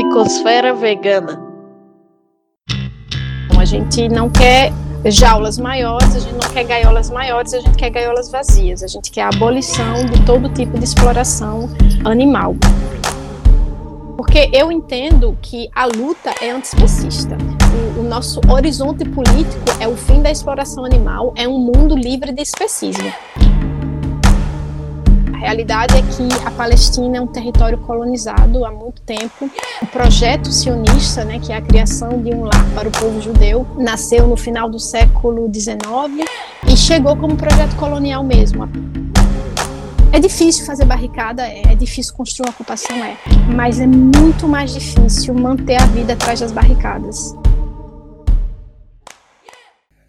Psicosfera vegana. A gente não quer jaulas maiores, a gente não quer gaiolas maiores, a gente quer gaiolas vazias. A gente quer a abolição de todo tipo de exploração animal. Porque eu entendo que a luta é antiespecista. O, o nosso horizonte político é o fim da exploração animal, é um mundo livre de especismo realidade é que a Palestina é um território colonizado há muito tempo. O projeto sionista, né, que é a criação de um lar para o povo judeu, nasceu no final do século XIX e chegou como projeto colonial mesmo. É difícil fazer barricada, é, é difícil construir uma ocupação, é, mas é muito mais difícil manter a vida atrás das barricadas.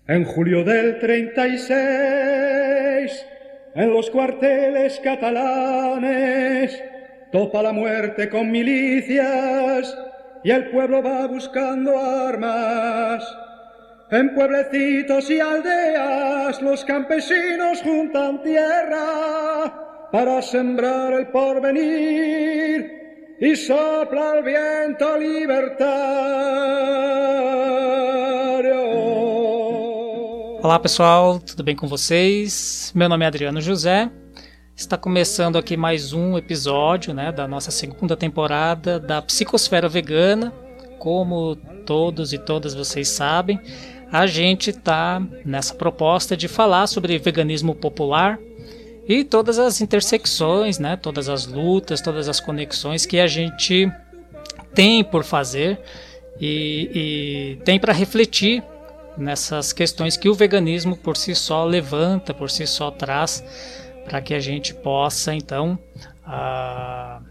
Em julho del 36 en los cuarteles catalanes topa la muerte con milicias y el pueblo va buscando armas. En pueblecitos y aldeas los campesinos juntan tierra para sembrar el porvenir y sopla el viento libertario. Olá pessoal, tudo bem com vocês? Meu nome é Adriano José. Está começando aqui mais um episódio né, da nossa segunda temporada da Psicosfera Vegana. Como todos e todas vocês sabem, a gente está nessa proposta de falar sobre veganismo popular e todas as intersecções, né, todas as lutas, todas as conexões que a gente tem por fazer e, e tem para refletir nessas questões que o veganismo por si só levanta, por si só traz, para que a gente possa então uh,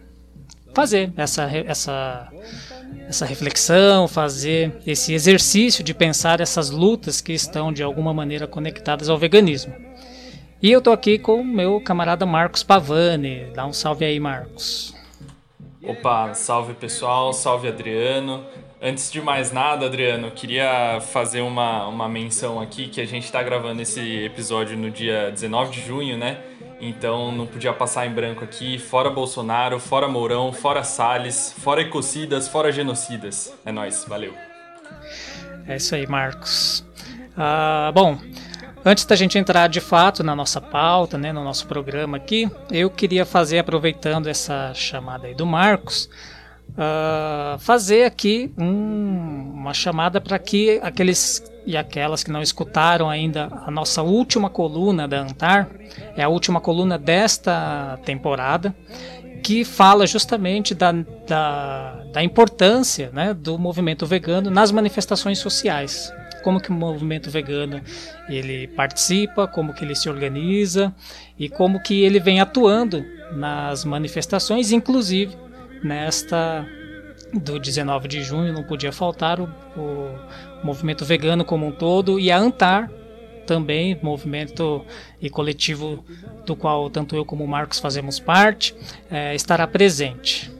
fazer essa, essa, essa reflexão, fazer esse exercício de pensar essas lutas que estão de alguma maneira conectadas ao veganismo. E eu estou aqui com o meu camarada Marcos Pavani. Dá um salve aí, Marcos. Opa, salve pessoal, salve Adriano. Antes de mais nada, Adriano, queria fazer uma, uma menção aqui que a gente está gravando esse episódio no dia 19 de junho, né? Então não podia passar em branco aqui. Fora Bolsonaro, fora Mourão, fora Salles, fora ecocidas, fora genocidas. É nós, valeu. É isso aí, Marcos. Ah, bom, antes da gente entrar de fato na nossa pauta, né, no nosso programa aqui, eu queria fazer, aproveitando essa chamada aí do Marcos, uh, fazer aqui um, uma chamada para que aqueles e aquelas que não escutaram ainda a nossa última coluna da Antar, é a última coluna desta temporada, que fala justamente da, da, da importância né, do movimento vegano nas manifestações sociais. Como que o movimento vegano ele participa, como que ele se organiza e como que ele vem atuando nas manifestações, inclusive nesta do 19 de junho não podia faltar o, o movimento vegano como um todo e a Antar também, movimento e coletivo do qual tanto eu como o Marcos fazemos parte, é, estará presente.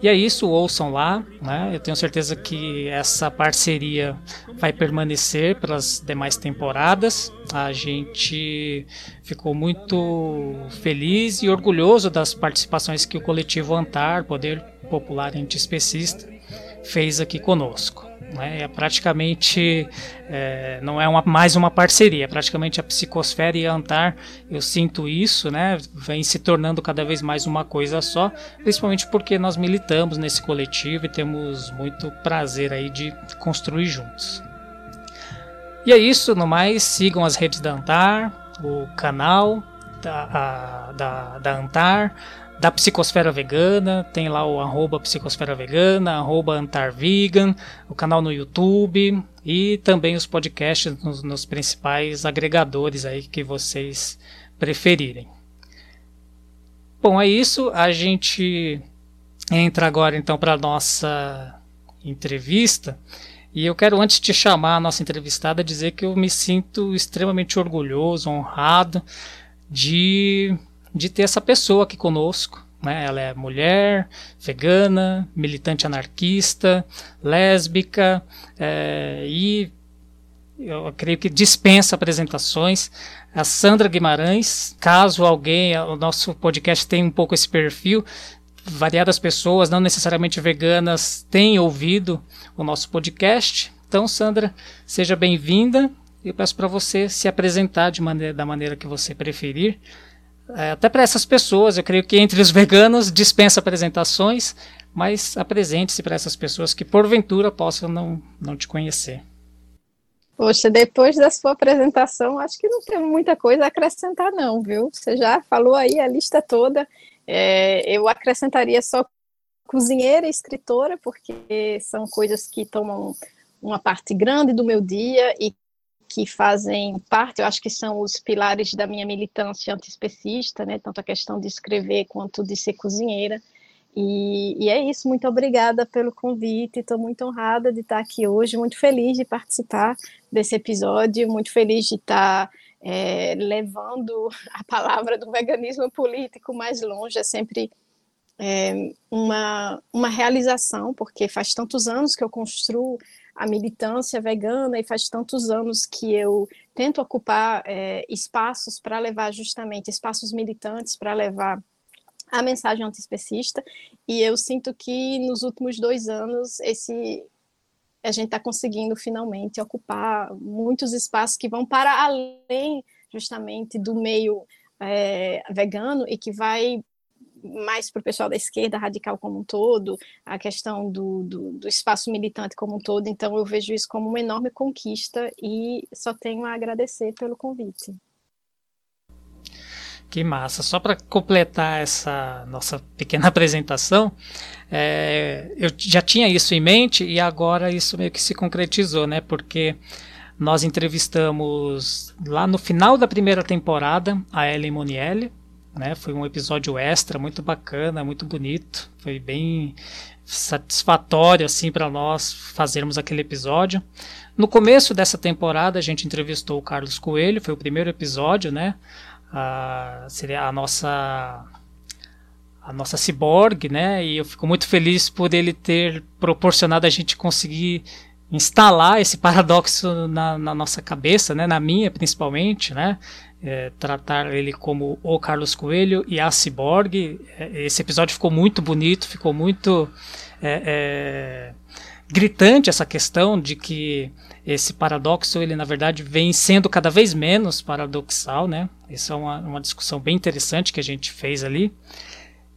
E é isso, ouçam lá. Né? Eu tenho certeza que essa parceria vai permanecer pelas demais temporadas. A gente ficou muito feliz e orgulhoso das participações que o coletivo Antar, Poder Popular Antiespecista, fez aqui conosco. Né? É praticamente é, não é uma, mais uma parceria, é praticamente a Psicosfera e a Antar, eu sinto isso, né? vem se tornando cada vez mais uma coisa só, principalmente porque nós militamos nesse coletivo e temos muito prazer aí de construir juntos. E é isso, no mais, sigam as redes da Antar, o canal da, a, da, da Antar, da Psicosfera Vegana, tem lá o arroba Psicosfera Vegana, arroba Antarvegan, o canal no YouTube e também os podcasts nos, nos principais agregadores aí que vocês preferirem. Bom, é isso. A gente entra agora então para a nossa entrevista. E eu quero, antes de chamar a nossa entrevistada, dizer que eu me sinto extremamente orgulhoso, honrado de de ter essa pessoa aqui conosco. Né? Ela é mulher, vegana, militante anarquista, lésbica é, e eu creio que dispensa apresentações. A Sandra Guimarães, caso alguém, o nosso podcast tem um pouco esse perfil, variadas pessoas, não necessariamente veganas, têm ouvido o nosso podcast. Então, Sandra, seja bem-vinda. Eu peço para você se apresentar de maneira, da maneira que você preferir. É, até para essas pessoas, eu creio que entre os veganos dispensa apresentações, mas apresente-se para essas pessoas que porventura possam não, não te conhecer. Poxa, depois da sua apresentação, acho que não tem muita coisa a acrescentar, não, viu? Você já falou aí a lista toda. É, eu acrescentaria só cozinheira e escritora, porque são coisas que tomam uma parte grande do meu dia e que fazem parte, eu acho que são os pilares da minha militância antiespecista, né? Tanto a questão de escrever quanto de ser cozinheira. E, e, é isso, muito obrigada pelo convite, estou muito honrada de estar aqui hoje, muito feliz de participar desse episódio, muito feliz de estar é, levando a palavra do veganismo político mais longe, é sempre é, uma, uma realização, porque faz tantos anos que eu construo a militância vegana e faz tantos anos que eu tento ocupar é, espaços para levar justamente espaços militantes para levar a mensagem antiespecista, e eu sinto que nos últimos dois anos esse a gente está conseguindo finalmente ocupar muitos espaços que vão para além justamente do meio é, vegano e que vai mais para o pessoal da esquerda radical como um todo, a questão do, do, do, espaço militante como um todo. Então, eu vejo isso como uma enorme conquista e só tenho a agradecer pelo convite. Que massa! Só para completar essa nossa pequena apresentação, é, eu já tinha isso em mente e agora isso meio que se concretizou, né? Porque nós entrevistamos lá no final da primeira temporada a Ellen Monielli, né? Foi um episódio extra muito bacana, muito bonito, foi bem satisfatório assim para nós fazermos aquele episódio. No começo dessa temporada a gente entrevistou o Carlos Coelho, foi o primeiro episódio, né? a, seria a nossa a nossa ciborgue, né? E eu fico muito feliz por ele ter proporcionado a gente conseguir instalar esse paradoxo na, na nossa cabeça, né? Na minha principalmente, né? É, tratar ele como o Carlos Coelho e a ciborgue. É, esse episódio ficou muito bonito, ficou muito é, é gritante essa questão de que esse paradoxo ele na verdade vem sendo cada vez menos paradoxal, né? Isso é uma, uma discussão bem interessante que a gente fez ali.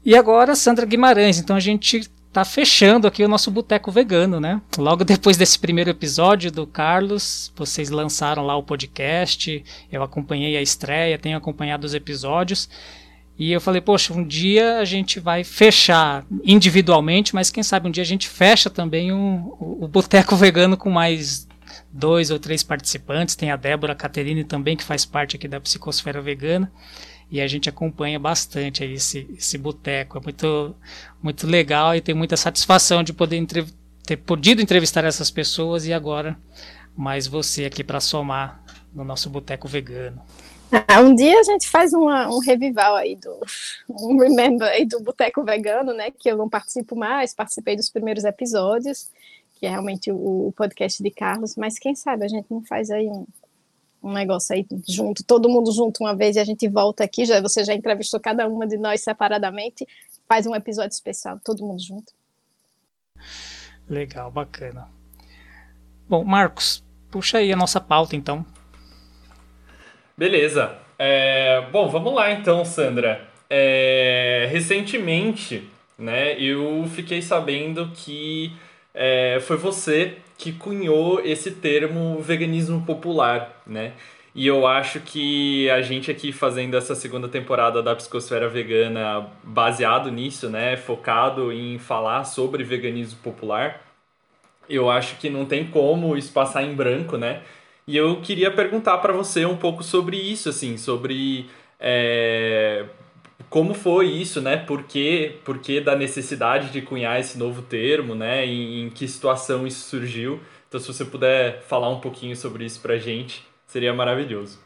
E agora Sandra Guimarães, então a gente está fechando aqui o nosso boteco vegano, né? Logo depois desse primeiro episódio do Carlos, vocês lançaram lá o podcast, eu acompanhei a estreia, tenho acompanhado os episódios. E eu falei, poxa, um dia a gente vai fechar individualmente, mas quem sabe um dia a gente fecha também um, o, o boteco vegano com mais dois ou três participantes. Tem a Débora Caterine também, que faz parte aqui da Psicosfera Vegana. E a gente acompanha bastante aí esse, esse boteco. É muito, muito legal e tem muita satisfação de poder ter podido entrevistar essas pessoas e agora mais você aqui para somar no nosso boteco vegano. Ah, um dia a gente faz uma, um revival aí do um remember aí do Boteco Vegano, né? Que eu não participo mais, participei dos primeiros episódios, que é realmente o, o podcast de Carlos, mas quem sabe a gente não faz aí um, um negócio aí junto, todo mundo junto uma vez e a gente volta aqui. Já você já entrevistou cada uma de nós separadamente, faz um episódio especial, todo mundo junto. Legal, bacana. Bom, Marcos, puxa aí a nossa pauta então. Beleza. É, bom, vamos lá então, Sandra. É, recentemente, né, eu fiquei sabendo que é, foi você que cunhou esse termo veganismo popular, né? E eu acho que a gente aqui fazendo essa segunda temporada da Psicosfera Vegana baseado nisso, né, focado em falar sobre veganismo popular, eu acho que não tem como isso passar em branco, né? E eu queria perguntar para você um pouco sobre isso, assim, sobre é, como foi isso, né? Por que, por que da necessidade de cunhar esse novo termo, né? Em, em, que situação isso surgiu. Então, se você puder falar um pouquinho sobre isso para gente, seria maravilhoso.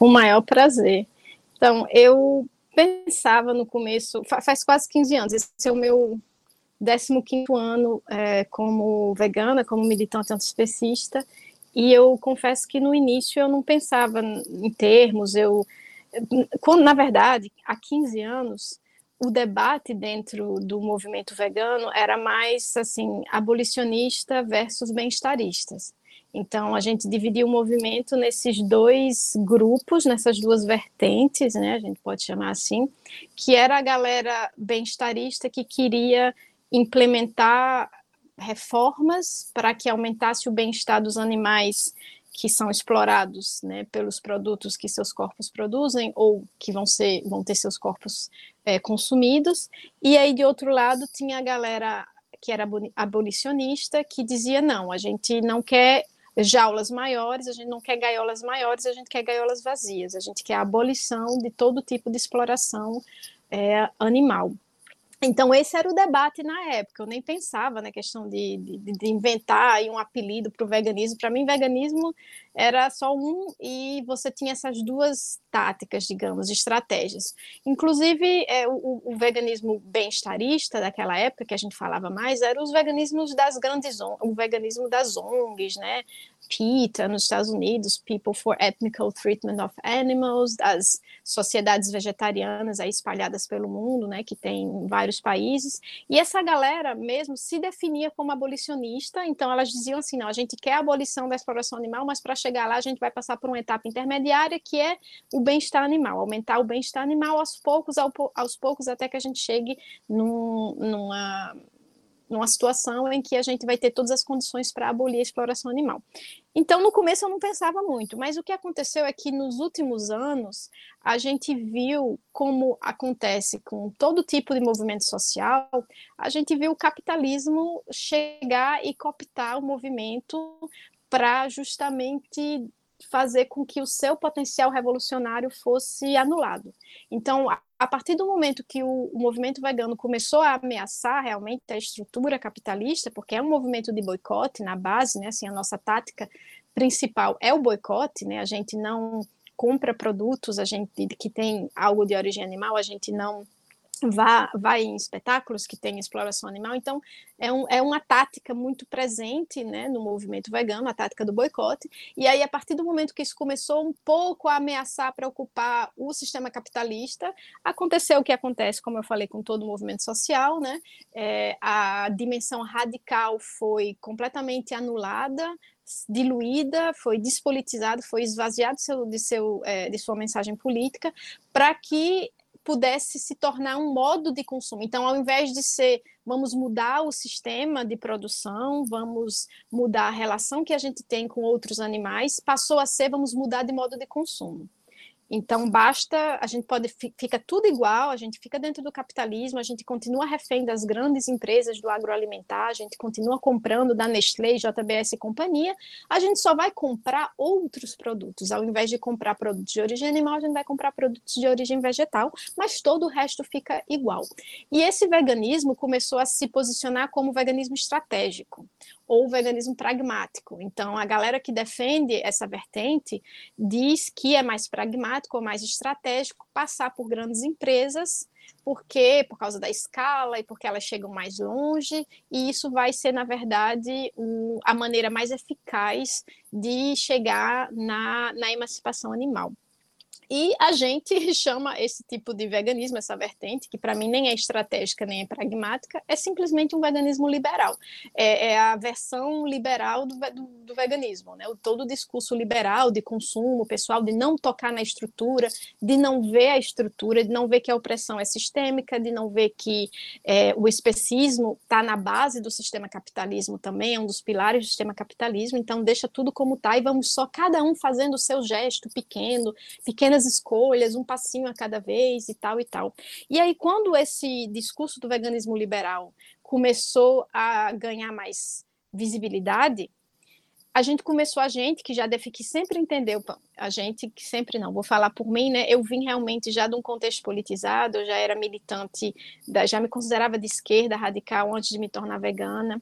O maior prazer. Então, eu pensava no começo, faz quase 15 anos, esse é o meu 15 ano é, como vegana, como militante antiespecista, e eu confesso que no início eu não pensava em termos, eu quando na verdade, há 15 anos, o debate dentro do movimento vegano era mais assim abolicionista versus bem-estaristas. Então a gente dividiu o movimento nesses dois grupos, nessas duas vertentes, né? A gente pode chamar assim, que era a galera bem-estarista que queria implementar reformas para que aumentasse o bem-estar dos animais que são explorados né, pelos produtos que seus corpos produzem ou que vão, ser, vão ter seus corpos é, consumidos. E aí, de outro lado, tinha a galera que era abolicionista que dizia: não, a gente não quer jaulas maiores, a gente não quer gaiolas maiores, a gente quer gaiolas vazias, a gente quer a abolição de todo tipo de exploração é, animal. Então, esse era o debate na época. Eu nem pensava na questão de, de, de inventar um apelido para o veganismo. Para mim, veganismo era só um e você tinha essas duas táticas, digamos, estratégias. Inclusive, é, o, o, veganismo bem-estarista daquela época, que a gente falava mais, eram os veganismos das grandes o veganismo das ONGs, né? PETA nos Estados Unidos, People for Ethnical Treatment of Animals, das sociedades vegetarianas aí espalhadas pelo mundo, né, que tem em vários países. E essa galera mesmo se definia como abolicionista, então elas diziam assim, não, a gente quer a abolição da exploração animal, mas para chegar lá a gente vai passar por uma etapa intermediária que é o bem-estar animal, aumentar o bem-estar animal aos poucos, aos poucos até que a gente chegue num, numa numa situação em que a gente vai ter todas as condições para abolir a exploração animal. Então, no começo eu não pensava muito, mas o que aconteceu é que nos últimos anos a gente viu como acontece com todo tipo de movimento social, a gente viu o capitalismo chegar e cooptar o movimento para justamente fazer com que o seu potencial revolucionário fosse anulado. Então, a partir do momento que o, movimento vegano começou a ameaçar realmente a estrutura capitalista, porque é um movimento de boicote na base, né, assim, a nossa tática principal é o boicote, né, a gente não compra produtos, a gente que tem algo de origem animal, a gente não vá, vai em espetáculos que tem exploração animal, então é, um, é uma tática muito presente né, no movimento vegano, a tática do boicote, e aí a partir do momento que isso começou um pouco a ameaçar, preocupar o sistema capitalista, aconteceu o que acontece, como eu falei, com todo o movimento social, né, é, a dimensão radical foi completamente anulada, diluída, foi despolitizado, foi esvaziado de, seu, de, seu, é, de sua mensagem política, para que pudesse se tornar um modo de consumo. Então, ao invés de ser vamos mudar o sistema de produção, vamos mudar a relação que a gente tem com outros animais, passou a ser vamos mudar de modo de consumo. Então basta, a gente pode fica tudo igual, a gente fica dentro do capitalismo, a gente continua refém das grandes empresas do agroalimentar, a gente continua comprando da Nestlé, JBS e companhia, a gente só vai comprar outros produtos, ao invés de comprar produtos de origem animal, a gente vai comprar produtos de origem vegetal, mas todo o resto fica igual. E esse veganismo começou a se posicionar como veganismo estratégico ou o veganismo pragmático. Então, a galera que defende essa vertente diz que é mais pragmático ou mais estratégico passar por grandes empresas, porque por causa da escala e porque elas chegam mais longe, e isso vai ser, na verdade, um, a maneira mais eficaz de chegar na, na emancipação animal. E a gente chama esse tipo de veganismo, essa vertente, que para mim nem é estratégica nem é pragmática, é simplesmente um veganismo liberal. É, é a versão liberal do, do, do, veganismo, né? O, todo o discurso liberal de consumo pessoal, de não tocar na estrutura, de não ver a estrutura, de não ver que a opressão é sistêmica, de não ver que é, o especismo está na base do sistema capitalismo também, é um dos pilares do sistema capitalismo, então deixa tudo como está e vamos só cada um fazendo o seu gesto pequeno, pequenas pequenas escolhas, um passinho a cada vez e tal e tal. E aí, quando esse discurso do veganismo liberal começou a ganhar mais visibilidade, a gente começou, a gente que já que sempre entendeu, a gente que sempre não, vou falar por mim, né? Eu vim realmente já de um contexto politizado, eu já era militante, já me considerava de esquerda radical antes de me tornar vegana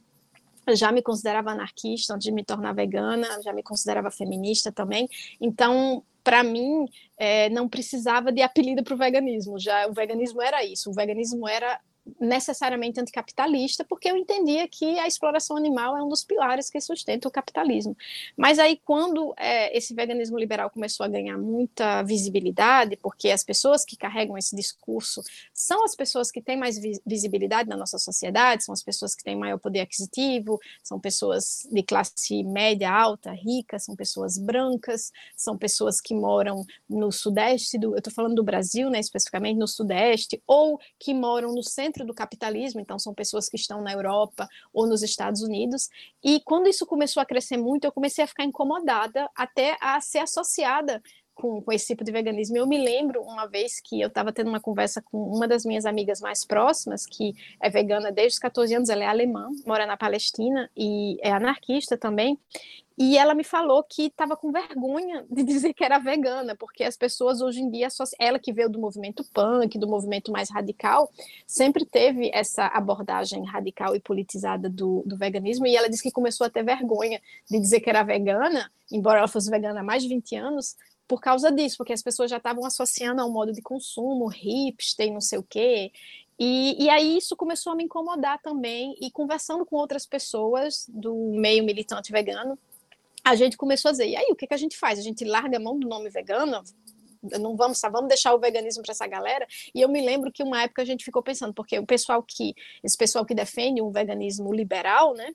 já me considerava anarquista antes de me tornar vegana, já me considerava feminista também. Então, para mim, é, não precisava de apelido para o veganismo. Já o veganismo era isso. O veganismo era necessariamente anticapitalista, porque eu entendia que a exploração animal é um dos pilares que sustenta o capitalismo. Mas aí, quando é, esse veganismo liberal começou a ganhar muita visibilidade, porque as pessoas que carregam esse discurso são as pessoas que têm mais visibilidade na nossa sociedade, são as pessoas que têm maior poder aquisitivo, são pessoas de classe média, alta, rica, são pessoas brancas, são pessoas que moram no sudeste, do, eu estou falando do Brasil, né, especificamente no sudeste, ou que moram no centro do capitalismo, então são pessoas que estão na Europa ou nos Estados Unidos. E quando isso começou a crescer muito, eu comecei a ficar incomodada até a ser associada com, com, esse tipo de veganismo. Eu me lembro uma vez que eu estava tendo uma conversa com uma das minhas amigas mais próximas, que é vegana desde os 14 anos, ela é alemã, mora na Palestina e é anarquista também. E ela me falou que estava com vergonha de dizer que era vegana, porque as pessoas hoje em dia, ela que veio do movimento punk, do movimento mais radical, sempre teve essa abordagem radical e politizada do, do veganismo, e ela disse que começou a ter vergonha de dizer que era vegana, embora ela fosse vegana há mais de 20 anos, por causa disso, porque as pessoas já estavam associando ao modo de consumo, hipster não sei o quê. E, e, aí isso começou a me incomodar também, e conversando com outras pessoas do meio militante vegano, a gente começou a dizer, e aí, o que, que a gente faz? A gente larga a mão do nome vegano? Não vamos, vamos deixar o veganismo para essa galera? E eu me lembro que uma época a gente ficou pensando, porque o pessoal que, esse pessoal que defende um veganismo liberal, né,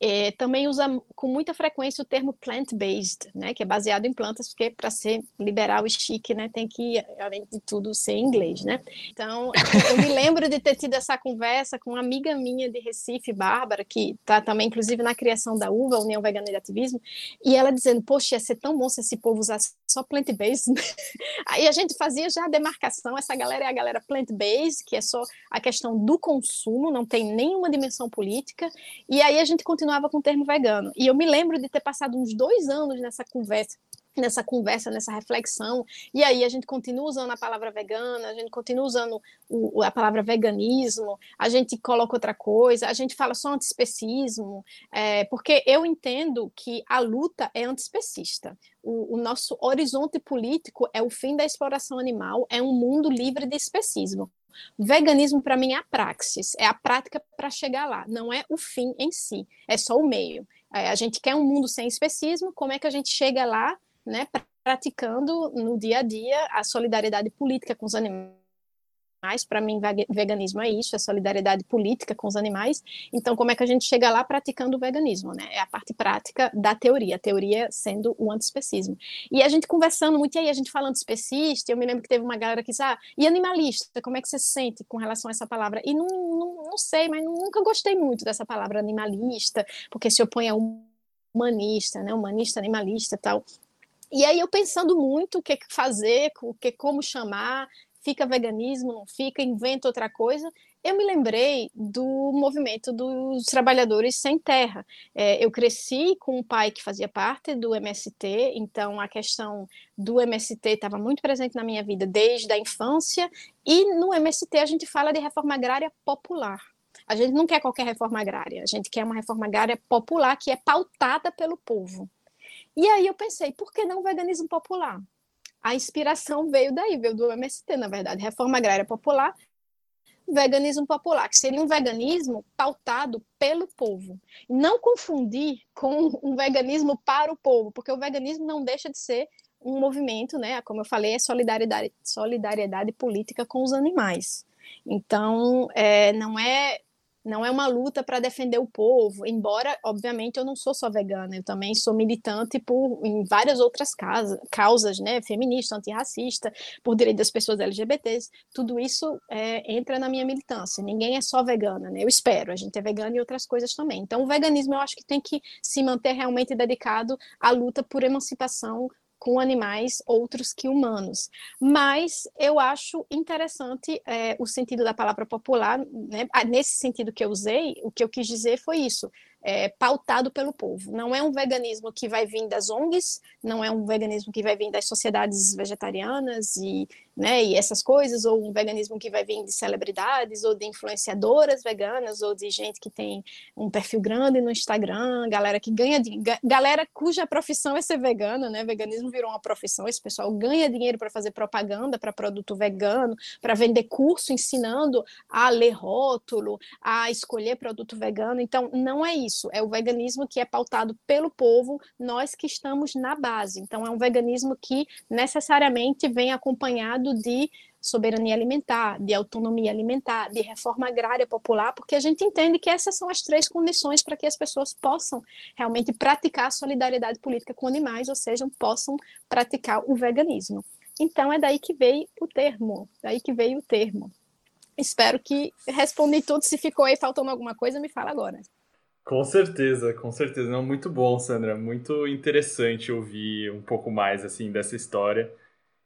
é, também usa com muita frequência o termo plant-based, né, que é baseado em plantas, porque para ser liberal e chique, né, tem que, além de tudo, ser inglês, né? Então, eu me lembro de ter tido essa conversa com uma amiga minha de Recife, Bárbara, que está também, inclusive, na criação da UVA, União Vegana de Ativismo, e ela dizendo, poxa, ia ser tão bom se esse povo usasse só plant-based. Aí a gente fazia já a demarcação, essa galera é a galera plant-based, que é só a questão do consumo, não tem nenhuma dimensão política, e aí a gente continua continuava com o termo vegano. E eu me lembro de ter passado uns dois anos nessa conversa nessa conversa, nessa reflexão, e aí a gente continua usando a palavra vegana, a gente continua usando o, a palavra veganismo, a gente coloca outra coisa, a gente fala só antiespecismo, é, porque eu entendo que a luta é antiespecista. O, o, nosso horizonte político é o fim da exploração animal, é um mundo livre de especismo. Veganismo, para mim, é a praxis, é a prática para chegar lá, não é o fim em si, é só o meio. É, a gente quer um mundo sem especismo, como é que a gente chega lá, né, praticando no dia a dia a solidariedade política com os animais? Para mim, veganismo é isso, é solidariedade política com os animais. Então, como é que a gente chega lá praticando o veganismo? Né? É a parte prática da teoria, a teoria sendo o antiespecismo. E a gente conversando muito, e aí a gente falando especista, eu me lembro que teve uma galera que disse, ah, e animalista, como é que você se sente com relação a essa palavra? E não, não, não sei, mas nunca gostei muito dessa palavra animalista, porque se opõe a humanista, né? Humanista, animalista tal. E aí eu pensando muito o que fazer, o que como chamar, fica veganismo, não fica, inventa outra coisa. Eu me lembrei do movimento dos trabalhadores sem terra. É, eu cresci com um pai que fazia parte do MST, então a questão do MST estava muito presente na minha vida desde a infância, e no MST a gente fala de reforma agrária popular. A gente não quer qualquer reforma agrária, a gente quer uma reforma agrária popular que é pautada pelo povo. E aí eu pensei, por que não veganismo popular? a inspiração veio daí, veio do MST, na verdade, Reforma Agrária Popular, veganismo popular, que seria um veganismo pautado pelo povo. Não confundir com um veganismo para o povo, porque o veganismo não deixa de ser um movimento, né? Como eu falei, é solidariedade, solidariedade política com os animais. Então, é, não é não é uma luta para defender o povo, embora, obviamente, eu não sou só vegana, eu também sou militante por, em várias outras causas, causas né, feminista, antirracista, por direito das pessoas LGBTs, tudo isso é, entra na minha militância, ninguém é só vegana, né, eu espero, a gente é vegana e outras coisas também, então o veganismo eu acho que tem que se manter realmente dedicado à luta por emancipação com animais outros que humanos. Mas eu acho interessante é, o sentido da palavra popular, né? Ah, nesse sentido que eu usei, o que eu quis dizer foi isso. É, pautado pelo povo. Não é um veganismo que vai vir das ONGs, não é um veganismo que vai vir das sociedades vegetarianas e né, e essas coisas, ou um veganismo que vai vir de celebridades, ou de influenciadoras veganas, ou de gente que tem um perfil grande no Instagram, galera que ganha galera cuja profissão é ser vegana, né? Veganismo virou uma profissão, esse pessoal ganha dinheiro para fazer propaganda para produto vegano, para vender curso ensinando a ler rótulo, a escolher produto vegano. Então, não é isso, é o veganismo que é pautado pelo povo, nós que estamos na base. Então, é um veganismo que necessariamente vem acompanhado de soberania alimentar, de autonomia alimentar, de reforma agrária popular, porque a gente entende que essas são as três condições para que as pessoas possam realmente praticar a solidariedade política com animais, ou seja, possam praticar o veganismo. Então é daí que veio o termo, daí que veio o termo. Espero que respondi tudo. Se ficou aí faltando alguma coisa, me fala agora. Com certeza, com certeza. Não, muito bom, Sandra. Muito interessante ouvir um pouco mais assim dessa história.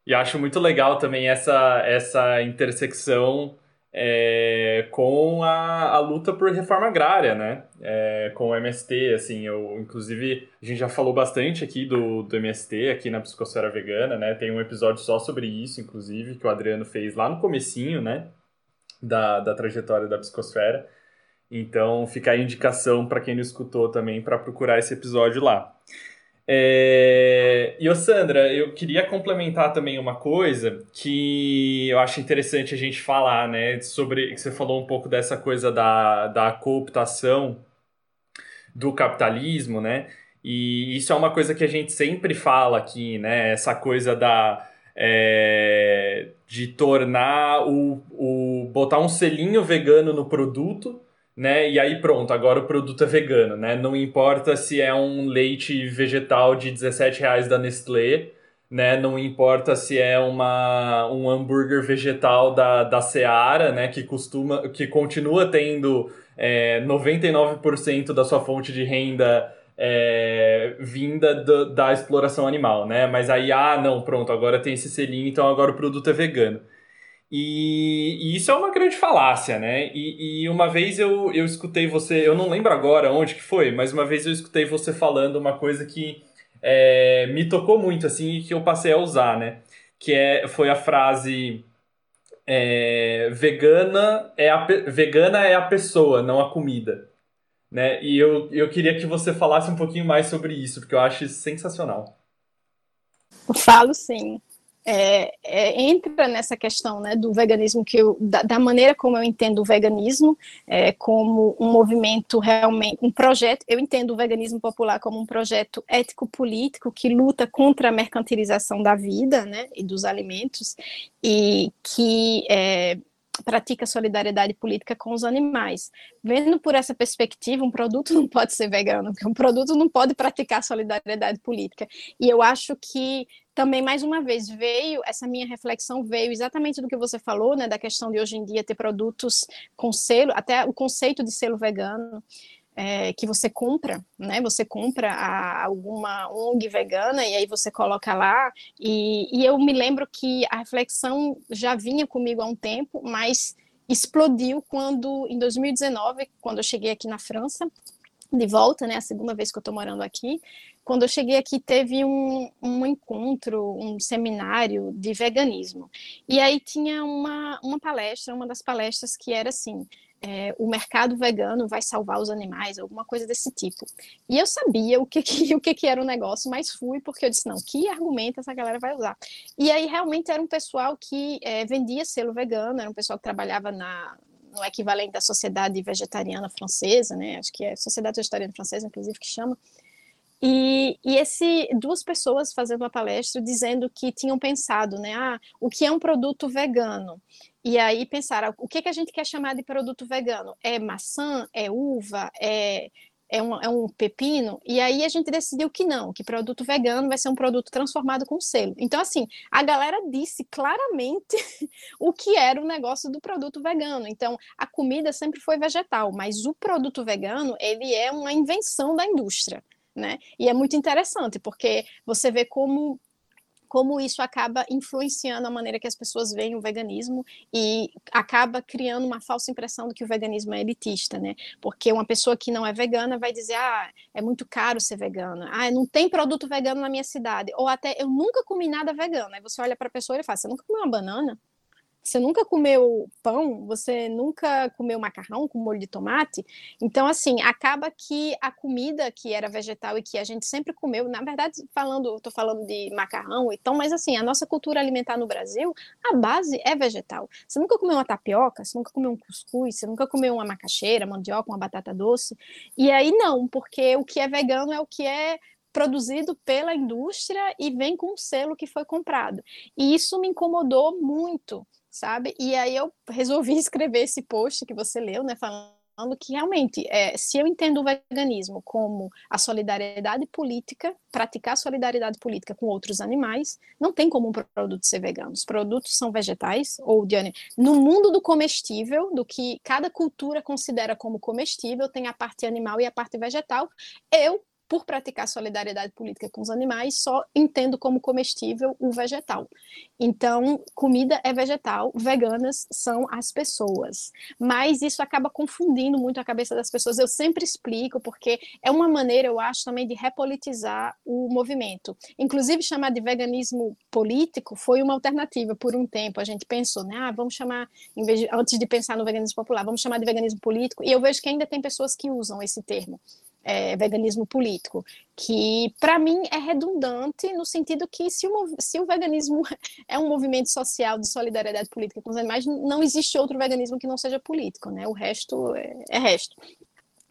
E acho muito legal também essa, essa intersecção é, com a, a luta por reforma agrária, né? É, com o MST, assim, eu, inclusive, a gente já falou bastante aqui do, do MST, aqui na Psicosfera Vegana, né? Tem um episódio só sobre isso, inclusive, que o Adriano fez lá no comecinho, né? Da, da trajetória da Psicosfera. Então, fica a indicação para quem não escutou também para procurar esse episódio lá. É... E, ô Sandra, eu queria complementar também uma coisa que eu acho interessante a gente falar, né? Sobre. Você falou um pouco dessa coisa da, da cooptação do capitalismo, né? E isso é uma coisa que a gente sempre fala aqui, né? Essa coisa da. É, de tornar o, o. botar um selinho vegano no produto né? E aí pronto, agora o produto é vegano, né? Não importa se é um leite vegetal de 17 reais da Nestlé, né? Não importa se é uma, um hambúrguer vegetal da, da Seara, né? Que costuma, que continua tendo é, 99% da sua fonte de renda é, vinda do, da exploração animal, né? Mas aí, ah, não, pronto, agora tem esse selinho, então agora o produto é vegano. E, e, isso é uma grande falácia, né? E, e, uma vez eu, eu escutei você, eu não lembro agora onde que foi, mas uma vez eu escutei você falando uma coisa que é, me tocou muito, assim, e que eu passei a usar, né? Que é, foi a frase é, vegana, é a, vegana é a pessoa, não a comida. Né? E eu, eu queria que você falasse um pouquinho mais sobre isso, porque eu acho sensacional. Falo sim é, é, entra nessa questão né, do veganismo, que eu, da, da, maneira como eu entendo o veganismo, é, como um movimento realmente, um projeto, eu entendo o veganismo popular como um projeto ético-político que luta contra a mercantilização da vida né, e dos alimentos, e que é, pratica solidariedade política com os animais. Vendo por essa perspectiva, um produto não pode ser vegano, porque um produto não pode praticar solidariedade política. E eu acho que também, mais uma vez, veio, essa minha reflexão veio exatamente do que você falou, né, da questão de hoje em dia ter produtos com selo, até o conceito de selo vegano, é, que você compra, né, você compra a, alguma ONG vegana e aí você coloca lá, e, e eu me lembro que a reflexão já vinha comigo há um tempo, mas explodiu quando, em 2019, quando eu cheguei aqui na França, de volta, né, a segunda vez que eu estou morando aqui, quando eu cheguei aqui, teve um, um encontro, um seminário de veganismo. E aí tinha uma, uma palestra, uma das palestras que era assim: é, o mercado vegano vai salvar os animais, alguma coisa desse tipo. E eu sabia o que, que, o que, que era o negócio, mas fui porque eu disse, não, que argumento essa galera vai usar? E aí realmente era um pessoal que é, vendia selo vegano, era um pessoal que trabalhava na, no equivalente da Sociedade Vegetariana Francesa, né? Acho que é Sociedade Vegetariana Francesa, inclusive, que chama. E, e esse duas pessoas fazendo uma palestra dizendo que tinham pensado, né, ah, o que é um produto vegano? E aí pensaram, o que, que a gente quer chamar de produto vegano? É maçã? É uva? É, é, um, é um pepino? E aí a gente decidiu que não, que produto vegano vai ser um produto transformado com selo. Então, assim, a galera disse claramente o que era o negócio do produto vegano. Então, a comida sempre foi vegetal, mas o produto vegano, ele é uma invenção da indústria né? E é muito interessante, porque você vê como como isso acaba influenciando a maneira que as pessoas veem o veganismo e acaba criando uma falsa impressão de que o veganismo é elitista, né? Porque uma pessoa que não é vegana vai dizer, ah, é muito caro ser vegana, ah, não tem produto vegano na minha cidade, ou até eu nunca comi nada vegano. Aí você olha para a pessoa e fala, você nunca comeu uma banana? Você nunca comeu pão? Você nunca comeu macarrão com molho de tomate? Então, assim, acaba que a comida que era vegetal e que a gente sempre comeu, na verdade, falando, estou falando de macarrão e então, mas assim, a nossa cultura alimentar no Brasil, a base é vegetal. Você nunca comeu uma tapioca, você nunca comeu um cuscuz, você nunca comeu uma macaxeira, mandioca, uma batata doce. E aí não, porque o que é vegano é o que é produzido pela indústria e vem com o selo que foi comprado. E isso me incomodou muito sabe? E aí eu resolvi escrever esse post que você leu, né, falando que realmente, é, se eu entendo o veganismo como a solidariedade política, praticar solidariedade política com outros animais, não tem como um produto ser vegano. Os produtos são vegetais ou de no mundo do comestível, do que cada cultura considera como comestível, tem a parte animal e a parte vegetal. Eu por praticar solidariedade política com os animais, só entendo como comestível o vegetal. Então, comida é vegetal, veganas são as pessoas. Mas isso acaba confundindo muito a cabeça das pessoas. Eu sempre explico, porque é uma maneira, eu acho, também de repolitizar o movimento. Inclusive, chamar de veganismo político foi uma alternativa por um tempo. A gente pensou, né? Ah, vamos chamar, de, antes de pensar no veganismo popular, vamos chamar de veganismo político. E eu vejo que ainda tem pessoas que usam esse termo é, veganismo político, que para mim é redundante no sentido que se o, se o veganismo é um movimento social de solidariedade política com os animais, não existe outro veganismo que não seja político, né? O resto é, é resto.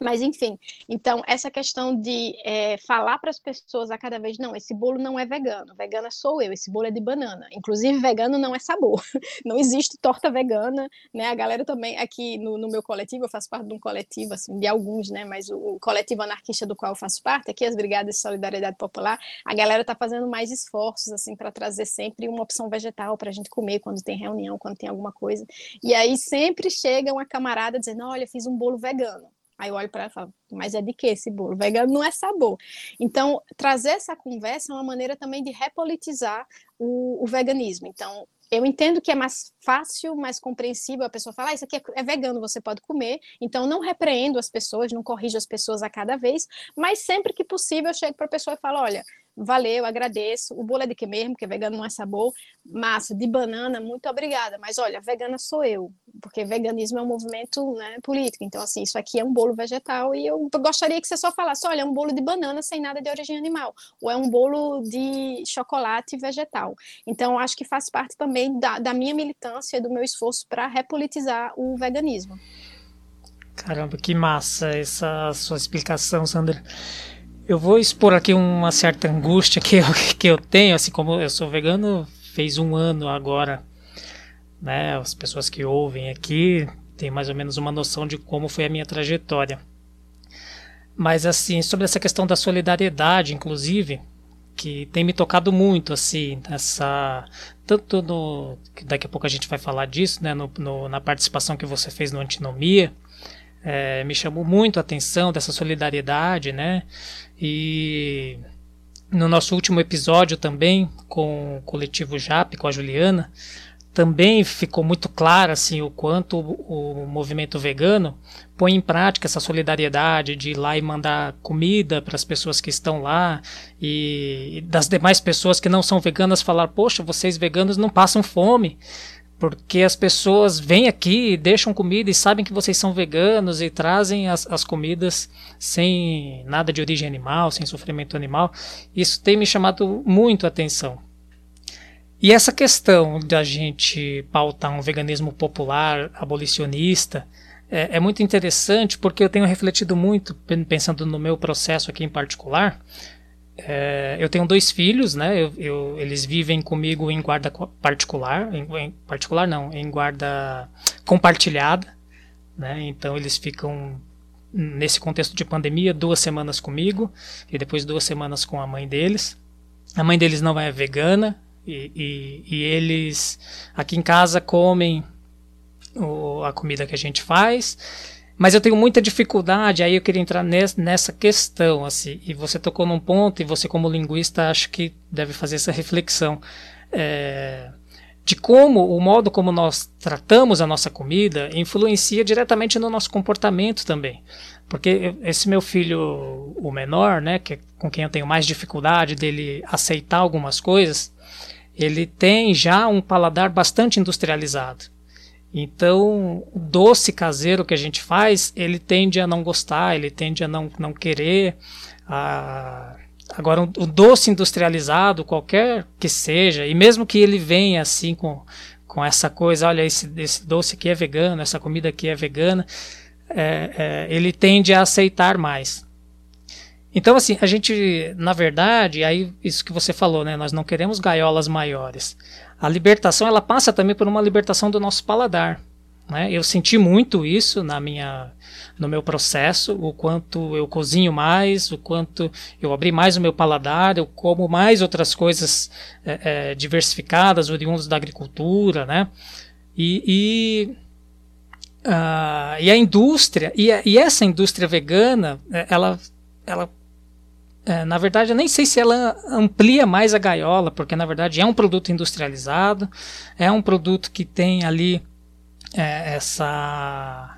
Mas, enfim, então, essa questão de é, falar para as pessoas a cada vez, não, esse bolo não é vegano, vegana sou eu, esse bolo é de banana. Inclusive, vegano não é sabor, não existe torta vegana, né? A galera também, aqui no, no meu coletivo, eu faço parte de um coletivo, assim, de alguns, né? Mas o, o coletivo anarquista do qual eu faço parte, aqui as Brigadas de Solidariedade Popular, a galera está fazendo mais esforços, assim, para trazer sempre uma opção vegetal para a gente comer quando tem reunião, quando tem alguma coisa. E aí sempre chega uma camarada dizendo, olha, fiz um bolo vegano. Aí eu olho para ela e falo, mas é de que esse bolo? Vegano não é sabor. Então, trazer essa conversa é uma maneira também de repolitizar o, o veganismo. Então, eu entendo que é mais fácil, mais compreensível a pessoa falar, ah, isso aqui é, é, vegano, você pode comer. Então, não repreendo as pessoas, não corrijo as pessoas a cada vez, mas sempre que possível eu chego para a pessoa e falo, olha, valeu, agradeço. O bolo é de que mesmo? Porque vegano não é sabor. Massa, de banana, muito obrigada. Mas olha, vegana sou eu, porque veganismo é um movimento né, político. Então, assim, isso aqui é um bolo vegetal e eu gostaria que você só falasse: olha, é um bolo de banana sem nada de origem animal, ou é um bolo de chocolate vegetal. Então, acho que faz parte também da, da minha militância do meu esforço para repolitizar o veganismo. Caramba, que massa essa sua explicação, Sandra. Eu vou expor aqui uma certa angústia que eu, que eu tenho, assim como eu sou vegano, fez um ano agora, né? As pessoas que ouvem aqui têm mais ou menos uma noção de como foi a minha trajetória. Mas assim, sobre essa questão da solidariedade, inclusive, que tem me tocado muito, assim, nessa. Tanto no. Daqui a pouco a gente vai falar disso, né? No, no, na participação que você fez no Antinomia. É, me chamou muito a atenção dessa solidariedade, né? E no nosso último episódio também, com o coletivo JAP, com a Juliana, também ficou muito claro assim, o quanto o, movimento vegano põe em prática essa solidariedade de ir lá e mandar comida para as pessoas que estão lá e das demais pessoas que não são veganas falar, poxa, vocês veganos não passam fome porque as pessoas vêm aqui, deixam comida e sabem que vocês são veganos e trazem as, as comidas sem nada de origem animal, sem sofrimento animal. Isso tem me chamado muito a atenção. E essa questão da gente pautar um veganismo popular, abolicionista, é, é muito interessante porque eu tenho refletido muito, pensando no meu processo aqui em particular, é, eu tenho dois filhos, né? Eu, eu, eles vivem comigo em guarda particular, em, em, particular não, em guarda compartilhada, né? Então eles ficam nesse contexto de pandemia duas semanas comigo e depois duas semanas com a mãe deles. A mãe deles não é vegana e, e, e eles aqui em casa comem o, a comida que a gente faz Mas eu tenho muita dificuldade, aí eu queria entrar nessa questão, assim, e você tocou num ponto, e você como linguista acho que deve fazer essa reflexão. É, de como o modo como nós tratamos a nossa comida influencia diretamente no nosso comportamento também. Porque esse meu filho, o menor, né, que é com quem eu tenho mais dificuldade dele aceitar algumas coisas, ele tem já um paladar bastante industrializado. Então, o doce caseiro que a gente faz, ele tende a não gostar, ele tende a não, não querer. A... Agora, o doce industrializado, qualquer que seja, e mesmo que ele venha assim com, com essa coisa, olha, esse, esse doce aqui é vegano, essa comida aqui é vegana, é, é, ele tende a aceitar mais. Então, assim, a gente, na verdade, aí isso que você falou, né? Nós não queremos gaiolas maiores. A libertação, ela passa também por uma libertação do nosso paladar. Né? Eu senti muito isso na minha, no meu processo, o quanto eu cozinho mais, o quanto eu abri mais o meu paladar, eu como mais outras coisas é, é, diversificadas, oriundas da agricultura, né? E, e, uh, e a indústria, e, a, e essa indústria vegana, é, ela, ela na verdade, eu nem sei se ela amplia mais a gaiola, porque na verdade é um produto industrializado, é um produto que tem ali é, essa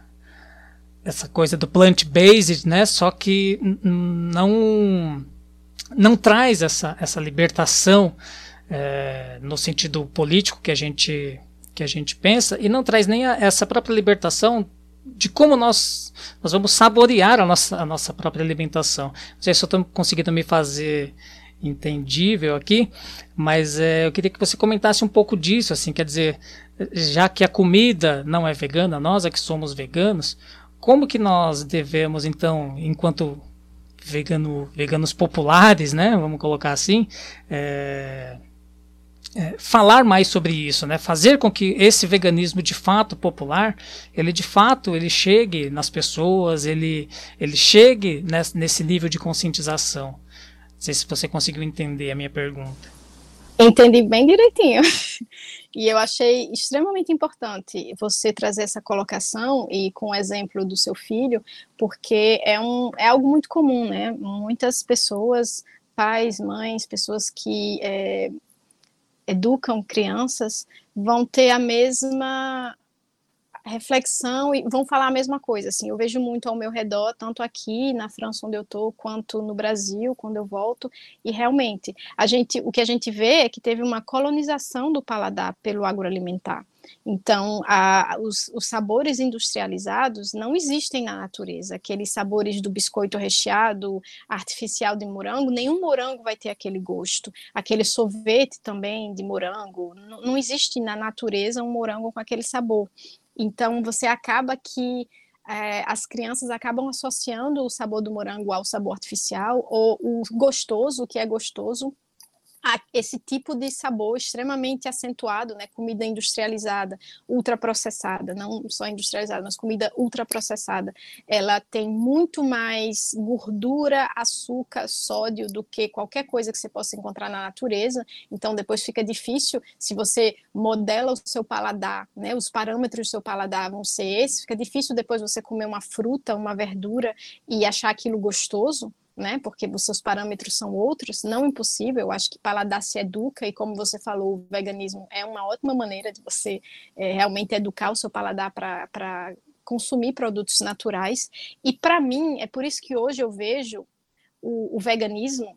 essa coisa do plant-based, né? Só que não não traz essa, essa libertação é, no sentido político que a gente que a gente pensa e não traz nem a, essa própria libertação de como nós, nós vamos saborear a nossa, a nossa própria alimentação. Não sei se eu estou conseguindo me fazer entendível aqui, mas é, eu queria que você comentasse um pouco disso, assim, quer dizer, já que a comida não é vegana, nós é que somos veganos, como que nós devemos, então, enquanto vegano, veganos populares, né, vamos colocar assim, é, é, falar mais sobre isso, né? Fazer com que esse veganismo de fato popular, ele de fato ele chegue nas pessoas, ele ele chegue nesse, nível de conscientização. Não sei se você conseguiu entender a minha pergunta. Entendi bem direitinho. E eu achei extremamente importante você trazer essa colocação e com o exemplo do seu filho, porque é, um, é algo muito comum, né? Muitas pessoas, pais, mães, pessoas que é, educam crianças vão ter a mesma reflexão e vão falar a mesma coisa. Assim, eu vejo muito ao meu redor, tanto aqui na França onde eu estou, quanto no Brasil quando eu volto. E realmente, a gente, o que a gente vê é que teve uma colonização do paladar pelo agroalimentar. Então, a, os, os, sabores industrializados não existem na natureza. Aqueles sabores do biscoito recheado artificial de morango, nenhum morango vai ter aquele gosto. Aquele sorvete também de morango, não, existe na natureza um morango com aquele sabor. Então, você acaba que é, as crianças acabam associando o sabor do morango ao sabor artificial, ou o gostoso, que é gostoso, esse tipo de sabor extremamente acentuado, né, comida industrializada, ultraprocessada, não só industrializada, mas comida ultraprocessada, ela tem muito mais gordura, açúcar, sódio do que qualquer coisa que você possa encontrar na natureza. Então depois fica difícil se você modela o seu paladar, né, os parâmetros do seu paladar vão ser esses, fica difícil depois você comer uma fruta, uma verdura e achar aquilo gostoso, né? Porque os seus parâmetros são outros, não impossível. Eu acho que paladar se educa e como você falou, o veganismo é uma ótima maneira de você é, realmente educar o seu paladar para consumir produtos naturais. E para mim é por isso que hoje eu vejo o, o veganismo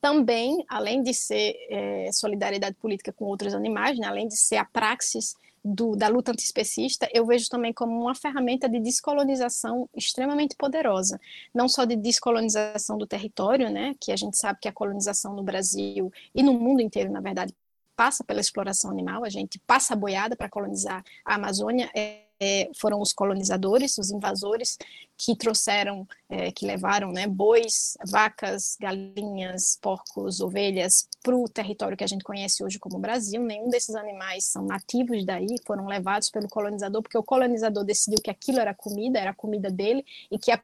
também, além de ser é, solidariedade política com outros animais, né? além de ser a praxis do, da luta antiespecista, eu vejo também como uma ferramenta de descolonização extremamente poderosa, não só de descolonização do território, né, que a gente sabe que a colonização no Brasil e no mundo inteiro, na verdade, passa pela exploração animal, a gente passa a boiada para colonizar a Amazônia, é, é, foram os colonizadores, os invasores, que trouxeram, é, que levaram né, bois, vacas, galinhas, porcos, ovelhas para o território que a gente conhece hoje como Brasil. Nenhum desses animais são nativos daí, foram levados pelo colonizador, porque o colonizador decidiu que aquilo era comida, era comida dele, e que a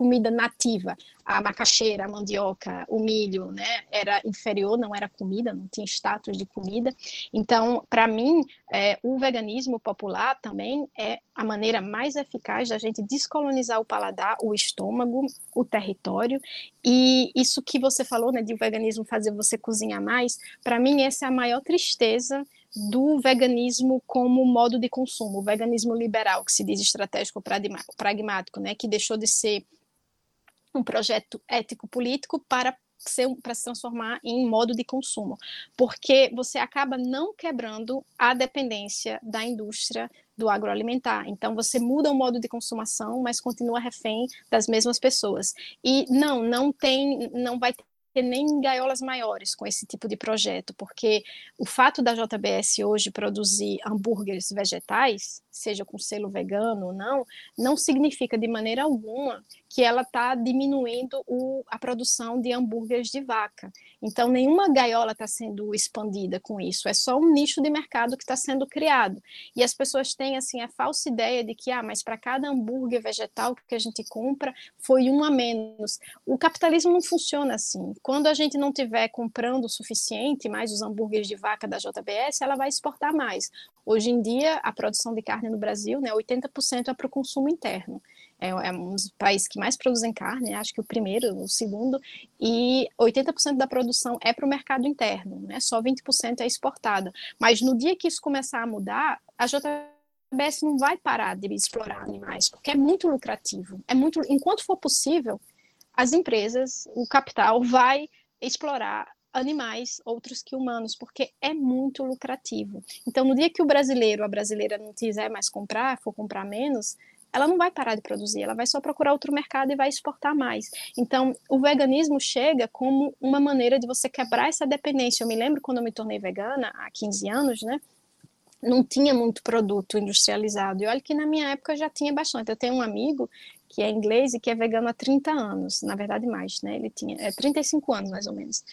comida nativa, a macaxeira, a mandioca, o milho, né, era inferior, não era comida, não tinha status de comida. Então, para mim, é, o veganismo popular também é a maneira mais eficaz da gente descolonizar o paladar, o estômago, o território. E isso que você falou, né, de o veganismo fazer você cozinhar mais, para mim essa é a maior tristeza do veganismo como modo de consumo, o veganismo liberal, que se diz estratégico pragmático, né, que deixou de ser um projeto ético-político para ser, para se transformar em modo de consumo, porque você acaba não quebrando a dependência da indústria do agroalimentar. Então você muda o modo de consumação, mas continua refém das mesmas pessoas. E não, não tem, não vai ter nem gaiolas maiores com esse tipo de projeto, porque o fato da JBS hoje produzir hambúrgueres vegetais, seja com selo vegano ou não, não significa de maneira alguma que ela está diminuindo o, a produção de hambúrgueres de vaca. Então, nenhuma gaiola está sendo expandida com isso, é só um nicho de mercado que está sendo criado. E as pessoas têm assim a falsa ideia de que, ah, mas para cada hambúrguer vegetal que a gente compra, foi um a menos. O capitalismo não funciona assim. Quando a gente não tiver comprando o suficiente, mais os hambúrgueres de vaca da JBS, ela vai exportar mais. Hoje em dia, a produção de carne no Brasil, né, 80% é para o consumo interno é, é um dos países que mais produzem carne, acho que o primeiro, o segundo, e 80% da produção é para o mercado interno, né? só 20% é exportada. Mas no dia que isso começar a mudar, a JBS não vai parar de explorar animais, porque é muito lucrativo. É muito, enquanto for possível, as empresas, o capital vai explorar animais, outros que humanos, porque é muito lucrativo. Então, no dia que o brasileiro, a brasileira não quiser mais comprar, for comprar menos, ela não vai parar de produzir, ela vai só procurar outro mercado e vai exportar mais. Então, o veganismo chega como uma maneira de você quebrar essa dependência. Eu me lembro quando eu me tornei vegana, há 15 anos, né? Não tinha muito produto industrializado. E olha que na minha época já tinha bastante. Eu tenho um amigo que é inglês e que é vegano há 30 anos, na verdade mais, né? Ele tinha é, 35 anos mais ou menos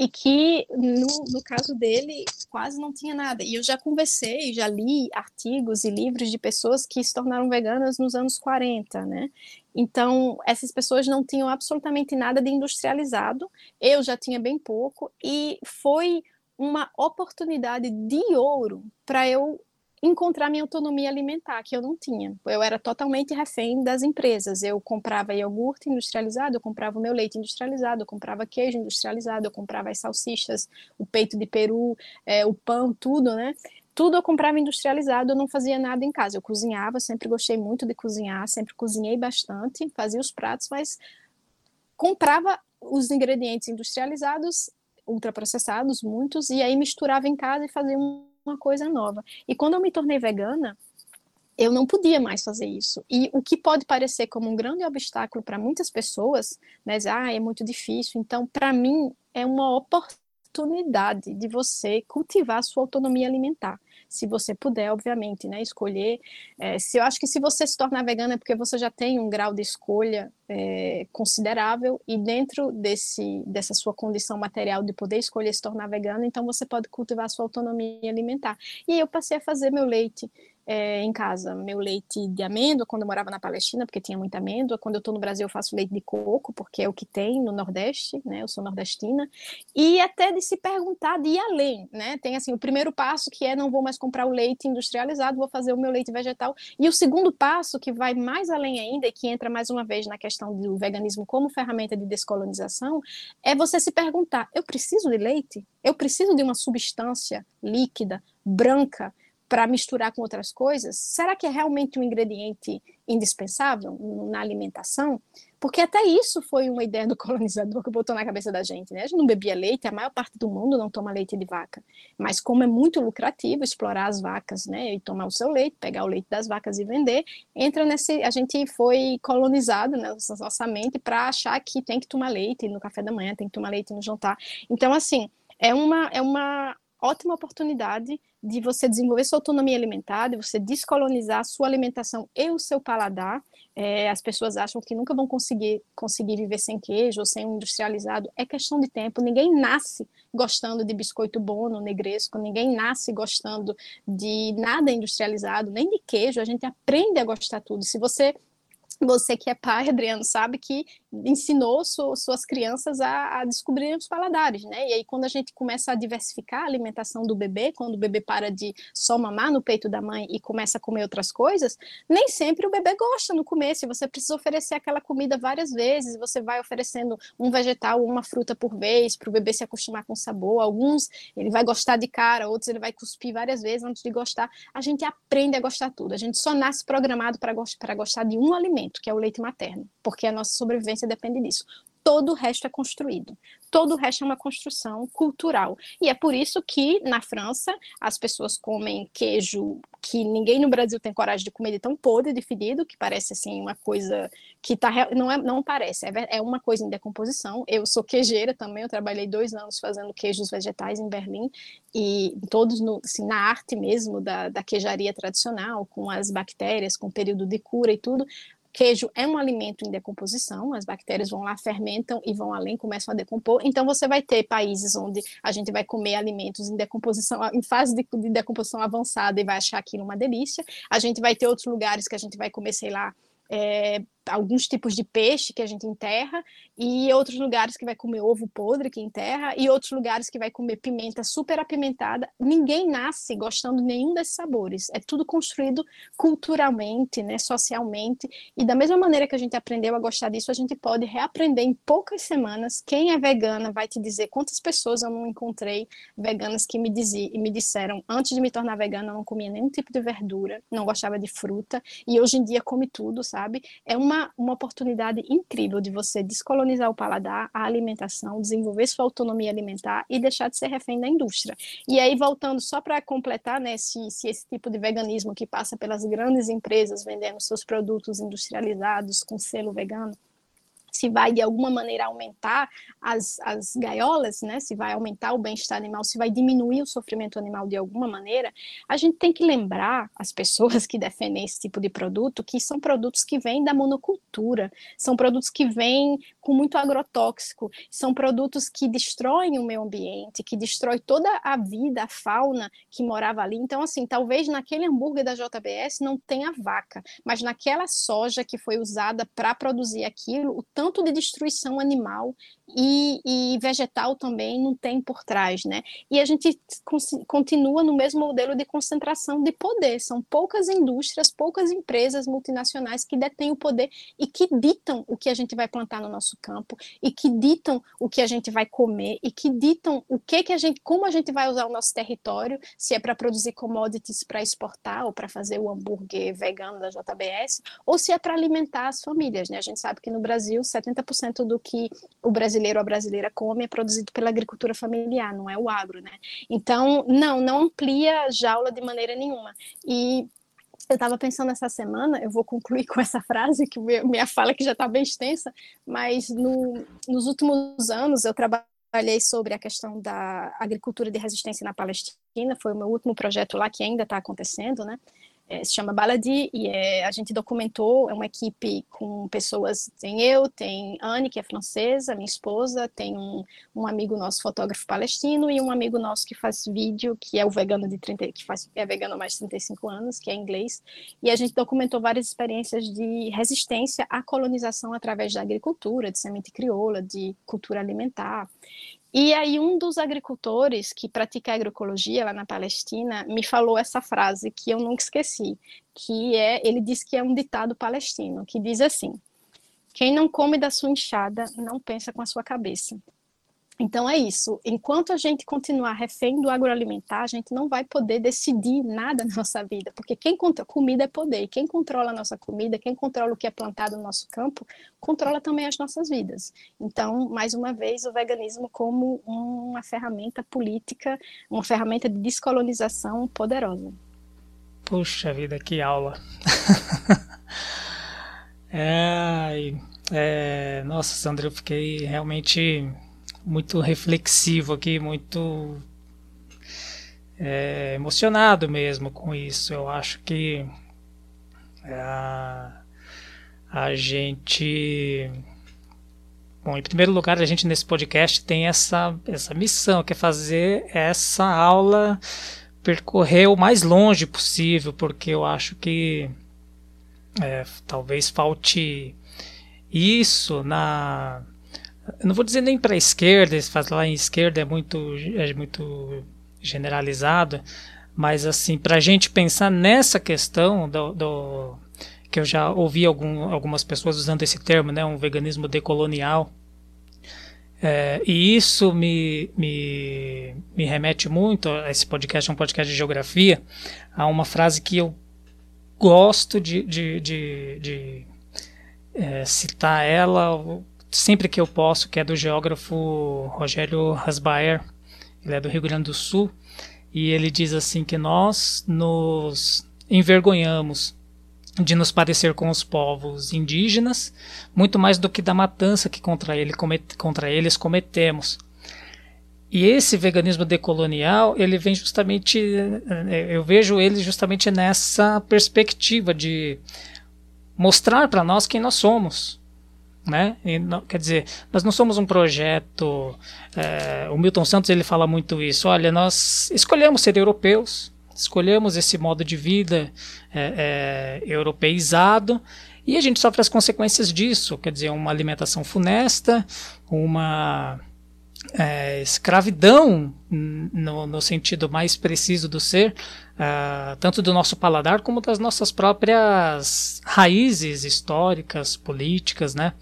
e que no, no caso dele quase não tinha nada. E eu já conversei, já li artigos e livros de pessoas que se tornaram veganas nos anos 40, né? Então, essas pessoas não tinham absolutamente nada de industrializado, eu já tinha bem pouco, e foi uma oportunidade de ouro para eu encontrar minha autonomia alimentar, que eu não tinha. Eu era totalmente refém das empresas. Eu comprava iogurte industrializado, eu comprava o meu leite industrializado, eu comprava queijo industrializado, eu comprava as salsichas, o peito de peru, é, o pão, tudo, né? Tudo eu comprava industrializado, eu não fazia nada em casa. Eu cozinhava, sempre gostei muito de cozinhar, sempre cozinhei bastante, fazia os pratos, mas comprava os ingredientes industrializados, ultraprocessados, muitos, e aí misturava em casa e fazia um uma coisa nova. E quando eu me tornei vegana, eu não podia mais fazer isso. E o que pode parecer como um grande obstáculo para muitas pessoas, né, ah, é muito difícil. Então, para mim, é uma oportunidade de você cultivar a sua autonomia alimentar se você puder, obviamente, né, escolher. É, se eu acho que se você se tornar vegana é porque você já tem um grau de escolha é, considerável e dentro desse dessa sua condição material de poder escolher se tornar vegana, então você pode cultivar a sua autonomia alimentar. E eu passei a fazer meu leite é, em casa meu leite de amêndoa quando eu morava na Palestina, porque tinha muita amêndoa. Quando eu estou no Brasil, eu faço leite de coco, porque é o que tem no Nordeste, né? Eu sou nordestina. E até de se perguntar de ir além, né? Tem assim o primeiro passo que é não vou mais comprar o leite industrializado, vou fazer o meu leite vegetal. E o segundo passo que vai mais além ainda e que entra mais uma vez na questão do veganismo como ferramenta de descolonização é você se perguntar: eu preciso de leite? Eu preciso de uma substância líquida, branca, para misturar com outras coisas, será que é realmente um ingrediente indispensável na alimentação? Porque até isso foi uma ideia do colonizador que botou na cabeça da gente, né? A gente não bebia leite, a maior parte do mundo não toma leite de vaca. Mas como é muito lucrativo explorar as vacas, né, e tomar o seu leite, pegar o leite das vacas e vender, entra nesse, a gente foi colonizado né, nossa mente para achar que tem que tomar leite no café da manhã, tem que tomar leite no jantar. Então assim, é uma é uma ótima oportunidade de você desenvolver sua autonomia alimentar, de você descolonizar a sua alimentação e o seu paladar. É, as pessoas acham que nunca vão conseguir, conseguir viver sem queijo ou sem um industrializado. É questão de tempo. Ninguém nasce gostando de biscoito bono, negresco, ninguém nasce gostando de nada industrializado, nem de queijo. A gente aprende a gostar tudo. Se você você que é pai, Adriano, sabe que ensinou su suas crianças a, a descobrirem os paladares, né? E aí, quando a gente começa a diversificar a alimentação do bebê, quando o bebê para de só mamar no peito da mãe e começa a comer outras coisas, nem sempre o bebê gosta no começo, você precisa oferecer aquela comida várias vezes, você vai oferecendo um vegetal, uma fruta por vez, para o bebê se acostumar com o sabor. Alguns ele vai gostar de cara, outros ele vai cuspir várias vezes antes de gostar. A gente aprende a gostar tudo, a gente só nasce programado para gost gostar de um alimento, que é o leite materno, porque a nossa sobrevivência depende disso. Todo o resto é construído. Todo o resto é uma construção cultural. E é por isso que, na França, as pessoas comem queijo que ninguém no Brasil tem coragem de comer de tão podre, de fedido, que parece assim uma coisa que tá, não, é, não parece, é, é uma coisa em decomposição. Eu sou queijeira também, eu trabalhei dois anos fazendo queijos vegetais em Berlim, e todos no, assim, na arte mesmo da, da queijaria tradicional, com as bactérias, com o período de cura e tudo, Queijo é um alimento em decomposição, as bactérias vão lá, fermentam e vão além, começam a decompor. Então, você vai ter países onde a gente vai comer alimentos em decomposição, em fase de, de decomposição avançada e vai achar aquilo uma delícia. A gente vai ter outros lugares que a gente vai comer, sei lá, é, alguns tipos de peixe que a gente enterra, e outros lugares que vai comer ovo podre que enterra, e outros lugares que vai comer pimenta super apimentada. Ninguém nasce gostando nenhum desses sabores. É tudo construído culturalmente, né, socialmente, e da mesma maneira que a gente aprendeu a gostar disso, a gente pode reaprender em poucas semanas. Quem é vegana vai te dizer quantas pessoas eu não encontrei veganas que me, diziam, me disseram, antes de me tornar vegana, eu não comia nenhum tipo de verdura, não gostava de fruta, e hoje em dia come tudo, sabe? É uma uma, oportunidade incrível de você descolonizar o paladar, a alimentação, desenvolver sua autonomia alimentar e deixar de ser refém da indústria. E aí, voltando só para completar, né, se, se esse tipo de veganismo que passa pelas grandes empresas vendendo seus produtos industrializados com selo vegano, se vai de alguma maneira aumentar as, as gaiolas, né, se vai aumentar o bem-estar animal, se vai diminuir o sofrimento animal de alguma maneira, a gente tem que lembrar as pessoas que defendem esse tipo de produto que são produtos que vêm da monocultura, são produtos que vêm com muito agrotóxico, são produtos que destroem o meio ambiente, que destrói toda a vida, a fauna que morava ali. Então, assim, talvez naquele hambúrguer da JBS não tenha vaca, mas naquela soja que foi usada para produzir aquilo, o tanto de destruição animal e, e, vegetal também não tem por trás, né? E a gente continua no mesmo modelo de concentração de poder. São poucas indústrias, poucas empresas multinacionais que detêm o poder e que ditam o que a gente vai plantar no nosso campo e que ditam o que a gente vai comer e que ditam o que que a gente, como a gente vai usar o nosso território, se é para produzir commodities para exportar ou para fazer o hambúrguer vegano da JBS, ou se é para alimentar as famílias, né? A gente sabe que no Brasil 70% do que o Brasil brasileiro ou a brasileira come é produzido pela agricultura familiar, não é o agro, né? Então, não, não amplia a jaula de maneira nenhuma. E eu estava pensando essa semana, eu vou concluir com essa frase, que minha fala que já está bem extensa, mas no, nos últimos anos eu trabalhei sobre a questão da agricultura de resistência na Palestina, foi o meu último projeto lá que ainda está acontecendo, né? É, se chama Baladi, e é, a gente documentou, é uma equipe com pessoas, tem eu, tem Anne, que é francesa, minha esposa, tem um, um amigo nosso, fotógrafo palestino, e um amigo nosso que faz vídeo, que é o vegano de 30, que faz, é vegano há mais de 35 anos, que é inglês, e a gente documentou várias experiências de resistência à colonização através da agricultura, de semente crioula, de cultura alimentar, e aí um dos agricultores que pratica agroecologia lá na Palestina me falou essa frase que eu nunca esqueci, que é, ele diz que é um ditado palestino, que diz assim: Quem não come da sua enxada não pensa com a sua cabeça. Então é isso. Enquanto a gente continuar refém do agroalimentar, a gente não vai poder decidir nada na nossa vida, porque quem controla comida é poder. Quem controla a nossa comida, quem controla o que é plantado no nosso campo, controla também as nossas vidas. Então, mais uma vez, o veganismo como uma ferramenta política, uma ferramenta de descolonização poderosa. Puxa vida, que aula! é, é, nossa, Sandra, eu fiquei realmente muito reflexivo aqui, muito é, emocionado mesmo com isso. Eu acho que a, a gente. Bom, em primeiro lugar, a gente nesse podcast tem essa, essa missão, que é fazer essa aula percorrer o mais longe possível, porque eu acho que é, talvez falte isso na. Eu não vou dizer nem para a esquerda, falar em esquerda é muito, é muito generalizado, mas assim, para a gente pensar nessa questão do, do, que eu já ouvi algum, algumas pessoas usando esse termo, né, um veganismo decolonial, é, e isso me, me, me remete muito, esse podcast é um podcast de geografia, a uma frase que eu gosto de, de, de, de é, citar ela sempre que eu posso, que é do geógrafo Rogério Rasbaer, ele é do Rio Grande do Sul, e ele diz assim que nós nos envergonhamos de nos parecer com os povos indígenas, muito mais do que da matança que contra, ele contra eles cometemos. E esse veganismo decolonial, ele vem justamente, eh, eu vejo ele justamente nessa perspectiva de mostrar para nós quem nós somos. Né? Não, quer dizer, nós não somos um projeto. É, o Milton Santos ele fala muito isso. Olha, nós escolhemos ser europeus, escolhemos esse modo de vida é, é, europeizado e a gente sofre as consequências disso. Quer dizer, uma alimentação funesta, uma escravidão no, no, sentido mais preciso do ser, uh, tanto do nosso paladar como das nossas próprias raízes históricas, políticas, né?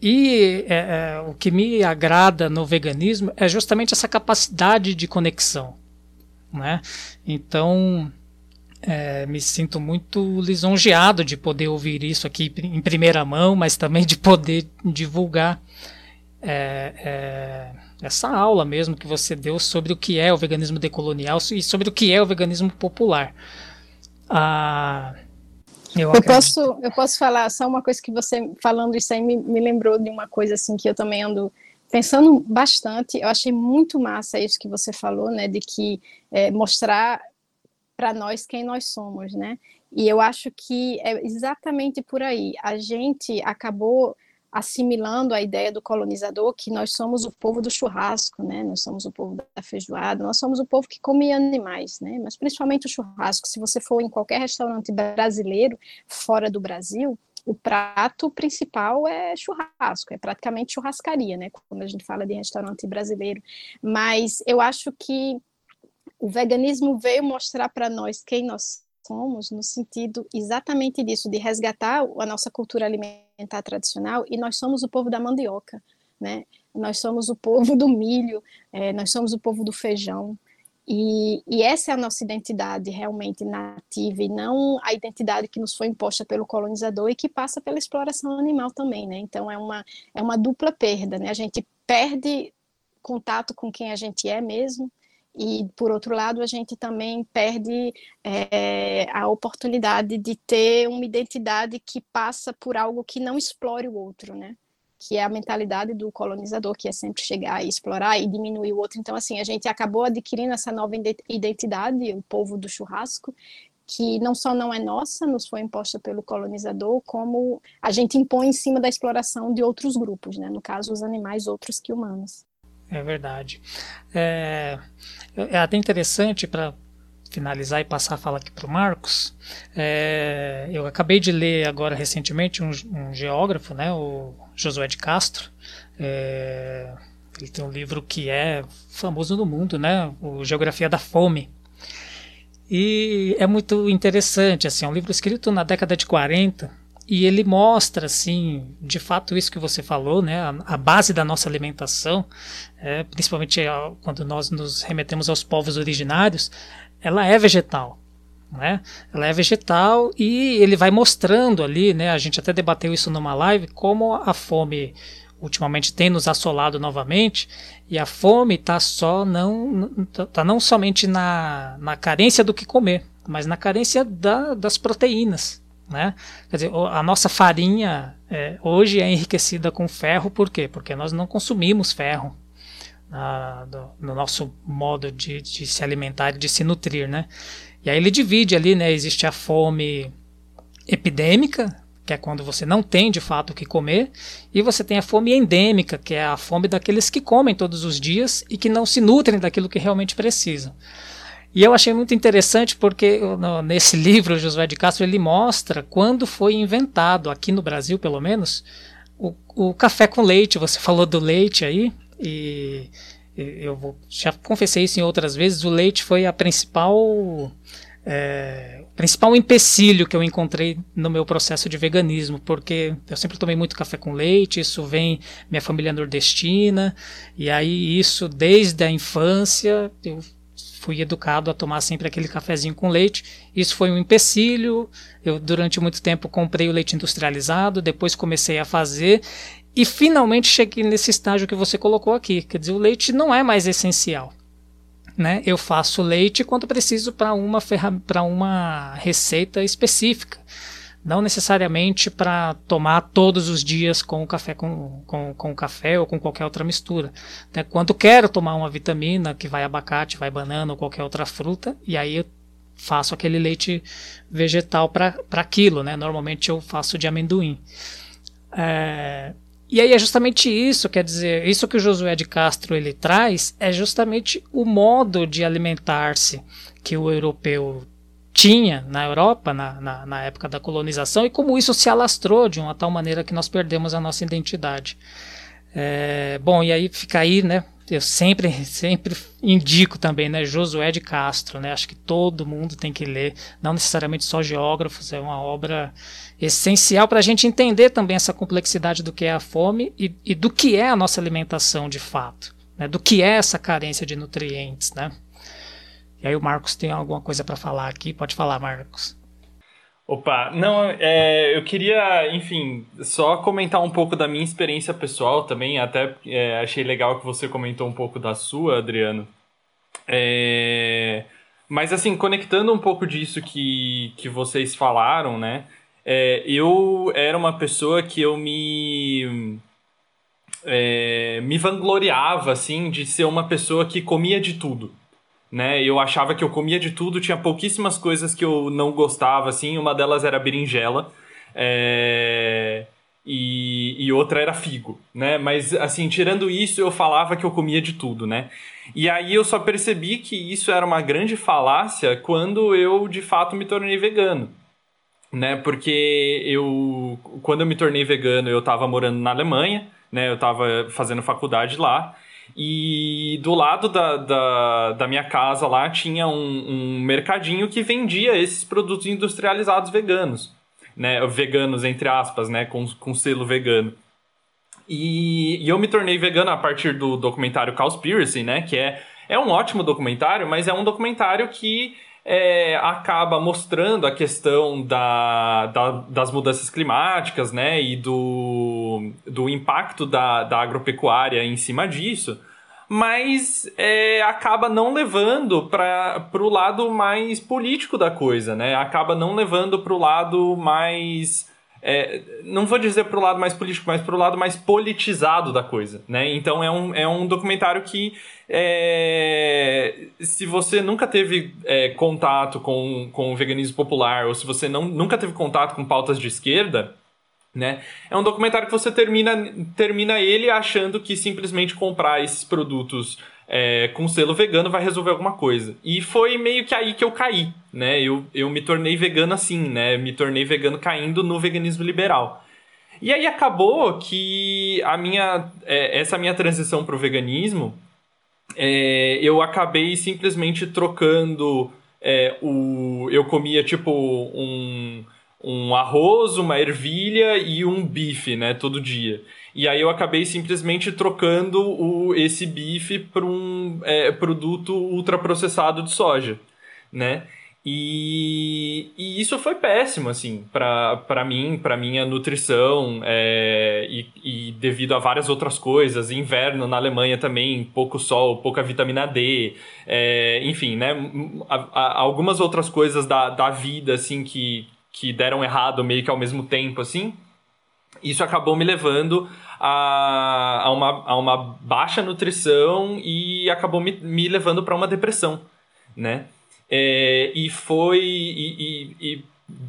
E é, é, o que me agrada no veganismo é justamente essa capacidade de conexão, né? Então, é, me sinto muito lisonjeado de poder ouvir isso aqui em primeira mão, mas também de poder divulgar é, é, essa aula mesmo que você deu sobre o que é o veganismo decolonial e sobre o que é o veganismo popular. Ah, eu, eu posso, eu posso falar só uma coisa que você falando isso aí me, me lembrou de uma coisa assim que eu também ando pensando bastante. Eu achei muito massa isso que você falou, né, de que é, mostrar para nós quem nós somos, né? E eu acho que é exatamente por aí. A gente acabou assimilando a ideia do colonizador que nós somos o povo do churrasco, né? Nós somos o povo da feijoada, nós somos o povo que come animais, né? Mas principalmente o churrasco. Se você for em qualquer restaurante brasileiro fora do Brasil, o prato principal é churrasco, é praticamente churrascaria, né? Quando a gente fala de restaurante brasileiro. Mas eu acho que o veganismo veio mostrar para nós quem nós somos no sentido exatamente disso, de resgatar a nossa cultura alimentar tradicional, e nós somos o povo da mandioca, né? Nós somos o povo do milho, é, nós somos o povo do feijão, e, e, essa é a nossa identidade realmente nativa, e não a identidade que nos foi imposta pelo colonizador e que passa pela exploração animal também, né? Então é uma, é uma dupla perda, né? A gente perde contato com quem a gente é mesmo, e por outro lado a gente também perde é, a oportunidade de ter uma identidade que passa por algo que não explore o outro, né? Que é a mentalidade do colonizador, que é sempre chegar e explorar e diminuir o outro. Então, assim, a gente acabou adquirindo essa nova identidade, o povo do churrasco, que não só não é nossa, nos foi imposta pelo colonizador, como a gente impõe em cima da exploração de outros grupos, né? No caso, os animais outros que humanos. É verdade. É, é até interessante para finalizar e passar a fala aqui para o Marcos. É, eu acabei de ler agora recentemente um, um geógrafo, né, o Josué de Castro. É, ele tem um livro que é famoso no mundo, né, o Geografia da Fome. E é muito interessante, assim, é um livro escrito na década de 40 e ele mostra, assim, de fato isso que você falou, né, a, a base da nossa alimentação, é, principalmente quando nós nos remetemos aos povos originários, ela é vegetal, né? Ela é vegetal e ele vai mostrando ali, né? A gente até debateu isso numa live, como a fome ultimamente tem nos assolado novamente e a fome está só não tá não somente na, na carência do que comer, mas na carência da, das proteínas, né? Quer dizer, a nossa farinha é, hoje é enriquecida com ferro, por quê? Porque nós não consumimos ferro na, do, no nosso modo de, de, se alimentar e de se nutrir. Né? E aí ele divide ali, né? existe a fome epidêmica, que é quando você não tem de fato o que comer, e você tem a fome endêmica, que é a fome daqueles que comem todos os dias e que não se nutrem daquilo que realmente precisam. E eu achei muito interessante porque no, nesse livro, Josué de Castro, ele mostra quando foi inventado, aqui no Brasil pelo menos, o, o café com leite. Você falou do leite aí, e eu vou, já confessei isso em outras vezes, o leite foi a principal é, principal empecilho que eu encontrei no meu processo de veganismo, porque eu sempre tomei muito café com leite, isso vem minha família nordestina, e aí isso desde a infância eu fui educado a tomar sempre aquele cafezinho com leite. Isso foi um empecilho. Eu durante muito tempo comprei o leite industrializado, depois comecei a fazer e finalmente cheguei nesse estágio que você colocou aqui. Quer dizer, o leite não é mais essencial. Né? Eu faço leite quando preciso para uma, para uma receita específica. Não necessariamente para tomar todos os dias com café com, com, com café ou com qualquer outra mistura. Né? Quando quero tomar uma vitamina, que vai abacate, vai banana ou qualquer outra fruta, e aí eu faço aquele leite vegetal para aquilo. Né? Normalmente eu faço de amendoim. É, e aí é justamente isso, quer dizer, isso que o Josué de Castro ele traz é justamente o modo de alimentar-se que o europeu tinha na Europa na, na, na, época da colonização e como isso se alastrou de uma tal maneira que nós perdemos a nossa identidade. É, bom, e aí fica aí, né? Eu sempre, sempre indico também, né? Josué de Castro, né? Acho que todo mundo tem que ler, não necessariamente só geógrafos, é uma obra essencial para a gente entender também essa complexidade do que é a fome e, e do que é a nossa alimentação de fato, né? do que é essa carência de nutrientes. Né? E aí o Marcos tem alguma coisa para falar aqui, pode falar, Marcos. Opa, não, é, eu queria, enfim, só comentar um pouco da minha experiência pessoal também, até é, achei legal que você comentou um pouco da sua, Adriano. É, mas assim, conectando um pouco disso que, que vocês falaram, né? É, eu era uma pessoa que eu me. É, me vangloriava, assim, de ser uma pessoa que comia de tudo. Né? Eu achava que eu comia de tudo, tinha pouquíssimas coisas que eu não gostava, assim, uma delas era berinjela. É... E, e, outra era figo, né? Mas, assim, tirando isso, eu falava que eu comia de tudo, né? E aí eu só percebi que isso era uma grande falácia quando eu, de fato, me tornei vegano, né? Porque eu, quando eu me tornei vegano, eu estava morando na Alemanha, né? Eu estava fazendo faculdade lá. E do lado da, da, da minha casa lá tinha um, um mercadinho que vendia esses produtos industrializados veganos, né? Veganos, entre aspas, né? Com, com selo vegano. E, e eu me tornei vegano a partir do documentário Cowspiracy, né? Que é, é um ótimo documentário, mas é um documentário que é, acaba mostrando a questão da, da, das mudanças climáticas né, e do, do impacto da, da agropecuária em cima disso, mas é, acaba não levando para o lado mais político da coisa, né? acaba não levando para o lado mais. É, não vou dizer para o lado mais político, mas para o lado mais politizado da coisa, né? Então é um, é um documentário que é, se você nunca teve é, contato com, com o veganismo popular, ou se você não, nunca teve contato com pautas de esquerda, né? É um documentário que você termina, termina ele achando que simplesmente comprar esses produtos é, com selo vegano vai resolver alguma coisa. E foi meio que aí que eu caí, né? Eu, eu me tornei vegano assim, né? Me tornei vegano caindo no veganismo liberal. E aí acabou que a minha, é, essa minha transição para o veganismo é, eu acabei simplesmente trocando é, o. Eu comia tipo um, um arroz, uma ervilha e um bife, né, todo dia. E aí eu acabei simplesmente trocando o, esse bife por um é, produto ultraprocessado de soja, né? E, e, isso foi péssimo, assim, para mim, para minha nutrição, é, e, e, devido a várias outras coisas. Inverno na Alemanha também, pouco sol, pouca vitamina D, é, enfim, né? A, a, algumas outras coisas da, da vida, assim, que, que deram errado meio que ao mesmo tempo, assim. Isso acabou me levando a, a, uma, a uma baixa nutrição e acabou me, me levando para uma depressão, né? É, e foi. E, e, e,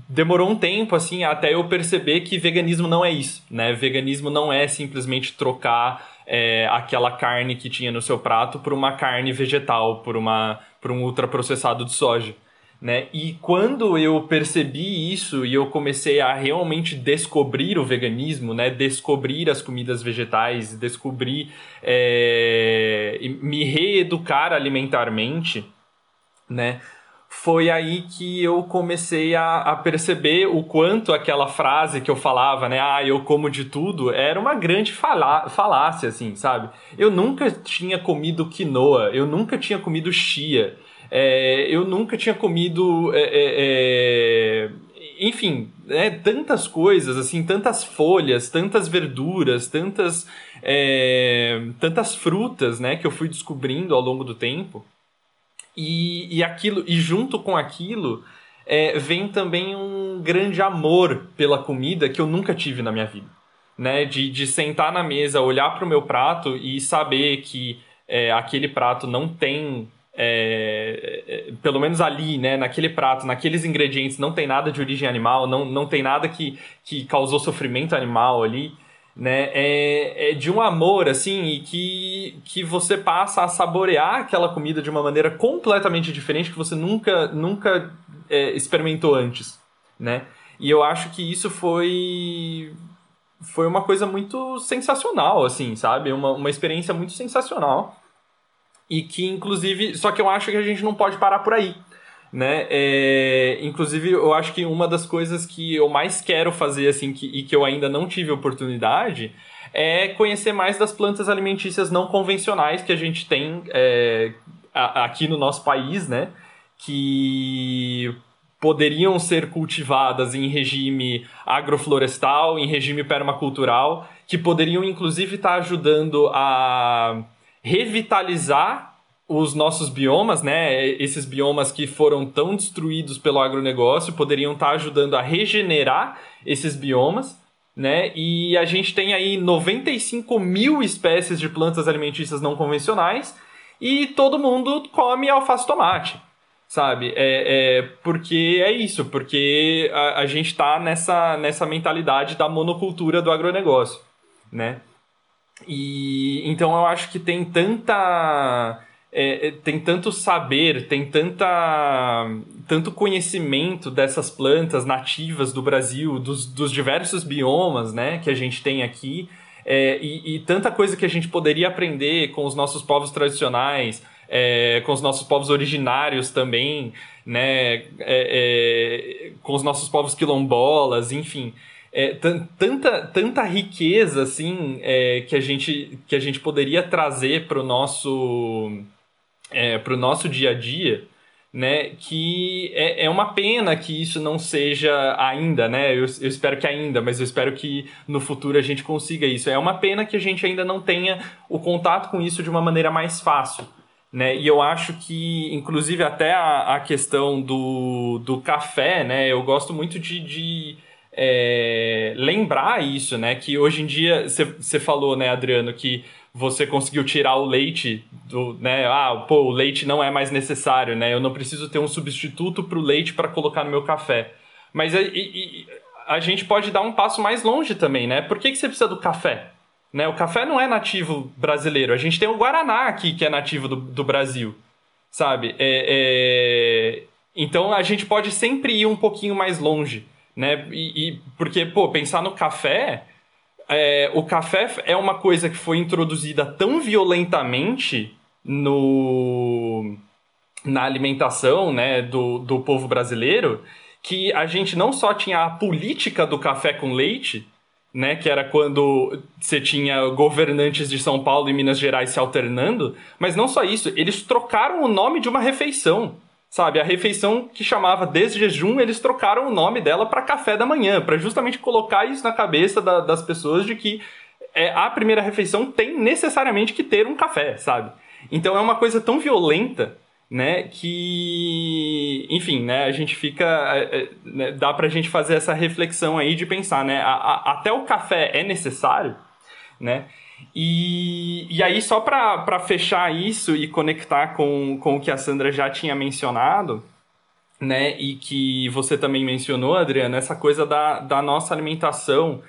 demorou um tempo, assim, até eu perceber que veganismo não é isso, né? Veganismo não é simplesmente trocar é, aquela carne que tinha no seu prato por uma carne vegetal, por uma, para um ultraprocessado de soja. Né? E quando eu percebi isso e eu comecei a realmente descobrir o veganismo, né? descobrir as comidas vegetais, descobrir é, me reeducar alimentarmente, né? Foi aí que eu comecei a, a, perceber o quanto aquela frase que eu falava, né? Ah, eu como de tudo, era uma grande falá falácia, assim, sabe? Eu nunca tinha comido quinoa, eu nunca tinha comido chia, é, eu nunca tinha comido. É, é, é enfim, né, tantas coisas, assim, tantas folhas, tantas verduras, tantas, é, tantas frutas, né, que eu fui descobrindo ao longo do tempo. E, e aquilo e junto com aquilo é, vem também um grande amor pela comida que eu nunca tive na minha vida. Né? De, de sentar na mesa, olhar para o meu prato e saber que é, aquele prato não tem é, é, pelo menos ali, né, naquele prato, naqueles ingredientes, não tem nada de origem animal, não, não tem nada que, que causou sofrimento animal ali né? É, é, de um amor, assim, e que, que você passa a saborear aquela comida de uma maneira completamente diferente que você nunca, nunca é, experimentou antes, né? E eu acho que isso foi foi uma coisa muito sensacional, assim, sabe? Uma, uma experiência muito sensacional. E que, inclusive, só que eu acho que a gente não pode parar por aí né? É, inclusive, eu acho que uma das coisas que eu mais quero fazer, assim, que, e que eu ainda não tive oportunidade, é conhecer mais das plantas alimentícias não convencionais que a gente tem é, aqui no nosso país, né? Que poderiam ser cultivadas em regime agroflorestal, em regime permacultural, que poderiam inclusive estar ajudando a revitalizar os nossos biomas, né, esses biomas que foram tão destruídos pelo agronegócio, poderiam estar ajudando a regenerar esses biomas, né, e a gente tem aí 95 mil espécies de plantas alimentícias não convencionais e todo mundo come alface tomate, sabe? É, é porque é isso, porque a, a gente está nessa, nessa mentalidade da monocultura do agronegócio, né? E então eu acho que tem tanta é, é, tem tanto saber, tem tanta, tanto conhecimento dessas plantas nativas do Brasil, dos, dos diversos biomas né, que a gente tem aqui, é, e, e, tanta coisa que a gente poderia aprender com os nossos povos tradicionais, é, com os nossos povos originários também, né, é, é, com os nossos povos quilombolas, enfim. tanta, tanta riqueza assim que, a gente, que a gente poderia trazer para o nosso é, para o nosso dia a dia, né, que é, é uma pena que isso não seja ainda, né, eu, eu espero que ainda, mas eu espero que no futuro a gente consiga isso. É uma pena que a gente ainda não tenha o contato com isso de uma maneira mais fácil. Né? E eu acho que, inclusive, até a, a questão do, do café, né? Eu gosto muito de, de é, lembrar isso, né? Que hoje em dia, você falou, né, Adriano, que você conseguiu tirar o leite do, né? Ah, pô, o leite não é mais necessário, né? Eu não preciso ter um substituto para o leite para colocar no meu café. Mas a, e, a gente pode dar um passo mais longe também, né? Por que, que você precisa do café? Né? O café não é nativo brasileiro. A gente tem o Guaraná aqui, que é nativo do, do Brasil, sabe? É, é... Então a gente pode sempre ir um pouquinho mais longe, né? E, e porque, pô, pensar no café é, o café é uma coisa que foi introduzida tão violentamente no, na alimentação né, do, do povo brasileiro que a gente não só tinha a política do café com leite, né, que era quando você tinha governantes de São Paulo e Minas Gerais se alternando, mas não só isso, eles trocaram o nome de uma refeição. Sabe, a refeição que chamava desjejum, eles trocaram o nome dela para café da manhã, para justamente colocar isso na cabeça da, das pessoas de que é, a primeira refeição tem necessariamente que ter um café, sabe? Então é uma coisa tão violenta, né, que, enfim, né, a gente fica, é, é né, dá pra gente fazer essa reflexão aí de pensar, né, a, a, até o café é necessário, né, e, e aí, só para fechar isso e conectar com, com o que a Sandra já tinha mencionado, né, e que você também mencionou, Adriana, essa coisa da, da nossa alimentação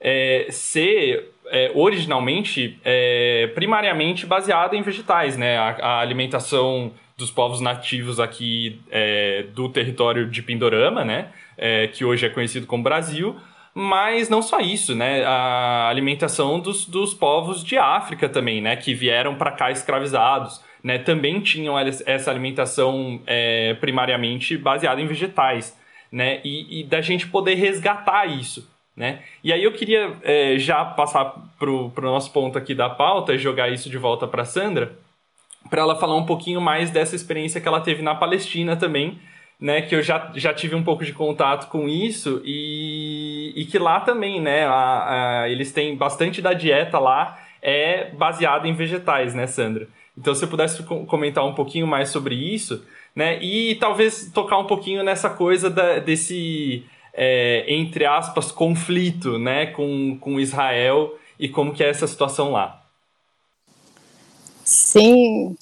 é, ser é, originalmente, é, primariamente baseada em vegetais, né, a, a, alimentação dos povos nativos aqui é, do território de Pindorama, né? É, que hoje é conhecido como Brasil. Mas não só isso, né? A alimentação dos, dos povos de África também, né? Que vieram para cá escravizados, né? Também tinham essa alimentação é, primariamente baseada em vegetais, né? E, e, da gente poder resgatar isso, né? E aí eu queria é, já passar pro, pro nosso ponto aqui da pauta e jogar isso de volta para Sandra, para ela falar um pouquinho mais dessa experiência que ela teve na Palestina também, né, que eu já, já tive um pouco de contato com isso e, e que lá também, né, a, a, eles têm bastante da dieta lá é baseada em vegetais, né, Sandra? Então, se você pudesse comentar um pouquinho mais sobre isso, né, e talvez tocar um pouquinho nessa coisa da, desse, é, entre aspas, conflito, né, com, com Israel e como que é essa situação lá. Sim,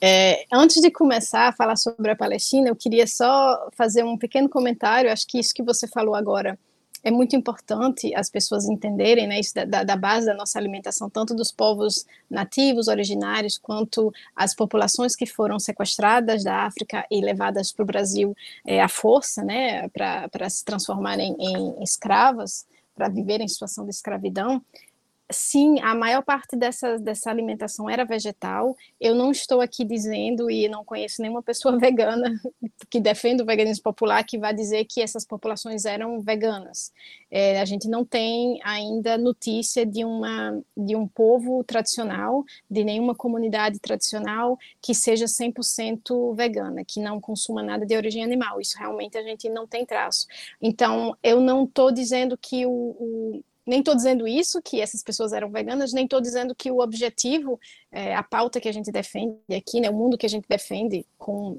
é, antes de começar a falar sobre a Palestina, eu queria só fazer um pequeno comentário. Acho que isso que você falou agora é muito importante as pessoas entenderem, né, isso da, da, base da nossa alimentação, tanto dos povos nativos, originários, quanto as populações que foram sequestradas da África e levadas para o Brasil é, à força, né, para se transformarem em escravas, para viver em situação de escravidão sim, a maior parte dessa, dessa alimentação era vegetal. Eu não estou aqui dizendo, e não conheço nenhuma pessoa vegana que defenda o veganismo popular que vai dizer que essas populações eram veganas. É, a gente não tem ainda notícia de, uma, de um povo tradicional, de nenhuma comunidade tradicional que seja 100% vegana, que não consuma nada de origem animal. Isso realmente a gente não tem traço. Então, eu não estou dizendo que o, o nem estou dizendo isso, que essas pessoas eram veganas, nem estou dizendo que o objetivo, é, a pauta que a gente defende aqui, né, o mundo que a gente defende com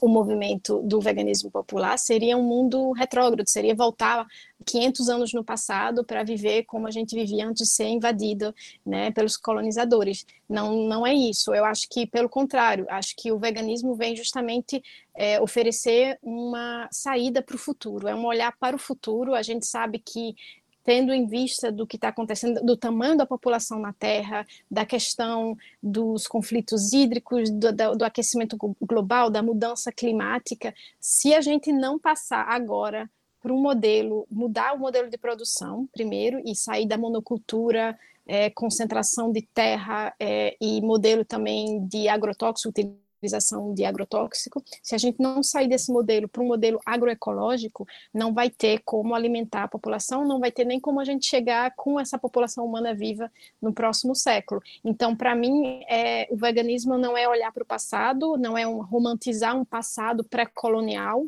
o movimento do veganismo popular seria um mundo retrógrado, seria voltar 500 anos no passado para viver como a gente vivia antes de ser invadido né, pelos colonizadores. Não, não é isso. Eu acho que, pelo contrário, acho que o veganismo vem justamente é, oferecer uma saída para o futuro, é um olhar para o futuro. A gente sabe que tendo em vista do que está acontecendo, do tamanho da população na Terra, da questão dos conflitos hídricos, do, do, aquecimento global, da mudança climática, se a gente não passar agora para um modelo, mudar o modelo de produção, primeiro, e sair da monocultura, é, concentração de terra é, e modelo também de agrotóxico, utilização de agrotóxico, se a gente não sair desse modelo para um modelo agroecológico, não vai ter como alimentar a população, não vai ter nem como a gente chegar com essa população humana viva no próximo século. Então, para mim, é, o veganismo não é olhar para o passado, não é um, romantizar um passado pré-colonial,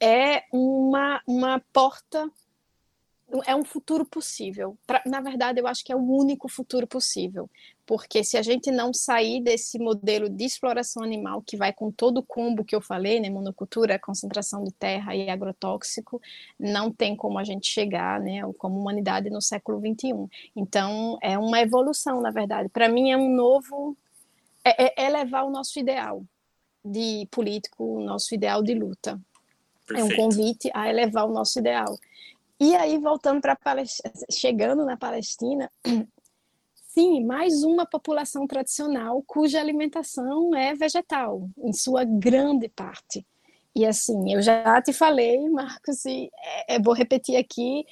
é uma, uma porta é um futuro possível. Pra, na verdade, eu acho que é o único futuro possível, porque se a gente não sair desse modelo de exploração animal que vai com todo o combo que eu falei, né, monocultura, concentração de terra e agrotóxico, não tem como a gente chegar, né, como humanidade no século 21. Então, é uma evolução, na verdade. Para mim, é um novo, é, é, é elevar o nosso ideal de político, o nosso ideal de luta. Perfeito. É um convite a elevar o nosso ideal. E aí, voltando para chegando na Palestina, sim, mais uma população tradicional cuja alimentação é vegetal, em sua grande parte. E assim, eu já te falei, Marcos, e é, é vou repetir aqui,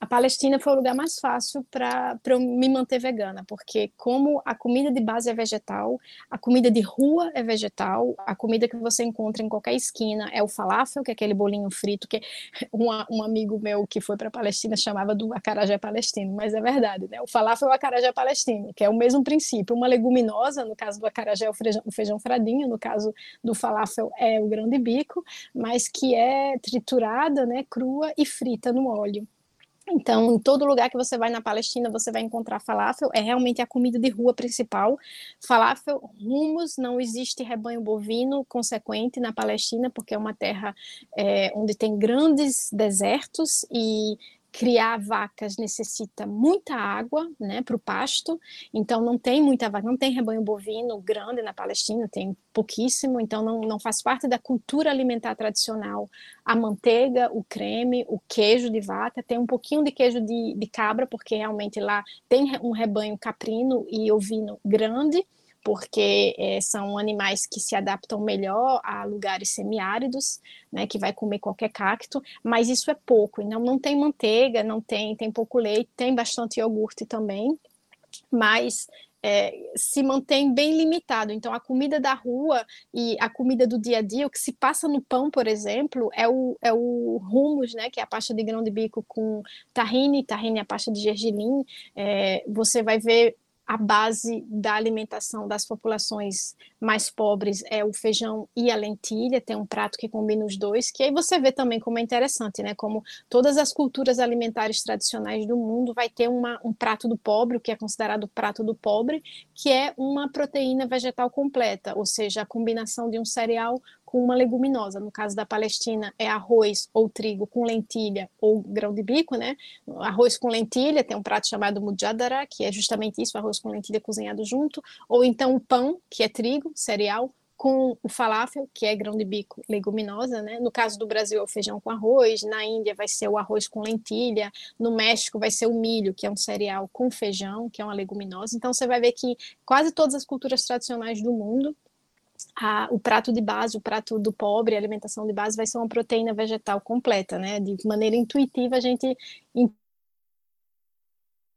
a Palestina foi o lugar mais fácil para eu me manter vegana, porque como a comida de base é vegetal, a comida de rua é vegetal, a comida que você encontra em qualquer esquina é o falafel, que é aquele bolinho frito que um, amigo meu que foi para a Palestina chamava do acarajé palestino, mas é verdade, né? O falafel é o acarajé palestino, que é o mesmo princípio, uma leguminosa, no caso do acarajé é o feijão, o feijão fradinho, no caso do falafel é o grande bico, mas que é triturada, né, crua e frita no óleo. Então, em todo lugar que você vai na Palestina, você vai encontrar falafel, é realmente a comida de rua principal. Falafel, rumos, não existe rebanho bovino consequente na Palestina, porque é uma terra é, onde tem grandes desertos e criar vacas necessita muita água, né, para o pasto, então não tem muita vaca, não tem rebanho bovino grande na Palestina, tem pouquíssimo, então não, não faz parte da cultura alimentar tradicional a manteiga, o creme, o queijo de vaca, tem um pouquinho de queijo de, de cabra, porque realmente lá tem um rebanho caprino e ovino grande, porque é, são animais que se adaptam melhor a lugares semiáridos, né, que vai comer qualquer cacto, mas isso é pouco, então não tem manteiga, não tem, tem pouco leite, tem bastante iogurte também, mas é, se mantém bem limitado. Então, a comida da rua e a comida do dia a dia, o que se passa no pão, por exemplo, é o, é o hummus, né, que é a pasta de grão de bico com tahine, tahine é a pasta de gergelim. É, você vai ver a base da alimentação das populações mais pobres é o feijão e a lentilha, tem um prato que combina os dois, que aí você vê também como é interessante, né? Como todas as culturas alimentares tradicionais do mundo vai ter uma, um prato do pobre, o que é considerado prato do pobre, que é uma proteína vegetal completa, ou seja, a combinação de um cereal com uma leguminosa. No caso da Palestina, é arroz ou trigo com lentilha ou grão de bico, né? Arroz com lentilha, tem um prato chamado mujadara, que é justamente isso, arroz com lentilha cozinhado junto, ou então o pão, que é trigo, cereal, com o falafel, que é grão de bico leguminosa, né? No caso do Brasil é o feijão com arroz, na Índia vai ser o arroz com lentilha, no México vai ser o milho, que é um cereal com feijão, que é uma leguminosa. Então você vai ver que quase todas as culturas tradicionais do mundo a, o prato de base, o prato do pobre, a alimentação de base vai ser uma proteína vegetal completa, né? De maneira intuitiva a gente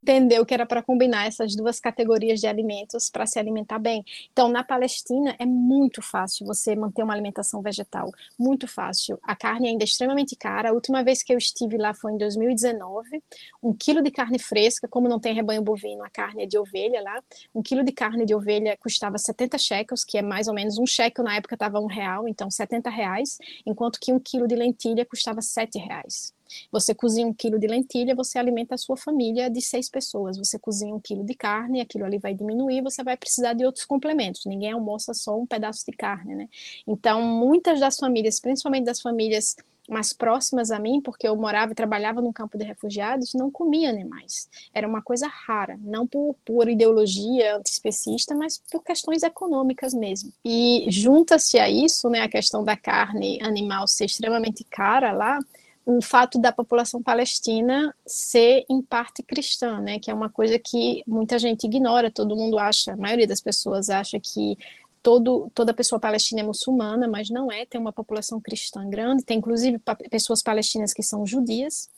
entendeu que era para combinar essas duas categorias de alimentos para se alimentar bem. Então, na Palestina é muito fácil você manter uma alimentação vegetal, muito fácil. A carne ainda é extremamente cara. A última vez que eu estive lá foi em 2019. Um quilo de carne fresca, como não tem rebanho bovino, a carne é de ovelha lá. Um quilo de carne de ovelha custava 70 shekels, que é mais ou menos um shekel na época estava um real, então 70 reais, enquanto que um quilo de lentilha custava 7 reais. Você cozinha um quilo de lentilha, você alimenta a sua família de seis pessoas. Você cozinha um quilo de carne, aquilo ali vai diminuir, você vai precisar de outros complementos. Ninguém almoça só um pedaço de carne, né? Então, muitas das famílias, principalmente das famílias mais próximas a mim, porque eu morava e trabalhava num campo de refugiados, não comia animais. Era uma coisa rara, não por, por ideologia antiespecista, mas por questões econômicas mesmo. E junta-se a isso, né, a questão da carne animal ser extremamente cara lá, o fato da população palestina ser em parte cristã, né, que é uma coisa que muita gente ignora, todo mundo acha, a maioria das pessoas acha que todo, toda pessoa palestina é muçulmana, mas não é, tem uma população cristã grande, tem inclusive pessoas palestinas que são judias,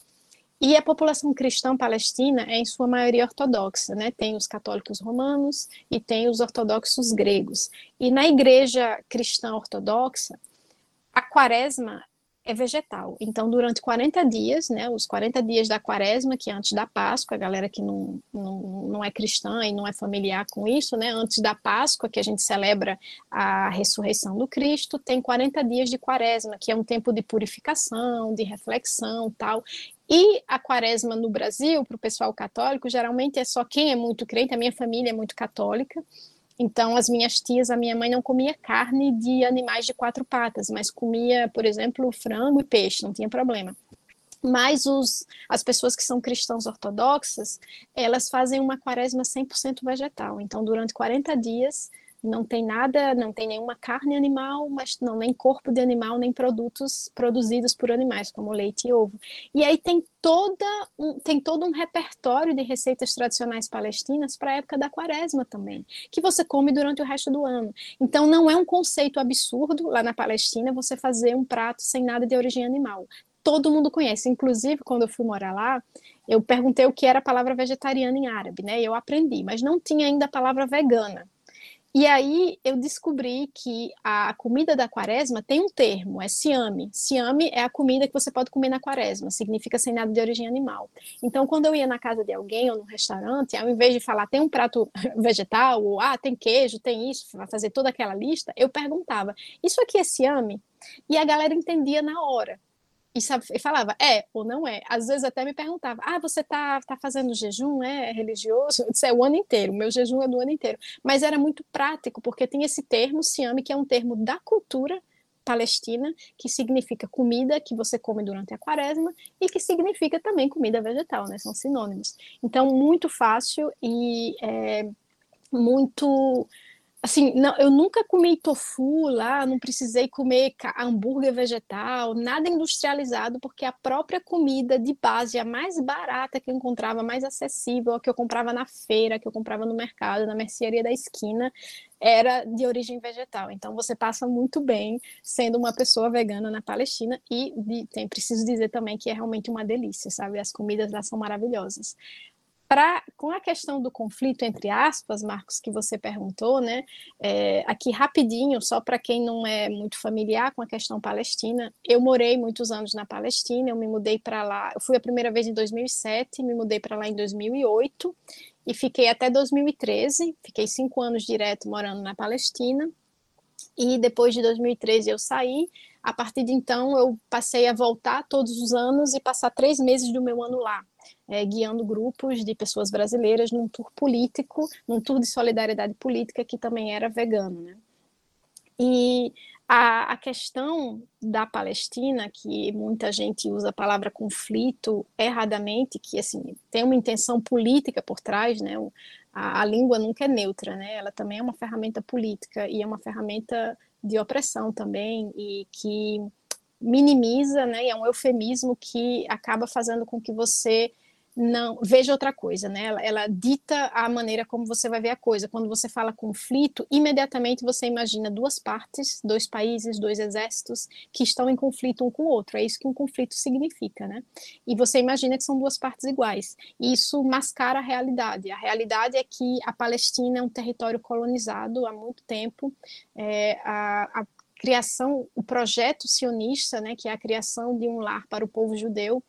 e a população cristã palestina é em sua maioria ortodoxa, né? Tem os católicos romanos e tem os ortodoxos gregos. E na igreja cristã ortodoxa, a quaresma é vegetal. Então, durante 40 dias, né, os 40 dias da quaresma, que é antes da Páscoa, a galera que não, não, não é cristã e não é familiar com isso, né, antes da Páscoa, que a gente celebra a ressurreição do Cristo, tem 40 dias de quaresma, que é um tempo de purificação, de reflexão tal. E a quaresma no Brasil, para o pessoal católico, geralmente é só quem é muito crente, a minha família é muito católica, então, as minhas tias, a minha mãe não comia carne de animais de quatro patas, mas comia, por exemplo, frango e peixe, não tinha problema. Mas os, as pessoas que são cristãos ortodoxas, elas fazem uma quaresma 100% vegetal. Então, durante 40 dias, não tem nada, não tem nenhuma carne animal, mas não nem corpo de animal, nem produtos produzidos por animais, como leite e ovo. E aí tem toda um, tem todo um repertório de receitas tradicionais palestinas para a época da quaresma também, que você come durante o resto do ano. Então não é um conceito absurdo lá na Palestina você fazer um prato sem nada de origem animal. Todo mundo conhece, inclusive quando eu fui morar lá, eu perguntei o que era a palavra vegetariana em árabe, né? E eu aprendi, mas não tinha ainda a palavra vegana. E aí eu descobri que a comida da quaresma tem um termo, é siame. Siame é a comida que você pode comer na quaresma, significa sem nada de origem animal. Então, quando eu ia na casa de alguém ou no restaurante, ao invés de falar tem um prato vegetal, ou ah, tem queijo, tem isso, fazer toda aquela lista, eu perguntava, isso aqui é siame? E a galera entendia na hora e, sabe, e falava, é ou não é. Às vezes até me perguntava, ah, você tá, tá fazendo jejum, é, é religioso? Eu disse, é o ano inteiro, meu jejum é do ano inteiro. Mas era muito prático, porque tem esse termo, siame, que é um termo da cultura palestina, que significa comida que você come durante a quaresma e que significa também comida vegetal, né? São sinônimos. Então, muito fácil e é, muito assim, não, eu nunca comi tofu lá, não precisei comer hambúrguer vegetal, nada industrializado, porque a própria comida de base, a mais barata que eu encontrava, mais acessível, a que eu comprava na feira, que eu comprava no mercado, na mercearia da esquina, era de origem vegetal. Então você passa muito bem sendo uma pessoa vegana na Palestina e de, tem, preciso dizer também que é realmente uma delícia, sabe? As comidas lá são maravilhosas pra, com a questão do conflito entre aspas, Marcos, que você perguntou, né? É, aqui rapidinho, só para quem não é muito familiar com a questão palestina, eu morei muitos anos na Palestina, eu me mudei para lá, eu fui a primeira vez em 2007, me mudei para lá em 2008 e fiquei até 2013, fiquei cinco anos direto morando na Palestina. E depois de 2013 eu saí. A partir de então eu passei a voltar todos os anos e passar três meses do meu ano lá é, guiando grupos de pessoas brasileiras num tour político, num tour de solidariedade política que também era vegano. Né? E a, a, questão da Palestina, que muita gente usa a palavra conflito erradamente, que assim tem uma intenção política por trás, né? A, a, língua nunca é neutra, né? Ela também é uma ferramenta política e é uma ferramenta de opressão também e que minimiza, né? E é um eufemismo que acaba fazendo com que você não veja outra coisa, né? Ela, ela, dita a maneira como você vai ver a coisa. Quando você fala conflito, imediatamente você imagina duas partes, dois países, dois exércitos que estão em conflito um com o outro. É isso que um conflito significa, né? E você imagina que são duas partes iguais. E isso mascara a realidade. A realidade é que a Palestina é um território colonizado há muito tempo. É, a, a criação, o projeto sionista, né, que é a criação de um lar para o povo judeu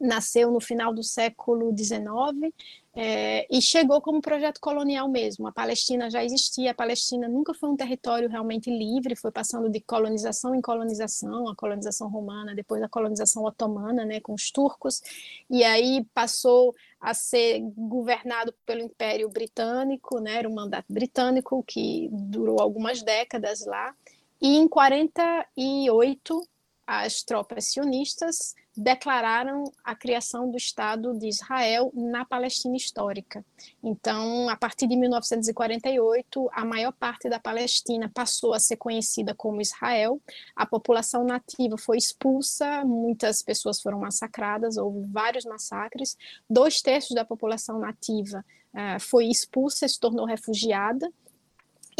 nasceu no final do século XIX é, e chegou como projeto colonial mesmo. A Palestina já existia, a Palestina nunca foi um território realmente livre, foi passando de colonização em colonização, a colonização romana, depois a colonização otomana, né, com os turcos, e aí passou a ser governado pelo Império Britânico, né, era um mandato britânico que durou algumas décadas lá, e em 48 as tropas sionistas declararam a criação do Estado de Israel na Palestina histórica. Então, a partir de 1948, a maior parte da Palestina passou a ser conhecida como Israel. A população nativa foi expulsa, muitas pessoas foram massacradas, houve vários massacres. Dois terços da população nativa uh, foi expulsa, se tornou refugiada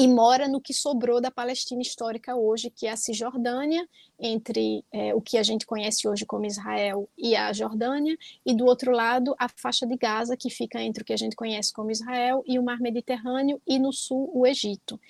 e mora no que sobrou da Palestina histórica hoje, que é a Cisjordânia, entre é, o que a gente conhece hoje como Israel e a Jordânia, e do outro lado a faixa de Gaza, que fica entre o que a gente conhece como Israel e o Mar Mediterrâneo, e no sul o Egito.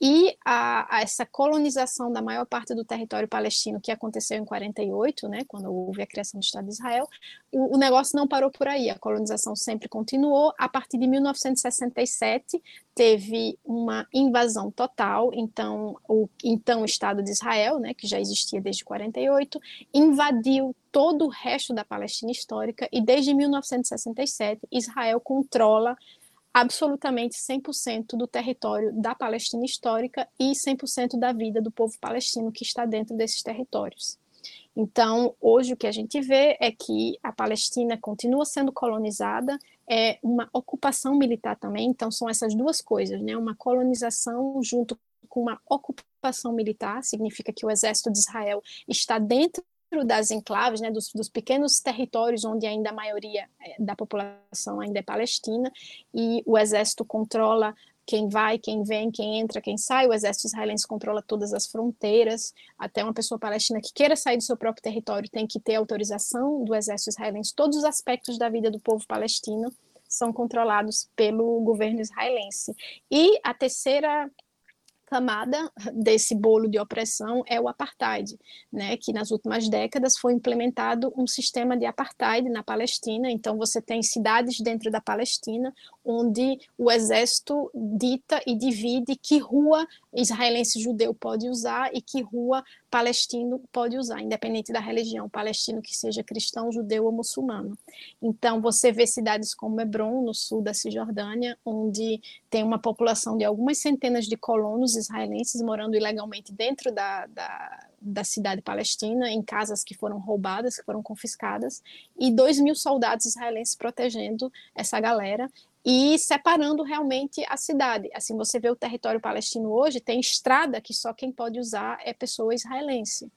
E a, a essa colonização da maior parte do território palestino que aconteceu em 48, né, quando houve a criação do Estado de Israel, o, o negócio não parou por aí, a colonização sempre continuou. A partir de 1967, teve uma invasão total, então o então Estado de Israel, né, que já existia desde 48, invadiu todo o resto da Palestina histórica e desde 1967 Israel controla absolutamente 100% do território da Palestina histórica e 100% da vida do povo palestino que está dentro desses territórios. Então, hoje o que a gente vê é que a Palestina continua sendo colonizada, é uma ocupação militar também, então são essas duas coisas, né? Uma colonização junto com uma ocupação militar, significa que o exército de Israel está dentro das enclaves, né, dos, dos, pequenos territórios onde ainda a maioria eh, da população ainda é palestina, e o exército controla quem vai, quem vem, quem entra, quem sai. O exército israelense controla todas as fronteiras. Até uma pessoa palestina que queira sair do seu próprio território tem que ter autorização do exército israelense. Todos os aspectos da vida do povo palestino são controlados pelo governo israelense. E a terceira camada desse bolo de opressão é o apartheid, né, que nas últimas décadas foi implementado um sistema de apartheid na Palestina. Então você tem cidades dentro da Palestina onde o exército dita e divide que rua israelense judeu pode usar e que rua palestino pode usar, independente da religião, palestino que seja cristão, judeu ou muçulmano. Então, você vê cidades como Hebron, no sul da Cisjordânia, onde tem uma população de algumas centenas de colonos israelenses morando ilegalmente dentro da, da, da, cidade palestina, em casas que foram roubadas, que foram confiscadas, e 2 mil soldados israelenses protegendo essa galera e separando realmente a cidade. Assim, você vê o território palestino hoje, tem estrada que só quem pode usar é pessoa israelense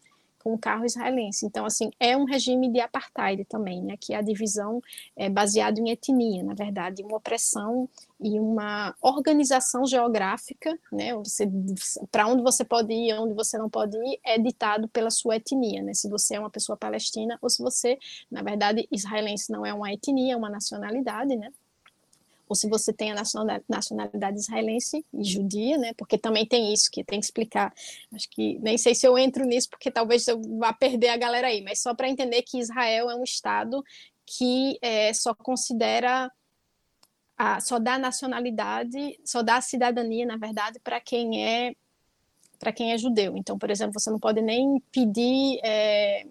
com carro israelense. Então, assim, é um regime de apartheid também, né, que a divisão é baseada em etnia, na verdade, uma opressão e uma organização geográfica, né, para onde você pode ir, onde você não pode ir, é ditado pela sua etnia, né, se você é uma pessoa palestina ou se você, na verdade, israelense não é uma etnia, é uma nacionalidade, né, ou se você tem a nacionalidade israelense e judia, né? Porque também tem isso que tem que explicar. Acho que nem sei se eu entro nisso, porque talvez eu vá perder a galera aí, mas só para entender que Israel é um estado que é, só considera a, só dá nacionalidade, só dá cidadania, na verdade, para quem é para quem é judeu. Então, por exemplo, você não pode nem pedir é,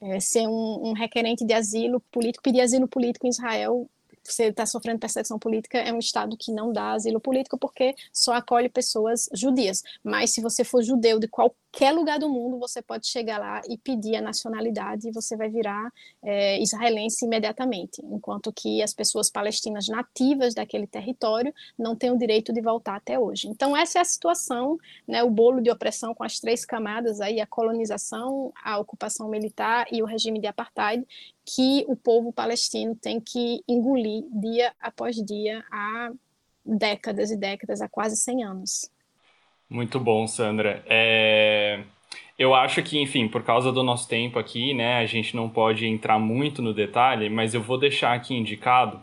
é, ser um, um, requerente de asilo político, pedir asilo político em Israel você está sofrendo perseguição política, é um Estado que não dá asilo político porque só acolhe pessoas judias. Mas se você for judeu de qualquer lugar do mundo, você pode chegar lá e pedir a nacionalidade e você vai virar é, israelense imediatamente. Enquanto que as pessoas palestinas nativas daquele território não têm o direito de voltar até hoje. Então, essa é a situação, né, o bolo de opressão com as três camadas aí, a colonização, a ocupação militar e o regime de apartheid, que o povo palestino tem que engolir dia após dia há décadas e décadas, há quase 100 anos. Muito bom, Sandra. É... Eu acho que, enfim, por causa do nosso tempo aqui, né, a gente não pode entrar muito no detalhe, mas eu vou deixar aqui indicado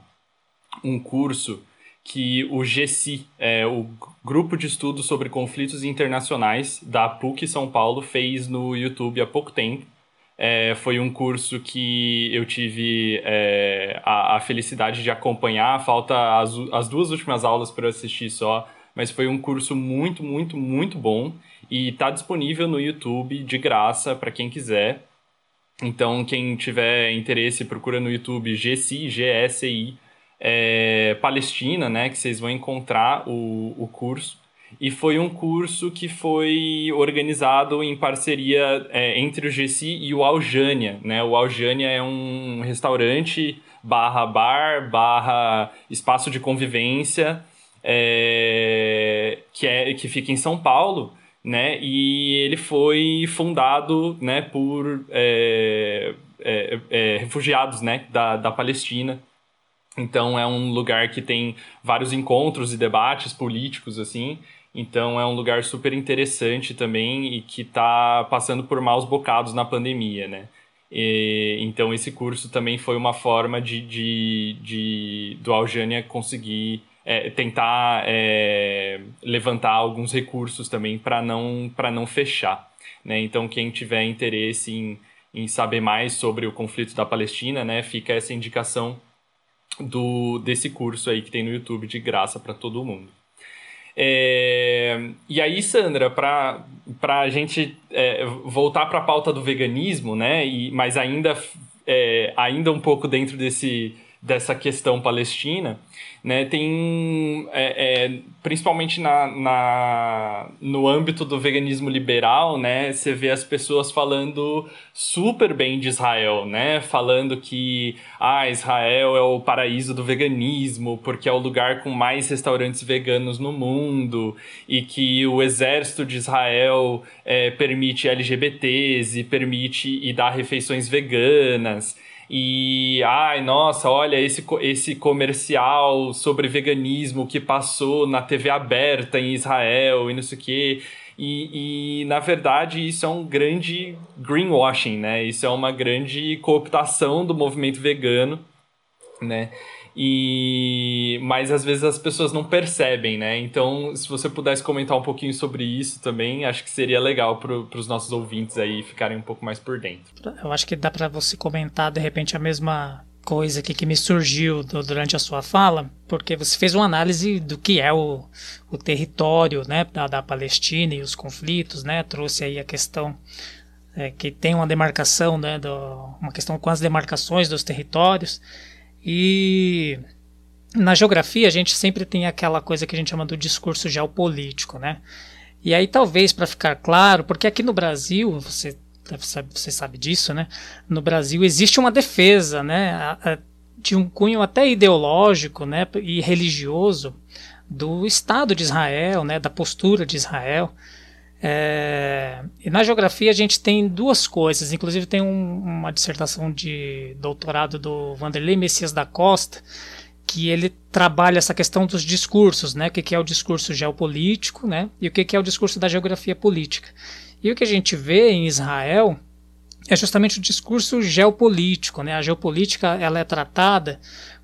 um curso que o GECI, é, o Grupo de Estudos sobre Conflitos Internacionais da PUC São Paulo, fez no YouTube há pouco tempo. É, foi um curso que eu tive é, a, a, felicidade de acompanhar. Falta as, as duas últimas aulas para assistir só, mas foi um curso muito, muito, muito bom e está disponível no YouTube de graça para quem quiser. Então, quem tiver interesse, procura no YouTube GSI, GSI é, Palestina, né, que vocês vão encontrar o, o curso e foi um curso que foi organizado em parceria é, entre o GC e o Aljânia, né? O Aljânia é um restaurante barra bar, barra espaço de convivência é, que, é, que fica em São Paulo, né? E ele foi fundado, né, por é, é, é refugiados, né, da, da Palestina, então é um lugar que tem vários encontros e debates políticos assim. Então é um lugar super interessante também e que está passando por maus bocados na pandemia, né? E, então esse curso também foi uma forma de, de, de do Aljânia conseguir é, tentar é, levantar alguns recursos também para não não fechar, né? Então quem tiver interesse em, em saber mais sobre o conflito da Palestina, né? Fica essa indicação do desse curso aí que tem no YouTube de graça para todo mundo. É, e aí, Sandra, para a gente é, voltar para a pauta do veganismo, né? E, mas ainda, é, ainda um pouco dentro desse, dessa questão palestina, né? Tem, é, é, principalmente na, na, no âmbito do veganismo liberal, né? Você vê as pessoas falando super bem de Israel, né? Falando que ah, Israel é o paraíso do veganismo, porque é o lugar com mais restaurantes veganos no mundo, e que o exército de Israel é, permite LGBTs e permite e dá refeições veganas e ai nossa olha esse, esse comercial sobre veganismo que passou na TV aberta em Israel e não sei o que e, e na verdade isso é um grande greenwashing né? Isso é uma grande cooptação do movimento vegano né e mas às vezes as pessoas não percebem, né? Então, se você pudesse comentar um pouquinho sobre isso também, acho que seria legal para os nossos ouvintes aí ficarem um pouco mais por dentro. Eu acho que dá para você comentar de repente a mesma coisa aqui que me surgiu do, durante a sua fala, porque você fez uma análise do que é o, o território né, da, da Palestina e os conflitos, né? Trouxe aí a questão é, que tem uma demarcação, né, do, uma questão com as demarcações dos territórios. E na geografia a gente sempre tem aquela coisa que a gente chama do discurso geopolítico, né? E aí talvez para ficar claro, porque aqui no Brasil, você você sabe disso, né? No Brasil existe uma defesa, né, de um cunho até ideológico, né, e religioso do Estado de Israel, né, da postura de Israel. É, e na geografia a gente tem duas coisas, inclusive tem um, uma dissertação de doutorado do Vanderlei Messias da Costa, que ele trabalha essa questão dos discursos, né? O que é o discurso geopolítico, né? E o que é o discurso da geografia política. E o que a gente vê em Israel é justamente o discurso geopolítico, né? A geopolítica ela é tratada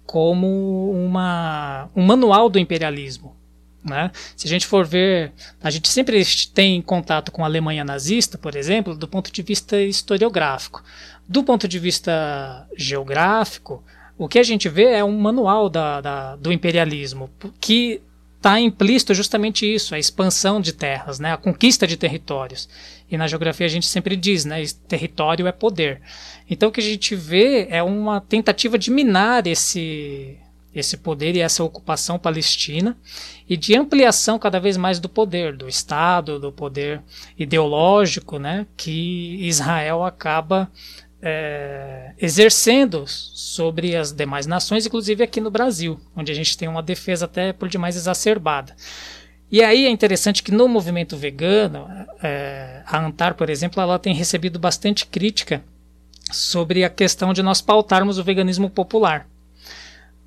como uma, um manual do imperialismo. Né? Se a gente for ver, a gente sempre tem contato com a Alemanha nazista, por exemplo, do ponto de vista historiográfico. Do ponto de vista geográfico, o que a gente vê é um manual da, da do imperialismo, que está implícito justamente isso, a expansão de terras, né, a conquista de territórios. E na geografia a gente sempre diz, né, território é poder. Então o que a gente vê é uma tentativa de minar esse esse poder e essa ocupação palestina e de ampliação cada vez mais do poder do Estado, do poder ideológico, né, que Israel acaba é, exercendo sobre as demais nações, inclusive aqui no Brasil, onde a gente tem uma defesa até por demais exacerbada. E aí é interessante que no movimento vegano, é, a Antar, por exemplo, ela tem recebido bastante crítica sobre a questão de nós pautarmos o veganismo popular.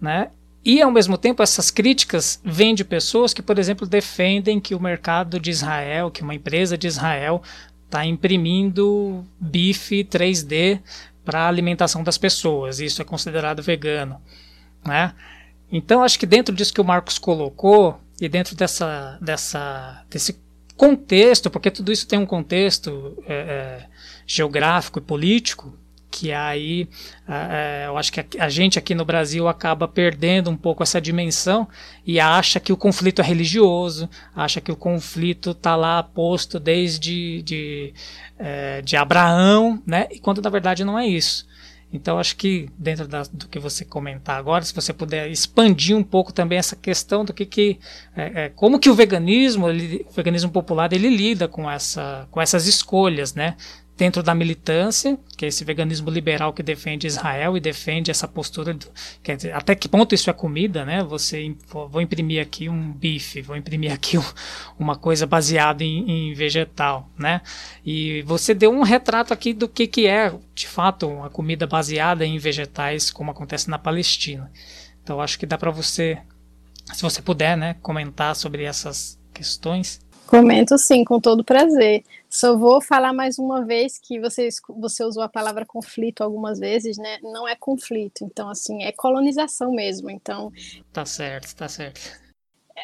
Né? E, ao mesmo tempo, essas críticas vêm de pessoas que, por exemplo, defendem que o mercado de Israel, que uma empresa de Israel está imprimindo bife 3D para a alimentação das pessoas. Isso é considerado vegano. Né? Então, acho que dentro disso que o Marcos colocou, e dentro dessa, dessa, desse contexto, porque tudo isso tem um contexto é, é, geográfico e político, que aí é, eu acho que a, gente aqui no Brasil acaba perdendo um pouco essa dimensão e acha que o conflito é religioso, acha que o conflito está lá posto desde de, é, de Abraão, né? E quando na verdade não é isso. Então acho que dentro da, do que você comentar agora, se você puder expandir um pouco também essa questão do que, que é, é, como que o veganismo, ele, o veganismo popular, ele lida com essa, com essas escolhas, né? Dentro da militância, que é esse veganismo liberal que defende Israel e defende essa postura, do, quer dizer, até que ponto isso é comida, né? Você vou imprimir aqui um bife, vou imprimir aqui um, uma coisa baseada em, em, vegetal, né? E você deu um retrato aqui do que, que é, de fato, uma comida baseada em vegetais, como acontece na Palestina. Então acho que dá para você, se você puder, né, comentar sobre essas questões. Comento sim, com todo prazer. Só vou falar mais uma vez que você, você usou a palavra conflito algumas vezes, né? Não é conflito, então assim, é colonização mesmo. Então. Tá certo, tá certo.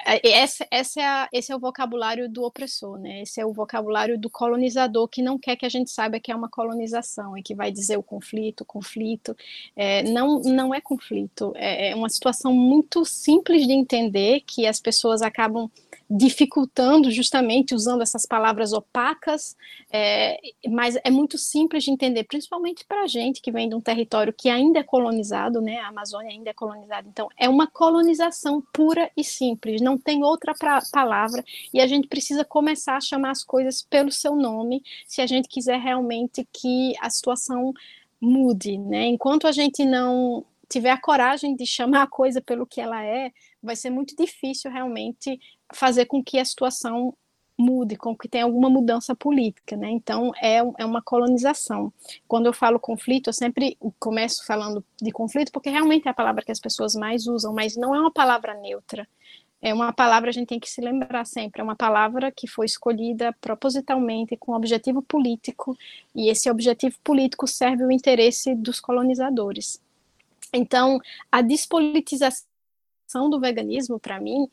É, esse, esse, é a, esse é o vocabulário do opressor, né? Esse é o vocabulário do colonizador que não quer que a gente saiba que é uma colonização e que vai dizer o conflito, conflito. É, não, não é conflito, é, é uma situação muito simples de entender que as pessoas acabam dificultando justamente usando essas palavras opacas, é, mas é muito simples de entender, principalmente para a gente que vem de um território que ainda é colonizado, né? A Amazônia ainda é colonizada, então é uma colonização pura e simples, não tem outra pra, palavra e a gente precisa começar a chamar as coisas pelo seu nome se a gente quiser realmente que a situação mude, né? Enquanto a gente não tiver a coragem de chamar a coisa pelo que ela é, vai ser muito difícil realmente fazer com que a situação mude, com que tenha alguma mudança política, né? Então é, é uma colonização. Quando eu falo conflito, eu sempre começo falando de conflito porque realmente é a palavra que as pessoas mais usam, mas não é uma palavra neutra. É uma palavra a gente tem que se lembrar sempre, é uma palavra que foi escolhida propositalmente com objetivo político, e esse objetivo político serve o interesse dos colonizadores. Então, a despolitização do veganismo, para mim,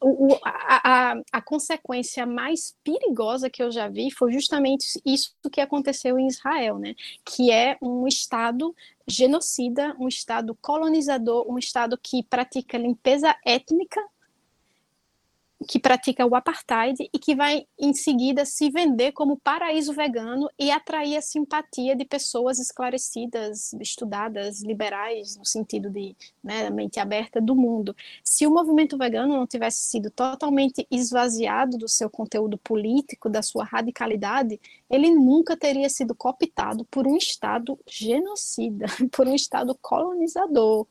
o, a, a, a, consequência mais perigosa que eu já vi foi justamente isso que aconteceu em Israel, né? Que é um Estado genocida, um Estado colonizador, um Estado que pratica limpeza étnica que pratica o apartheid e que vai em seguida se vender como paraíso vegano e atrair a simpatia de pessoas esclarecidas, estudadas, liberais, no sentido de né, mente aberta do mundo. Se o movimento vegano não tivesse sido totalmente esvaziado do seu conteúdo político, da sua radicalidade, ele nunca teria sido cooptado por um Estado genocida, por um Estado colonizador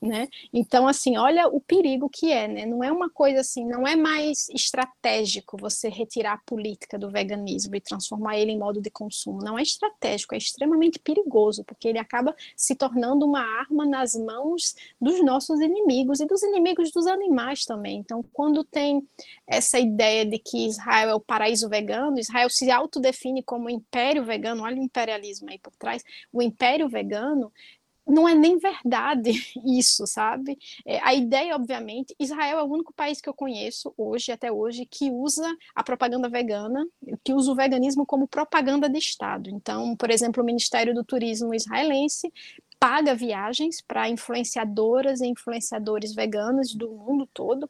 né? Então, assim, olha o perigo que é, né? Não é uma coisa assim, não é mais estratégico você retirar a política do veganismo e transformar ele em modo de consumo. Não é estratégico, é extremamente perigoso, porque ele acaba se tornando uma arma nas mãos dos nossos inimigos e dos inimigos dos animais também. Então, quando tem essa ideia de que Israel é o paraíso vegano, Israel se autodefine como império vegano, olha o imperialismo aí por trás, o império vegano, não é nem verdade isso, sabe? É, a ideia, obviamente, Israel é o único país que eu conheço hoje, até hoje, que usa a propaganda vegana, que usa o veganismo como propaganda de Estado. Então, por exemplo, o Ministério do Turismo israelense paga viagens para influenciadoras e influenciadores veganos do mundo todo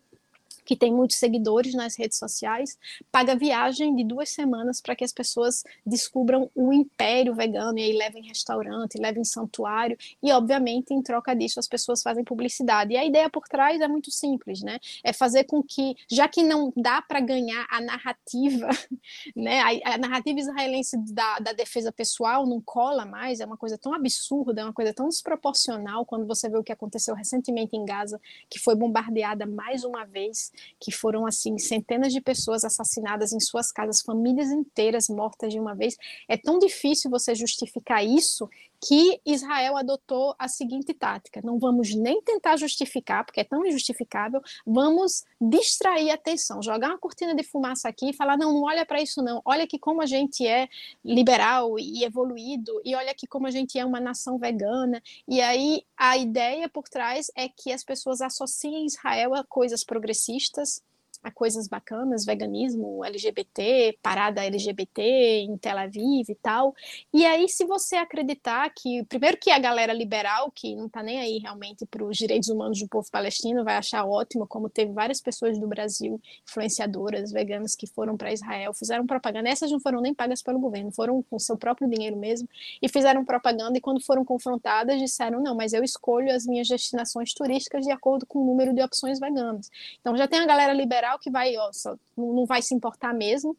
que tem muitos seguidores nas redes sociais, paga viagem de duas semanas para que as pessoas descubram o império vegano e aí levem restaurante, levem santuário e, obviamente, em troca disso, as pessoas fazem publicidade. E a ideia por trás é muito simples, né? É fazer com que, já que não dá para ganhar a narrativa, né? A, a narrativa israelense da, da defesa pessoal não cola mais, é uma coisa tão absurda, é uma coisa tão desproporcional quando você vê o que aconteceu recentemente em Gaza, que foi bombardeada mais uma vez que foram assim centenas de pessoas assassinadas em suas casas, famílias inteiras mortas de uma vez. É tão difícil você justificar isso que Israel adotou a seguinte tática: não vamos nem tentar justificar, porque é tão injustificável, vamos distrair a atenção, jogar uma cortina de fumaça aqui e falar: não, não olha para isso, não, olha aqui como a gente é liberal e evoluído, e olha aqui como a gente é uma nação vegana. E aí a ideia por trás é que as pessoas associem Israel a coisas progressistas a coisas bacanas, veganismo, LGBT, parada LGBT em Tel Aviv e tal. E aí, se você acreditar que, primeiro que a galera liberal, que não está nem aí realmente para os direitos humanos do povo palestino, vai achar ótimo, como teve várias pessoas do Brasil, influenciadoras, veganas, que foram para Israel, fizeram propaganda. Essas não foram nem pagas pelo governo, foram com seu próprio dinheiro mesmo, e fizeram propaganda, e quando foram confrontadas, disseram, não, mas eu escolho as minhas destinações turísticas de acordo com o número de opções veganas. Então, já tem a galera liberal que vai, ó, só, não vai se importar mesmo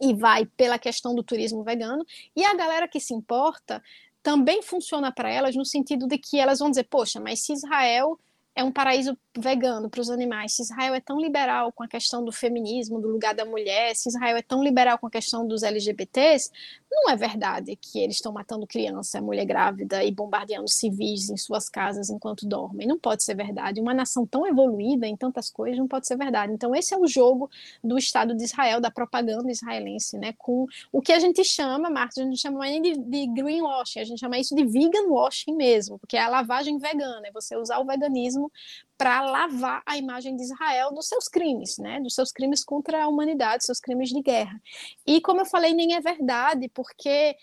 e vai pela questão do turismo vegano. E a galera que se importa também funciona para elas no sentido de que elas vão dizer, poxa, mas se Israel é um paraíso vegano para os animais, se Israel é tão liberal com a questão do feminismo, do lugar da mulher, se Israel é tão liberal com a questão dos LGBTs, não é verdade que eles estão matando criança, mulher grávida e bombardeando civis em suas casas enquanto dormem. Não pode ser verdade. Uma nação tão evoluída em tantas coisas não pode ser verdade. Então, esse é o jogo do Estado de Israel, da propaganda israelense, né? Com o que a gente chama, Marcos, a gente chama nem de, de greenwashing, a gente chama isso de vegan washing mesmo, porque é a lavagem vegana, é você usar o veganismo para lavar a imagem de Israel dos seus crimes, né, dos seus crimes contra a humanidade, seus crimes de guerra. E como eu falei, nem é verdade, porque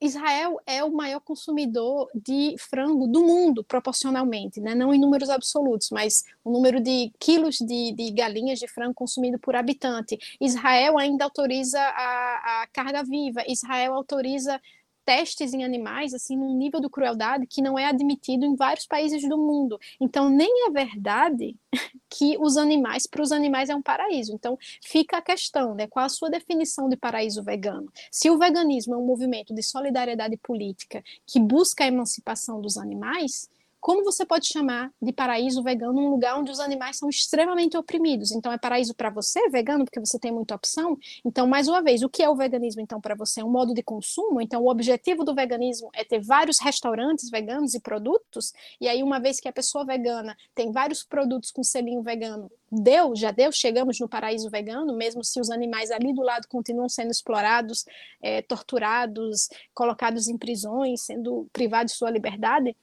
Israel é o maior consumidor de frango do mundo, proporcionalmente, né? não em números absolutos, mas o número de quilos de, de galinhas de frango consumido por habitante. Israel ainda autoriza a, a carga viva, Israel autoriza testes em animais, assim, num nível de crueldade que não é admitido em vários países do mundo. Então, nem é verdade que os animais, para os animais é um paraíso. Então, fica a questão, né? Qual a sua definição de paraíso vegano? Se o veganismo é um movimento de solidariedade política que busca a emancipação dos animais, como você pode chamar de paraíso vegano um lugar onde os animais são extremamente oprimidos? Então, é paraíso para você, vegano, porque você tem muita opção? Então, mais uma vez, o que é o veganismo, então, para você? É um modo de consumo? Então, o objetivo do veganismo é ter vários restaurantes veganos e produtos? E aí, uma vez que a pessoa vegana tem vários produtos com selinho vegano, deu, já deu, chegamos no paraíso vegano, mesmo se os animais ali do lado continuam sendo explorados, é, torturados, colocados em prisões, sendo privados de sua liberdade,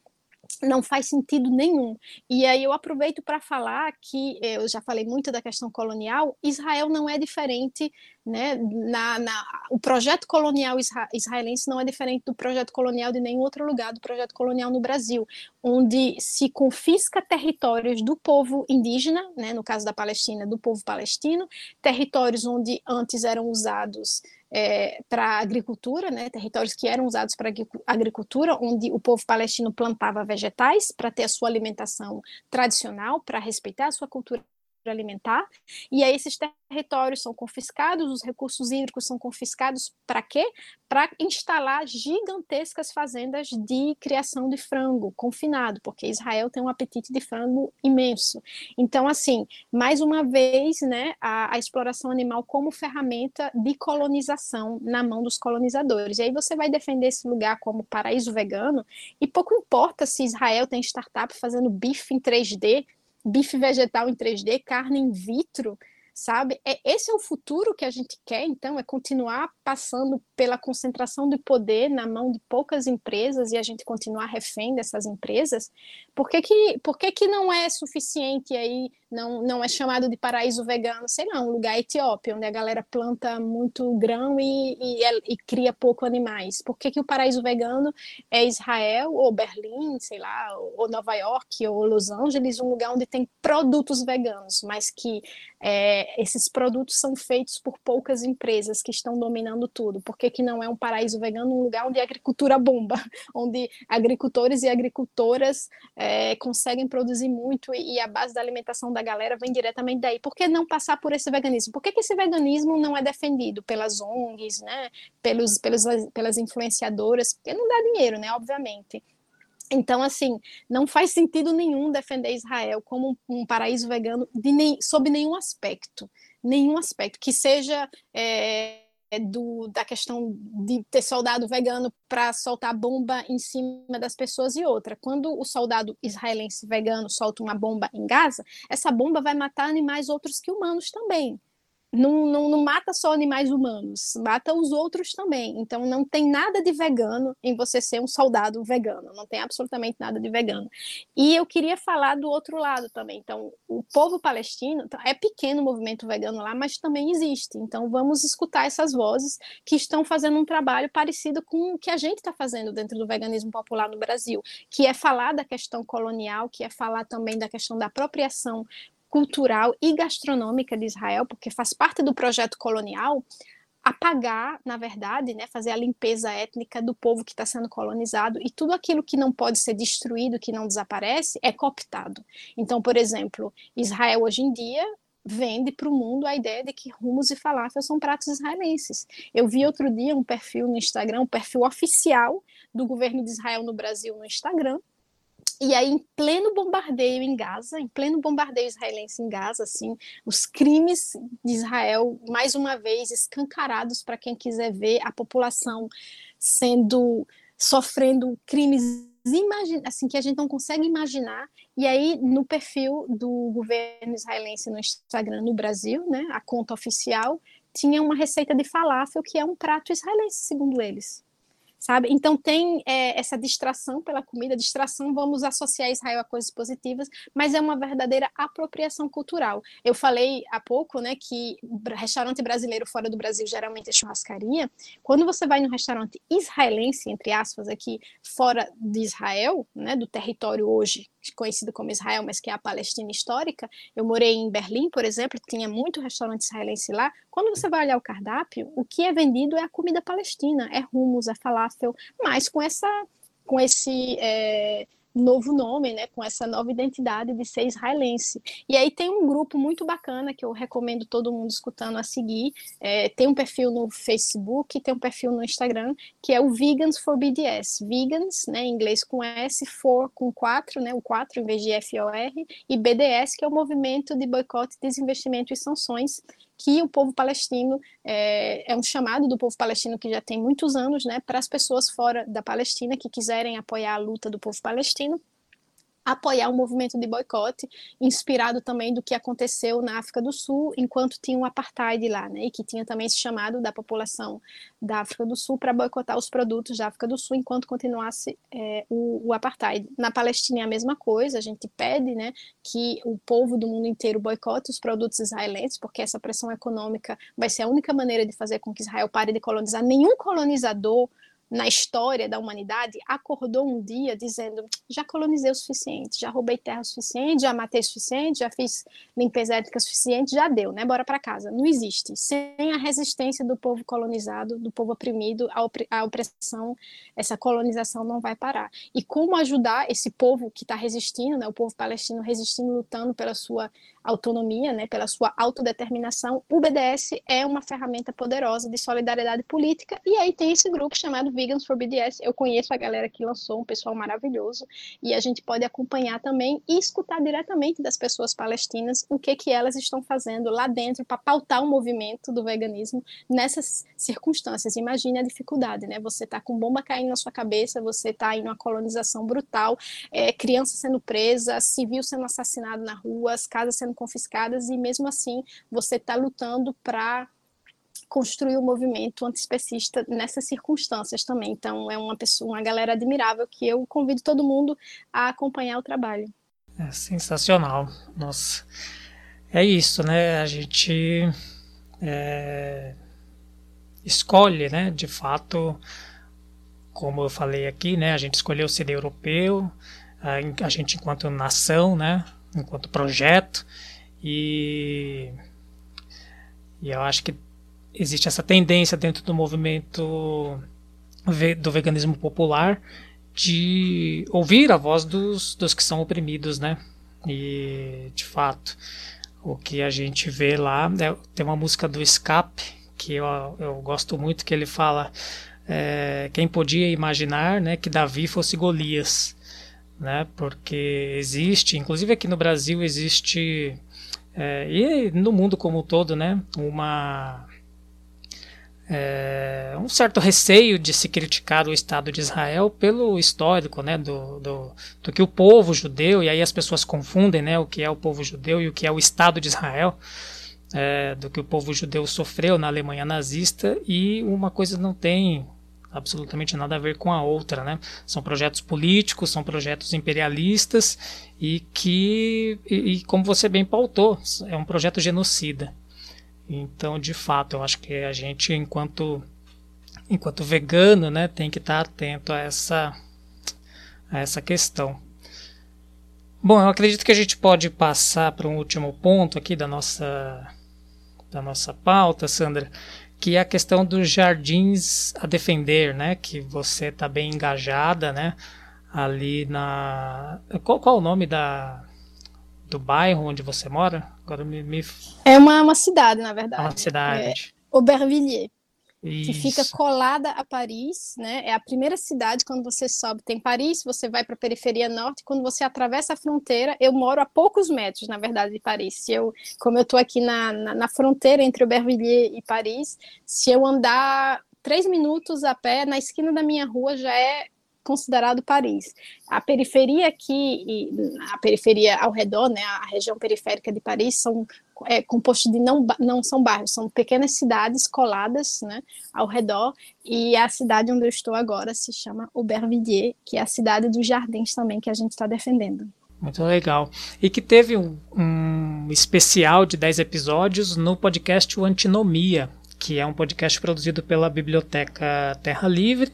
não faz sentido nenhum. E aí eu aproveito para falar que eu já falei muito da questão colonial, Israel não é diferente, né? Na, na, o projeto colonial isra, israelense não é diferente do projeto colonial de nenhum outro lugar do projeto colonial no Brasil. onde se confisca territórios do povo indígena, né, no caso da Palestina, do povo palestino, territórios onde antes eram usados é, para agricultura, né, territórios que eram usados para agricultura, onde o povo palestino plantava vegetais para ter a sua alimentação tradicional, para respeitar a sua cultura alimentar, e aí esses territórios são confiscados, os recursos hídricos são confiscados para quê? Para instalar gigantescas fazendas de criação de frango confinado, porque Israel tem um apetite de frango imenso. Então, assim, mais uma vez, né, a, a exploração animal como ferramenta de colonização na mão dos colonizadores. E aí você vai defender esse lugar como paraíso vegano, e pouco importa se Israel tem startup fazendo bife em 3D, bife vegetal em 3D, carne in vitro, sabe? É, esse é o futuro que a gente quer, então, é continuar passando pela concentração de poder na mão de poucas empresas e a gente continuar refém dessas empresas. Por que, que, por que, que não é suficiente aí não, não é chamado de paraíso vegano, sei lá, um lugar Etiópia, onde a galera planta muito grão e, e, é, e, cria pouco animais. Por que, que o paraíso vegano é Israel, ou Berlim, sei lá, ou Nova York, ou Los Angeles, um lugar onde tem produtos veganos, mas que é, esses produtos são feitos por poucas empresas que estão dominando tudo? Por que, que não é um paraíso vegano, um lugar onde a agricultura bomba, onde agricultores e agricultoras é, conseguem produzir muito e, e a base da alimentação da da galera vem diretamente daí. Por que não passar por esse veganismo? Por que, que esse veganismo não é defendido pelas ONGs, né? Pelos, pelos, pelas influenciadoras? Porque não dá dinheiro, né? Obviamente. Então, assim, não faz sentido nenhum defender Israel como um, paraíso vegano de nem, sob nenhum aspecto. Nenhum aspecto. Que seja. É, do, da questão de ter soldado vegano para soltar bomba em cima das pessoas e outra. Quando o soldado israelense vegano solta uma bomba em Gaza, essa bomba vai matar animais outros que humanos também não, não, não, mata só animais humanos, mata os outros também. Então não tem nada de vegano em você ser um soldado vegano, não tem absolutamente nada de vegano. E eu queria falar do outro lado também. Então, o povo palestino tá, é pequeno o movimento vegano lá, mas também existe. Então vamos escutar essas vozes que estão fazendo um trabalho parecido com o que a gente está fazendo dentro do veganismo popular no Brasil, que é falar da questão colonial, que é falar também da questão da apropriação cultural e gastronômica de Israel, porque faz parte do projeto colonial, apagar, na verdade, né, fazer a limpeza étnica do povo que está sendo colonizado e tudo aquilo que não pode ser destruído, que não desaparece, é cooptado. Então, por exemplo, Israel hoje em dia vende para o mundo a ideia de que rumos e falafel são pratos israelenses. Eu vi outro dia um perfil no Instagram, um perfil oficial do governo de Israel no Brasil no Instagram, e aí, em pleno bombardeio em Gaza, em pleno bombardeio israelense em Gaza, assim, os crimes de Israel, mais uma vez, escancarados para quem quiser ver a população sendo, sofrendo crimes assim, que a gente não consegue imaginar. E aí, no perfil do governo israelense no Instagram no Brasil, né, a conta oficial, tinha uma receita de falafel que é um prato israelense, segundo eles sabe? Então tem é, essa distração pela comida, distração, vamos associar Israel a coisas positivas, mas é uma verdadeira apropriação cultural. Eu falei há pouco, né, que restaurante brasileiro fora do Brasil geralmente é churrascaria. Quando você vai no restaurante israelense, entre aspas, aqui fora de Israel, né, do território hoje conhecido como Israel, mas que é a Palestina histórica. Eu morei em Berlim, por exemplo, tinha muito restaurante israelense lá. Quando você vai olhar o cardápio, o que é vendido é a comida palestina, é hummus, é falafel, mas com essa com esse é, novo nome, né, com essa nova identidade de ser israelense. E aí tem um grupo muito bacana que eu recomendo todo mundo escutando a seguir. É, tem um perfil no Facebook, tem um perfil no Instagram, que é o Vegans for BDS. Vegans, né, em inglês com S, for com 4, né, o 4 em vez de F-O-R, e BDS, que é o Movimento de Boicote, Desinvestimento e Sanções, que o povo palestino é, é, um chamado do povo palestino que já tem muitos anos, né, para as pessoas fora da Palestina que quiserem apoiar a luta do povo palestino apoiar o movimento de boicote, inspirado também do que aconteceu na África do Sul, enquanto tinha um apartheid lá, né, e que tinha também esse chamado da população da África do Sul para boicotar os produtos da África do Sul enquanto continuasse é, o, o, apartheid. Na Palestina é a mesma coisa, a gente pede, né, que o povo do mundo inteiro boicote os produtos israelenses, porque essa pressão econômica vai ser a única maneira de fazer com que Israel pare de colonizar. Nenhum colonizador na história da humanidade acordou um dia dizendo: já colonizei o suficiente, já roubei terra o suficiente, já matei o suficiente, já fiz limpeza étnica o suficiente, já deu, né? Bora para casa. Não existe. Sem a resistência do povo colonizado, do povo oprimido, a opressão, essa colonização não vai parar. E como ajudar esse povo que está resistindo, né? O povo palestino resistindo, lutando pela sua autonomia, né, pela sua autodeterminação, o BDS é uma ferramenta poderosa de solidariedade política, e aí tem esse grupo chamado Vegans for BDS, eu conheço a galera que lançou, um pessoal maravilhoso, e a gente pode acompanhar também e escutar diretamente das pessoas palestinas o que que elas estão fazendo lá dentro para pautar o movimento do veganismo nessas circunstâncias. Imagine a dificuldade, né, você tá com bomba caindo na sua cabeça, você tá em uma colonização brutal, é, criança sendo presa, civil sendo assassinado na rua, as casas sendo sendo confiscadas e mesmo assim você está lutando para construir o um movimento antiespecista nessas circunstâncias também. Então é uma pessoa, uma galera admirável que eu convido todo mundo a acompanhar o trabalho. É sensacional, nossa. É isso, né? A gente é, escolhe, né? De fato, como eu falei aqui, né? A gente escolheu ser europeu, a, a gente enquanto nação, né? Enquanto projeto e, e eu acho que existe essa tendência dentro do movimento do veganismo popular de ouvir a voz dos, dos que são oprimidos, né? E de fato, o que a gente vê lá é, tem uma música do Escape que eu, eu gosto muito que ele fala é, quem podia imaginar, né, que Davi fosse Golias né? Porque existe, inclusive aqui no Brasil existe é, e no mundo como um todo, né? Uma é, um certo receio de se criticar o Estado de Israel pelo histórico, né, do, do, do, que o povo judeu, e aí as pessoas confundem, né, o que é o povo judeu e o que é o Estado de Israel, é, do que o povo judeu sofreu na Alemanha nazista, e uma coisa não tem absolutamente nada a ver com a outra, né? São projetos políticos, são projetos imperialistas e que, e, e, como você bem pautou, é um projeto genocida. Então, de fato, eu acho que a gente, enquanto, enquanto vegano, né, tem que estar atento a essa, a essa questão. Bom, eu acredito que a gente pode passar para um último ponto aqui da nossa, da nossa pauta, Sandra, que é a questão dos jardins a defender, né? Que você está bem engajada, né? Ali na. Qual, qual o nome da, do bairro onde você mora? Agora me. me... É uma, uma cidade, na verdade. É uma cidade. É Aubervilliers. Isso. que fica colada a Paris, né? É a primeira cidade quando você sobe. Tem Paris, você vai para a periferia norte. Quando você atravessa a fronteira, eu moro a poucos metros, na verdade, de Paris. Se eu, como eu estou aqui na, na, na, fronteira entre Aubervilliers e Paris, se eu andar três minutos a pé, na esquina da minha rua já é considerado Paris. A periferia aqui, a periferia ao redor, né, a região periférica de Paris, são é, composto de não, não são bairros, são pequenas cidades coladas né, ao redor, e a cidade onde eu estou agora se chama Aubervilliers, que é a cidade dos jardins também que a gente está defendendo. Muito legal. E que teve um, um especial de 10 episódios no podcast O Antinomia, que é um podcast produzido pela Biblioteca Terra Livre.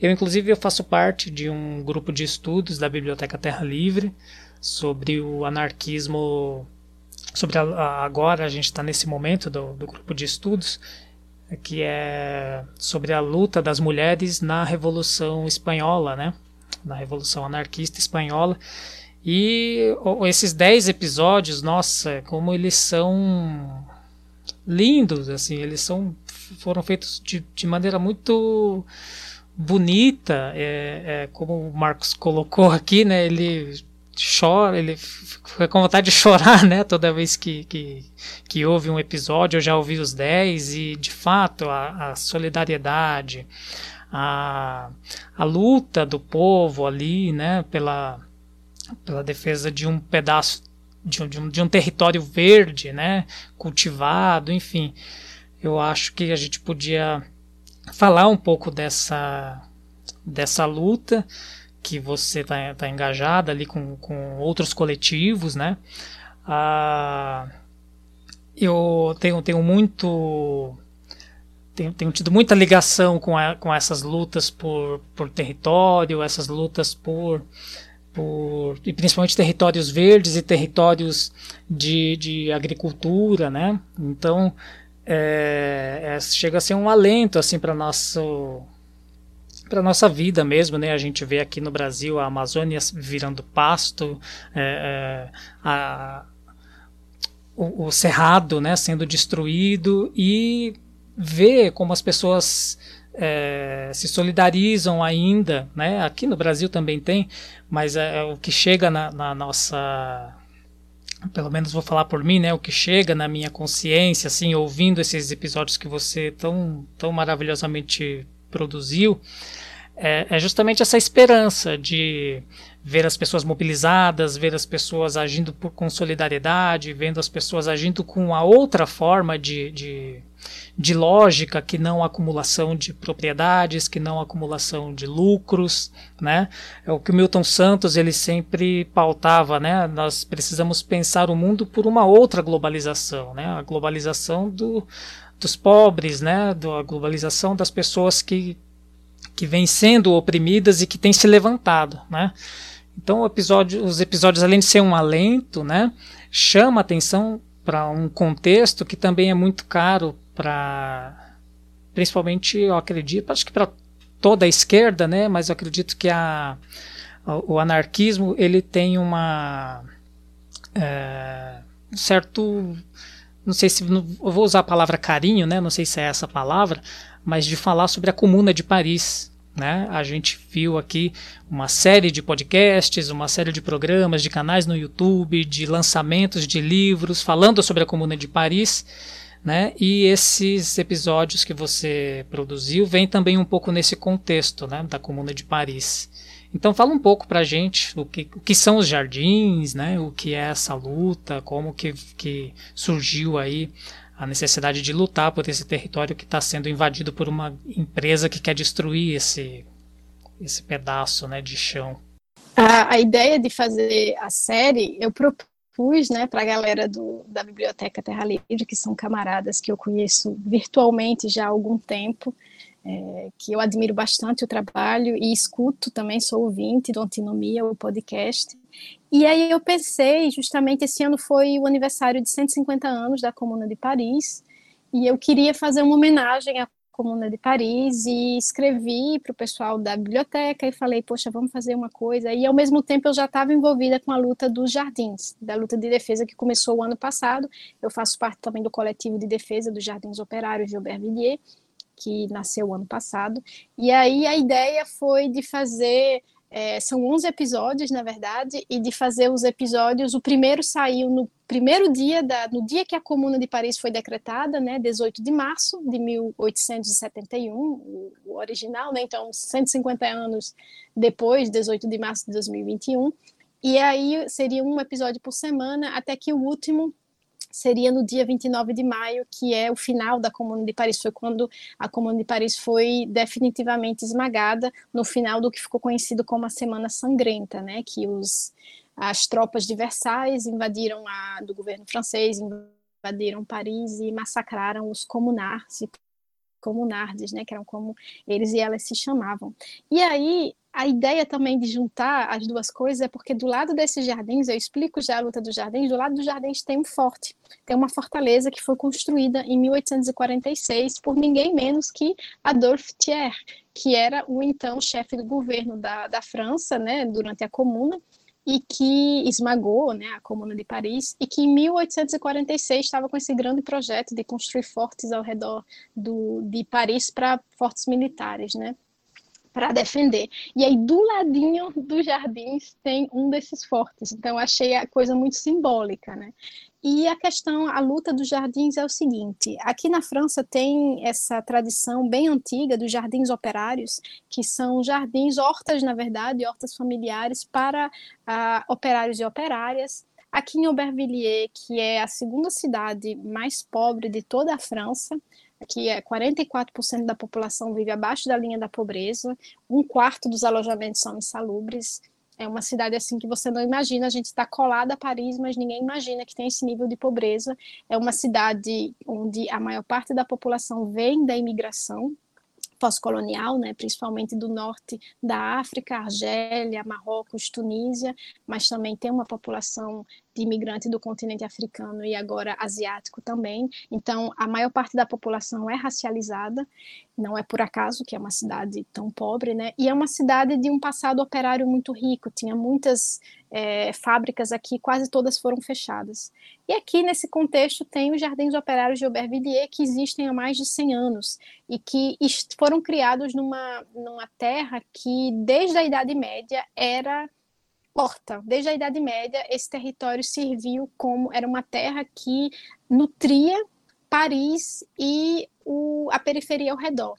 Eu, inclusive, eu faço parte de um grupo de estudos da Biblioteca Terra Livre sobre o anarquismo sobre a, a, agora a gente está nesse momento do, do, grupo de estudos que é sobre a luta das mulheres na Revolução Espanhola, né? Na Revolução Anarquista Espanhola. E esses dez episódios, nossa, como eles são lindos, assim, eles são foram feitos de, de maneira muito bonita, é, é, como o Marcos colocou aqui, né? Ele chora, ele fica com vontade de chorar, né? Toda vez que, que, que ouve um episódio, eu já ouvi os 10, e de fato a, a solidariedade, a, a luta do povo ali, né? Pela, pela defesa de um pedaço, de um, de um, de um território verde, né? Cultivado, enfim. Eu acho que a gente podia falar um pouco dessa, dessa luta que você está tá engajada ali com, com outros coletivos, né? Ah, eu tenho, tenho muito tenho, tenho tido muita ligação com, a, com essas lutas por, por território, essas lutas por, por e principalmente territórios verdes e territórios de, de agricultura, né? Então é, é, chega a ser um alento assim para nosso para nossa vida mesmo, né? A gente vê aqui no Brasil a Amazônia virando pasto, é, é, a, o, o, cerrado, né, sendo destruído e ver como as pessoas é, se solidarizam ainda, né? Aqui no Brasil também tem, mas é, é, o que chega na, na, nossa, pelo menos vou falar por mim, né? O que chega na minha consciência, assim, ouvindo esses episódios que você tão, tão maravilhosamente produziu, é, é justamente essa esperança de ver as pessoas mobilizadas, ver as pessoas agindo por, com solidariedade, vendo as pessoas agindo com a outra forma de, de, de lógica que não acumulação de propriedades, que não acumulação de lucros, né? É o que o Milton Santos ele sempre pautava, né? Nós precisamos pensar o mundo por uma outra globalização, né? A globalização do, dos pobres, né? A globalização das pessoas que que vêm sendo oprimidas e que têm se levantado, né? Então episódio, os episódios, além de ser um alento, né, chama atenção para um contexto que também é muito caro para, principalmente, eu acredito, acho que para toda a esquerda, né, mas eu acredito que a, o anarquismo ele tem uma é, certo não sei se eu vou usar a palavra carinho, né? Não sei se é essa palavra, mas de falar sobre a Comuna de Paris, né? A gente viu aqui uma série de podcasts, uma série de programas, de canais no YouTube, de lançamentos de livros falando sobre a Comuna de Paris. Né? E esses episódios que você produziu vêm também um pouco nesse contexto né, da Comuna de Paris. Então fala um pouco para a gente o que, o que são os jardins, né, o que é essa luta, como que, que surgiu aí a necessidade de lutar por esse território que está sendo invadido por uma empresa que quer destruir esse, esse pedaço né, de chão. A, a ideia de fazer a série, eu propus né, para a galera do, da Biblioteca Terra Livre, que são camaradas que eu conheço virtualmente já há algum tempo, é, que eu admiro bastante o trabalho e escuto também, sou ouvinte do Antinomia, o podcast. E aí eu pensei, justamente esse ano foi o aniversário de 150 anos da Comuna de Paris, e eu queria fazer uma homenagem à Comuna de Paris e escrevi para o pessoal da biblioteca e falei, poxa, vamos fazer uma coisa. E ao mesmo tempo eu já estava envolvida com a luta dos jardins, da luta de defesa que começou o ano passado. Eu faço parte também do coletivo de defesa dos jardins operários de Aubervilliers, que nasceu ano passado. E aí a ideia foi de fazer. É, são 11 episódios, na verdade, e de fazer os episódios. O primeiro saiu no primeiro dia, da, no dia que a Comuna de Paris foi decretada, né, 18 de março de 1871, o, o original, né, então 150 anos depois, 18 de março de 2021. E aí seria um episódio por semana, até que o último seria no dia 29 de maio, que é o final da Comuna de Paris, foi quando a Comuna de Paris foi definitivamente esmagada no final do que ficou conhecido como a Semana Sangrenta, né, que os as tropas de Versailles invadiram a do governo francês, invadiram Paris e massacraram os comunards, comunardes, né, que eram como eles e elas se chamavam. E aí a ideia também de juntar as duas coisas é porque do lado desses jardins, eu explico já a luta dos jardins, do lado dos jardins tem um forte, tem uma fortaleza que foi construída em 1846 por ninguém menos que Adolphe Thiers, que era o então chefe do governo da, da França, né, durante a Comuna, e que esmagou né, a Comuna de Paris, e que em 1846 estava com esse grande projeto de construir fortes ao redor do, de Paris para fortes militares, né? para defender. E aí, do ladinho dos jardins, tem um desses fortes. Então, achei a coisa muito simbólica, né? E a questão, a luta dos jardins é o seguinte: aqui na França tem essa tradição bem antiga dos jardins operários, que são jardins, hortas, na verdade, hortas familiares para uh, operários e operárias. Aqui em Aubervilliers, que é a segunda cidade mais pobre de toda a França, Aqui é 44% da população vive abaixo da linha da pobreza, um quarto dos alojamentos são insalubres, É uma cidade assim que você não imagina, a gente está colada a Paris, mas ninguém imagina que tem esse nível de pobreza. É uma cidade onde a maior parte da população vem da imigração, pós-colonial, né, principalmente do norte da África, Argélia, Marrocos, Tunísia, mas também tem uma população de imigrante do continente africano e agora asiático também. Então, a maior parte da população é racializada, não é por acaso que é uma cidade tão pobre, né? E é uma cidade de um passado operário muito rico, tinha muitas é, fábricas aqui, quase todas foram fechadas. E aqui, nesse contexto, tem os Jardins Operários de Aubervilliers, que existem há mais de 100 anos e que foram criados numa, numa terra que, desde a Idade Média, era Desde a Idade Média, esse território serviu como era uma terra que nutria Paris e o, a periferia ao redor.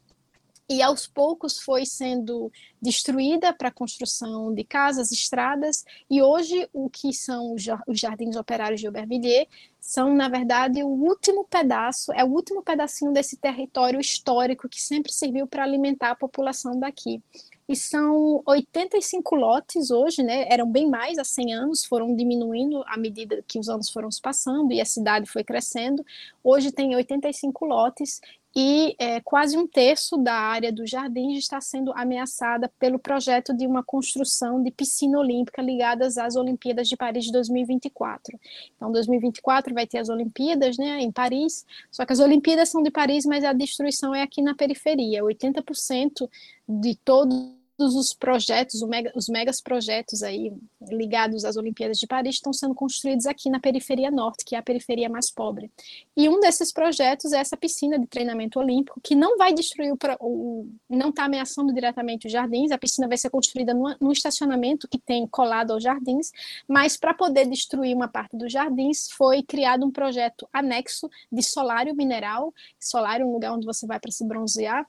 E aos poucos foi sendo destruída para a construção de casas, estradas, e hoje o que são os jardins operários de Aubervilliers são, na verdade, o último pedaço, é o último pedacinho desse território histórico que sempre serviu para alimentar a população daqui e são 85 lotes hoje, né? Eram bem mais há 100 anos, foram diminuindo à medida que os anos foram se passando e a cidade foi crescendo. Hoje tem 85 lotes e é, quase um terço da área do jardim está sendo ameaçada pelo projeto de uma construção de piscina olímpica ligadas às Olimpíadas de Paris de 2024. Então, 2024 vai ter as Olimpíadas, né, em Paris. Só que as Olimpíadas são de Paris, mas a destruição é aqui na periferia. 80% de todo todos os projetos, os megas projetos aí ligados às Olimpíadas de Paris estão sendo construídos aqui na periferia norte, que é a periferia mais pobre. E um desses projetos é essa piscina de treinamento olímpico, que não vai destruir o, o não está ameaçando diretamente os jardins, a piscina vai ser construída num, estacionamento que tem colado aos jardins, mas para poder destruir uma parte dos jardins foi criado um projeto anexo de solário mineral, solário é um lugar onde você vai para se bronzear,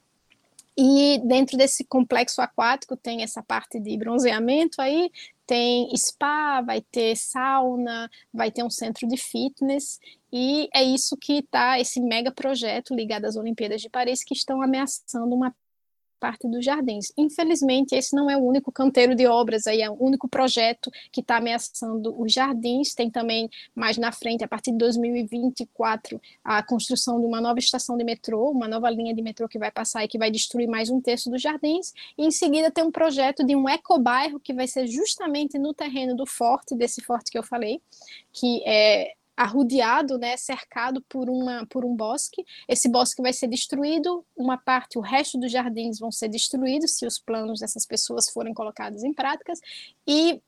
e dentro desse complexo aquático tem essa parte de bronzeamento aí, tem spa, vai ter sauna, vai ter um centro de fitness, e é isso que está, esse mega projeto ligado às Olimpíadas de Paris, que estão ameaçando uma parte dos jardins. Infelizmente, esse não é o único canteiro de obras, aí é o único projeto que está ameaçando os jardins. Tem também, mais na frente, a partir de 2024, a construção de uma nova estação de metrô, uma nova linha de metrô que vai passar e que vai destruir mais um terço dos jardins. E em seguida tem um projeto de um ecobairro que vai ser justamente no terreno do forte, desse forte que eu falei, que é arrodeado, né, cercado por, uma, por um bosque. Esse bosque vai ser destruído, uma parte, o resto dos jardins vão ser destruídos se os planos dessas pessoas forem colocados em práticas e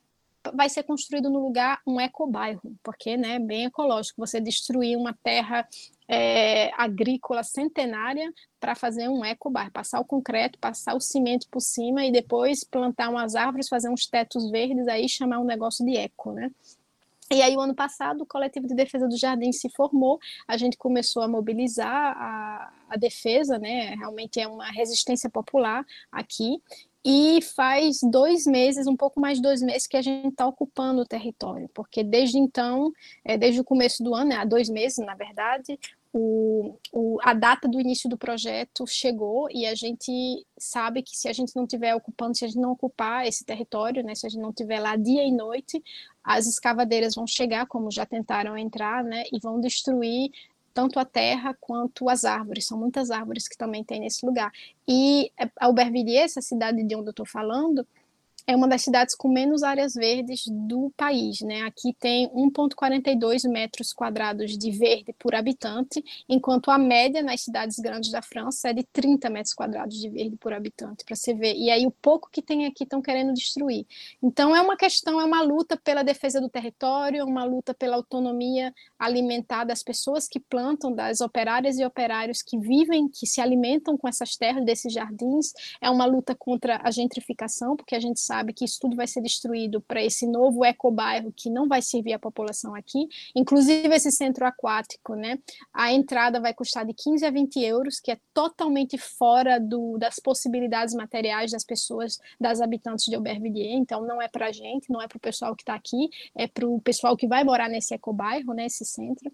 vai ser construído no lugar um ecobairro, porque né, bem ecológico você destruir uma terra é, agrícola centenária para fazer um ecobairro, passar o concreto, passar o cimento por cima e depois plantar umas árvores, fazer uns tetos verdes, aí chamar um negócio de eco, né? E aí, o ano passado, o Coletivo de Defesa do Jardim se formou, a gente começou a mobilizar a, a defesa, né? Realmente é uma resistência popular aqui. E faz dois meses, um pouco mais de dois meses, que a gente está ocupando o território, porque desde então, é, desde o começo do ano, né, há dois meses, na verdade, o, o, a data do início do projeto chegou e a gente sabe que se a gente não tiver ocupando, se a gente não ocupar esse território, né, se a gente não tiver lá dia e noite, as escavadeiras vão chegar, como já tentaram entrar, né, e vão destruir tanto a terra quanto as árvores. São muitas árvores que também tem nesse lugar. E Aubervilliers, essa cidade de onde eu estou falando, é uma das cidades com menos áreas verdes do país, né? Aqui tem 1,42 metros quadrados de verde por habitante, enquanto a média nas cidades grandes da França é de 30 metros quadrados de verde por habitante, para você ver. E aí o pouco que tem aqui estão querendo destruir. Então é uma questão, é uma luta pela defesa do território, é uma luta pela autonomia alimentar das pessoas que plantam, das operárias e operários que vivem, que se alimentam com essas terras, desses jardins. É uma luta contra a gentrificação, porque a gente sabe sabe que isso tudo vai ser destruído para esse novo ecobairro que não vai servir a população aqui, inclusive esse centro aquático, né? A entrada vai custar de 15 a 20 euros, que é totalmente fora do, das possibilidades materiais das pessoas, das habitantes de Aubervilliers, então não é para a gente, não é para o pessoal que está aqui, é para o pessoal que vai morar nesse ecobairro, né, centro.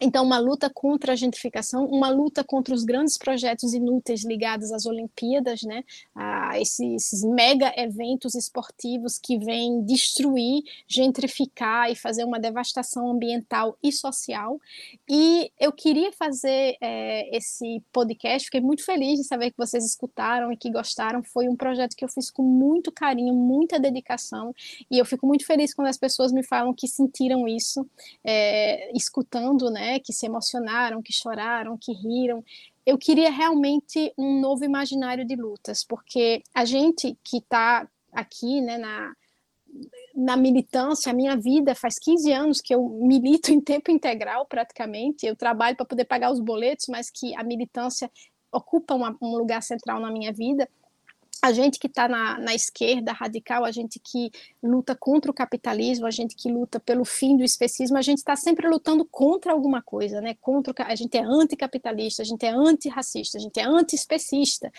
Então, uma luta contra a gentrificação, uma luta contra os grandes projetos inúteis ligados às Olimpíadas, né? a esses, esses mega eventos esportivos que vêm destruir, gentrificar e fazer uma devastação ambiental e social. E eu queria fazer é, esse podcast, fiquei muito feliz de saber que vocês escutaram e que gostaram. Foi um projeto que eu fiz com muito carinho, muita dedicação, e eu fico muito feliz quando as pessoas me falam que sentiram isso, é, escutando, né? Né, que se emocionaram, que choraram, que riram. Eu queria realmente um novo imaginário de lutas, porque a gente que está aqui, né, na, na militância, a minha vida faz 15 anos que eu milito em tempo integral praticamente, eu trabalho para poder pagar os boletos, mas que a militância ocupa uma, um lugar central na minha vida a gente que está na, na, esquerda radical, a gente que luta contra o capitalismo, a gente que luta pelo fim do especismo, a gente está sempre lutando contra alguma coisa, né? Contra a gente é anticapitalista, a gente é antirracista, a gente é antiespecista.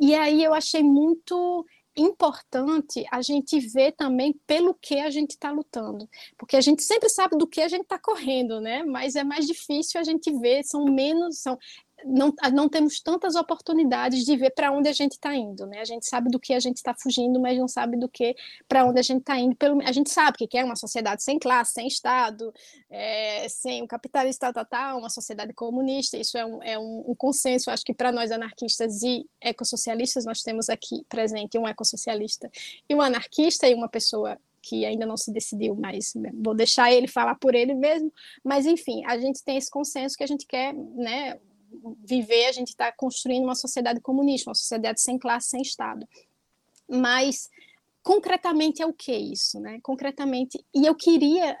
E aí eu achei muito importante a gente ver também pelo que a gente está lutando, porque a gente sempre sabe do que a gente está correndo, né? Mas é mais difícil a gente ver, são menos, são não, não temos tantas oportunidades de ver para onde a gente está indo, né? A gente sabe do que a gente está fugindo, mas não sabe do que para onde a gente está indo. Pelo, a gente sabe que é uma sociedade sem classe, sem Estado, é, sem o capitalista tal, tal, uma sociedade comunista. Isso é um, é um, um consenso. Acho que para nós anarquistas e ecossocialistas nós temos aqui presente um ecossocialista e um anarquista e uma pessoa que ainda não se decidiu, mas vou deixar ele falar por ele mesmo. Mas enfim, a gente tem esse consenso que a gente quer, né? Viver, a gente está construindo uma sociedade comunista, uma sociedade sem classe, sem Estado. Mas, concretamente, é o que isso? Né? Concretamente, e eu queria,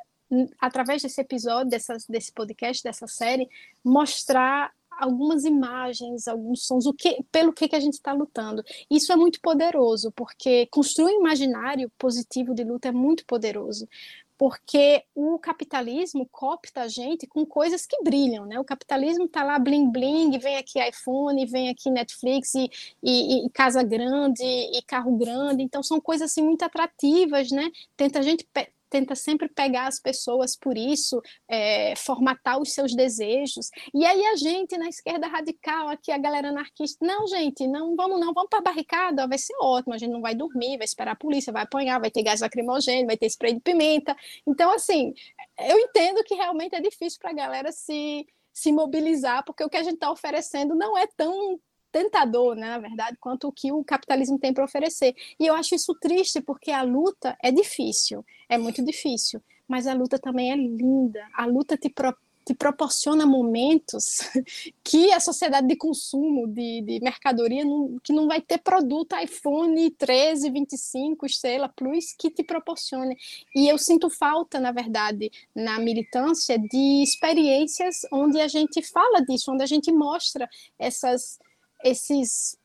através desse episódio, dessa, desse podcast, dessa série, mostrar algumas imagens, alguns sons, o que, pelo que, que a gente está lutando. Isso é muito poderoso, porque construir um imaginário positivo de luta é muito poderoso porque o capitalismo copta a gente com coisas que brilham, né? O capitalismo tá lá bling bling, vem aqui iPhone, vem aqui Netflix e, e, e, casa grande e carro grande, então são coisas assim muito atrativas, né? Tenta a gente tenta sempre pegar as pessoas por isso, é, formatar os seus desejos. E aí a gente na esquerda radical, aqui a galera anarquista, não, gente, não vamos não, vamos para a barricada, vai ser ótimo, a gente não vai dormir, vai esperar a polícia, vai apanhar, vai ter gás lacrimogêneo, vai ter spray de pimenta. Então, assim, eu entendo que realmente é difícil para a galera se se mobilizar, porque o que a gente está oferecendo não é tão tentador, né, na verdade, quanto o que o capitalismo tem para oferecer. E eu acho isso triste, porque a luta é difícil, é muito difícil, mas a luta também é linda. A luta te, te proporciona momentos que a sociedade de consumo, de, de mercadoria, não, que não vai ter produto iPhone 13, 25, Estrela Plus que te proporcione. E eu sinto falta, na verdade, na militância, de experiências onde a gente fala disso, onde a gente mostra essas esses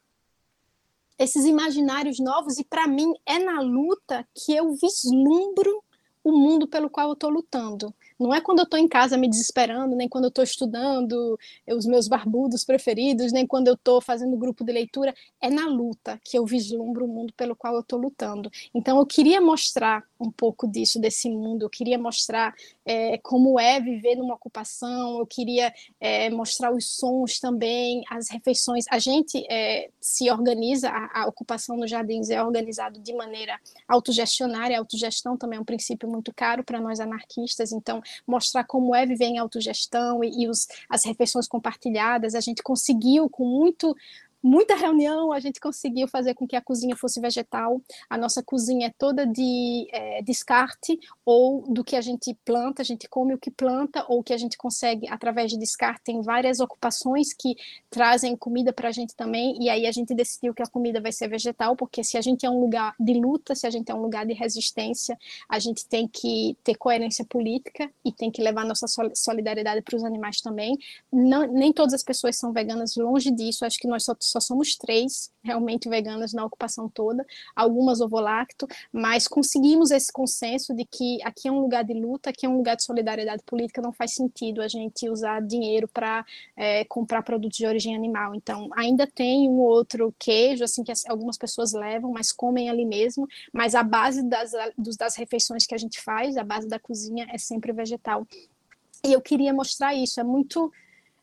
esses imaginários novos e para mim é na luta que eu vislumbro o mundo pelo qual eu estou lutando. Não é quando eu estou em casa me desesperando, nem quando eu estou estudando os meus barbudos preferidos, nem quando eu estou fazendo grupo de leitura. É na luta que eu vislumbro o mundo pelo qual eu estou lutando. Então, eu queria mostrar um pouco disso, desse mundo. Eu queria mostrar é, como é viver numa ocupação. Eu queria é, mostrar os sons também, as refeições. A gente é, se organiza, a, a ocupação nos jardins é organizado de maneira autogestionária. A autogestão também é um princípio muito caro para nós anarquistas. Então, mostrar como é viver em autogestão e, e os, as refeições compartilhadas. A gente conseguiu, com muito muita reunião, a gente conseguiu fazer com que a cozinha fosse vegetal. A nossa cozinha é toda de é, descarte ou do que a gente planta, a gente come o que planta ou que a gente consegue através de descarte. Tem várias ocupações que trazem comida para a gente também, e aí a gente decidiu que a comida vai ser vegetal, porque se a gente é um lugar de luta, se a gente é um lugar de resistência, a gente tem que ter coerência política e tem que levar nossa solidariedade para os animais também. Não, nem todas as pessoas são veganas, longe disso, acho que nós só só somos três realmente veganas na ocupação toda, algumas ovo-lacto, mas conseguimos esse consenso de que aqui é um lugar de luta, aqui é um lugar de solidariedade política, não faz sentido a gente usar dinheiro para é, comprar produtos de origem animal. Então, ainda tem um outro queijo, assim, que algumas pessoas levam, mas comem ali mesmo, mas a base das, das refeições que a gente faz, a base da cozinha é sempre vegetal. E eu queria mostrar isso. É muito.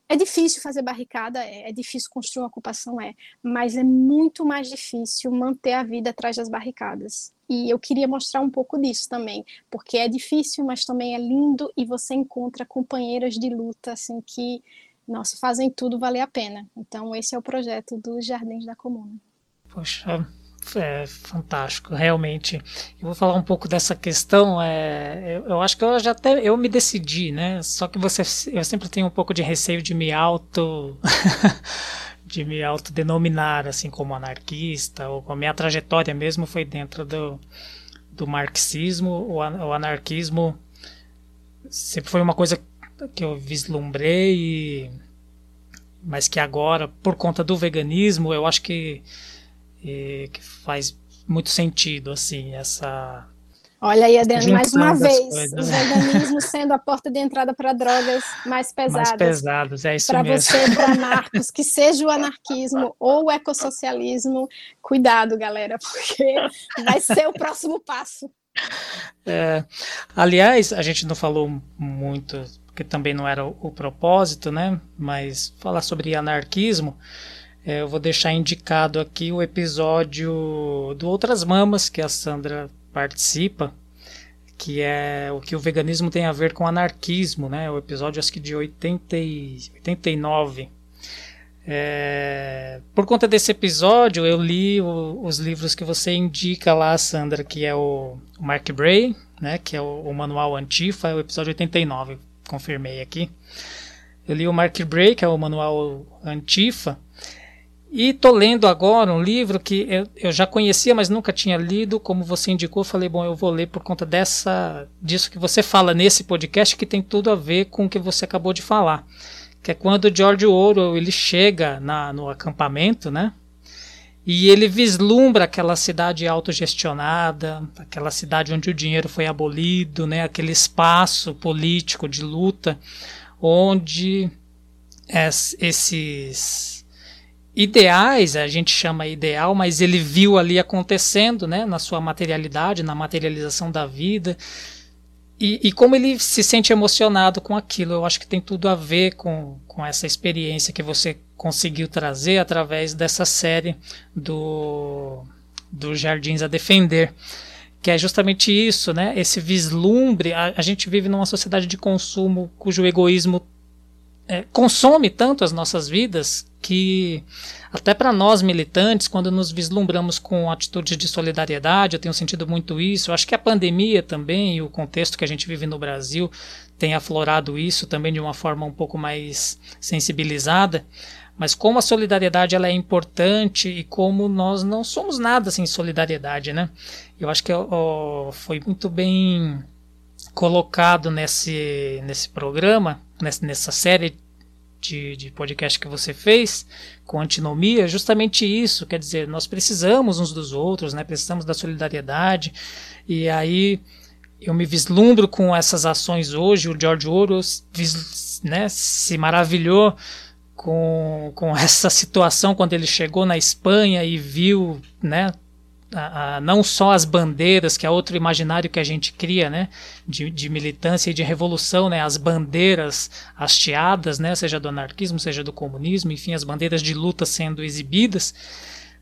É difícil fazer barricada, é, é difícil construir uma ocupação, é, mas é muito mais difícil manter a vida atrás das barricadas. E eu queria mostrar um pouco disso também, porque é difícil, mas também é lindo e você encontra companheiras de luta assim que, nossa, fazem tudo valer a pena. Então esse é o projeto dos Jardins da Comuna. Poxa, é fantástico, realmente. Eu vou falar um pouco dessa questão. É, eu, eu, acho que eu já até eu me decidi, né? Só que você, eu sempre tenho um pouco de receio de me auto, de me autodenominar assim como anarquista. Ou a minha trajetória mesmo foi dentro do, do marxismo. O, o anarquismo sempre foi uma coisa que eu vislumbrei, mas que agora, por conta do veganismo, eu acho que e que faz muito sentido, assim, essa. Olha aí, Adriano, mais uma vez, o veganismo sendo a porta de entrada para drogas mais pesadas. Mais pesadas, é isso pra mesmo. Para você, para Marcos, que seja o anarquismo ou o ecossocialismo, cuidado, galera, porque vai ser o próximo passo. É, aliás, a gente não falou muito, porque também não era o, o propósito, né? Mas falar sobre anarquismo. É, eu vou deixar indicado aqui o episódio do Outras Mamas que a Sandra participa, que é o que o veganismo tem a ver com anarquismo, né? O episódio acho que de 80 e 89. É, por conta desse episódio, eu li o, os livros que você indica lá, Sandra, que é o, o Mark Bray, né, que é o, o, Manual Antifa, é o episódio 89, confirmei aqui. Eu li o Mark Bray, que é o Manual Antifa, e tô lendo agora um livro que eu, eu, já conhecia, mas nunca tinha lido. Como você indicou, falei, bom, eu vou ler por conta dessa disso que você fala nesse podcast, que tem tudo a ver com o que você acabou de falar. Que é quando George Orwell ele chega na, no acampamento, né? E ele vislumbra aquela cidade autogestionada, aquela cidade onde o dinheiro foi abolido, né? aquele espaço político de luta, onde esses ideais, a gente chama ideal, mas ele viu ali acontecendo, né, na sua materialidade, na materialização da vida. E, e, como ele se sente emocionado com aquilo, eu acho que tem tudo a ver com, com essa experiência que você conseguiu trazer através dessa série do, do Jardins a Defender. Que é justamente isso, né? Esse vislumbre. A, a gente vive numa sociedade de consumo cujo egoísmo é, consome tanto as nossas vidas que até para nós militantes, quando nos vislumbramos com atitudes de solidariedade, eu tenho sentido muito isso. Eu acho que a pandemia também e o contexto que a gente vive no Brasil tem aflorado isso também de uma forma um pouco mais sensibilizada. Mas como a solidariedade ela é importante e como nós não somos nada sem solidariedade, né? Eu acho que ó, foi muito bem colocado nesse, nesse programa, nessa série de, de podcast que você fez com antinomia, justamente isso, quer dizer, nós precisamos uns dos outros, né? Precisamos da solidariedade. E aí eu me vislumbro com essas ações hoje. O George Orwell né, se maravilhou com, com essa situação quando ele chegou na Espanha e viu né, a, a, não só as bandeiras, que é outro imaginário que a gente cria, né, de, de, militância e de revolução, né, as bandeiras hasteadas, né, seja do anarquismo, seja do comunismo, enfim, as bandeiras de luta sendo exibidas,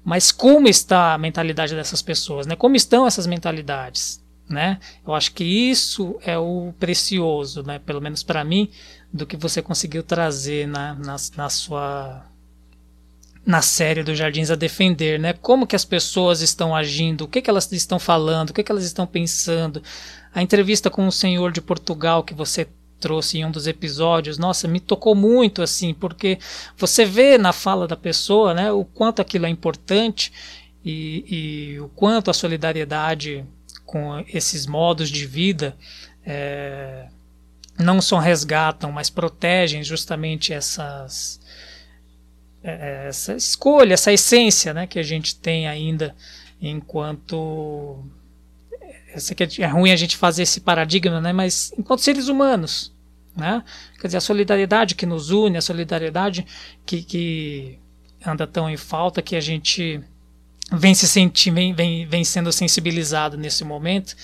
mas como está a mentalidade dessas pessoas, né, como estão essas mentalidades, né, eu acho que isso é o precioso, né, pelo menos para mim, do que você conseguiu trazer na, na, na sua na série do Jardins a defender, né? Como que as pessoas estão agindo, o que, que elas estão falando, o que, que elas estão pensando. A entrevista com o senhor de Portugal que você trouxe em um dos episódios, nossa, me tocou muito assim, porque você vê na fala da pessoa, né, o quanto aquilo é importante e, e o quanto a solidariedade com esses modos de vida é, não só resgatam, mas protegem justamente essas essa escolha, essa essência né, que a gente tem ainda enquanto. Que é ruim a gente fazer esse paradigma, né, mas enquanto seres humanos. Né? Quer dizer, a solidariedade que nos une, a solidariedade que, que anda tão em falta que a gente vem se sentir, vem, vem, vem sendo sensibilizado nesse momento.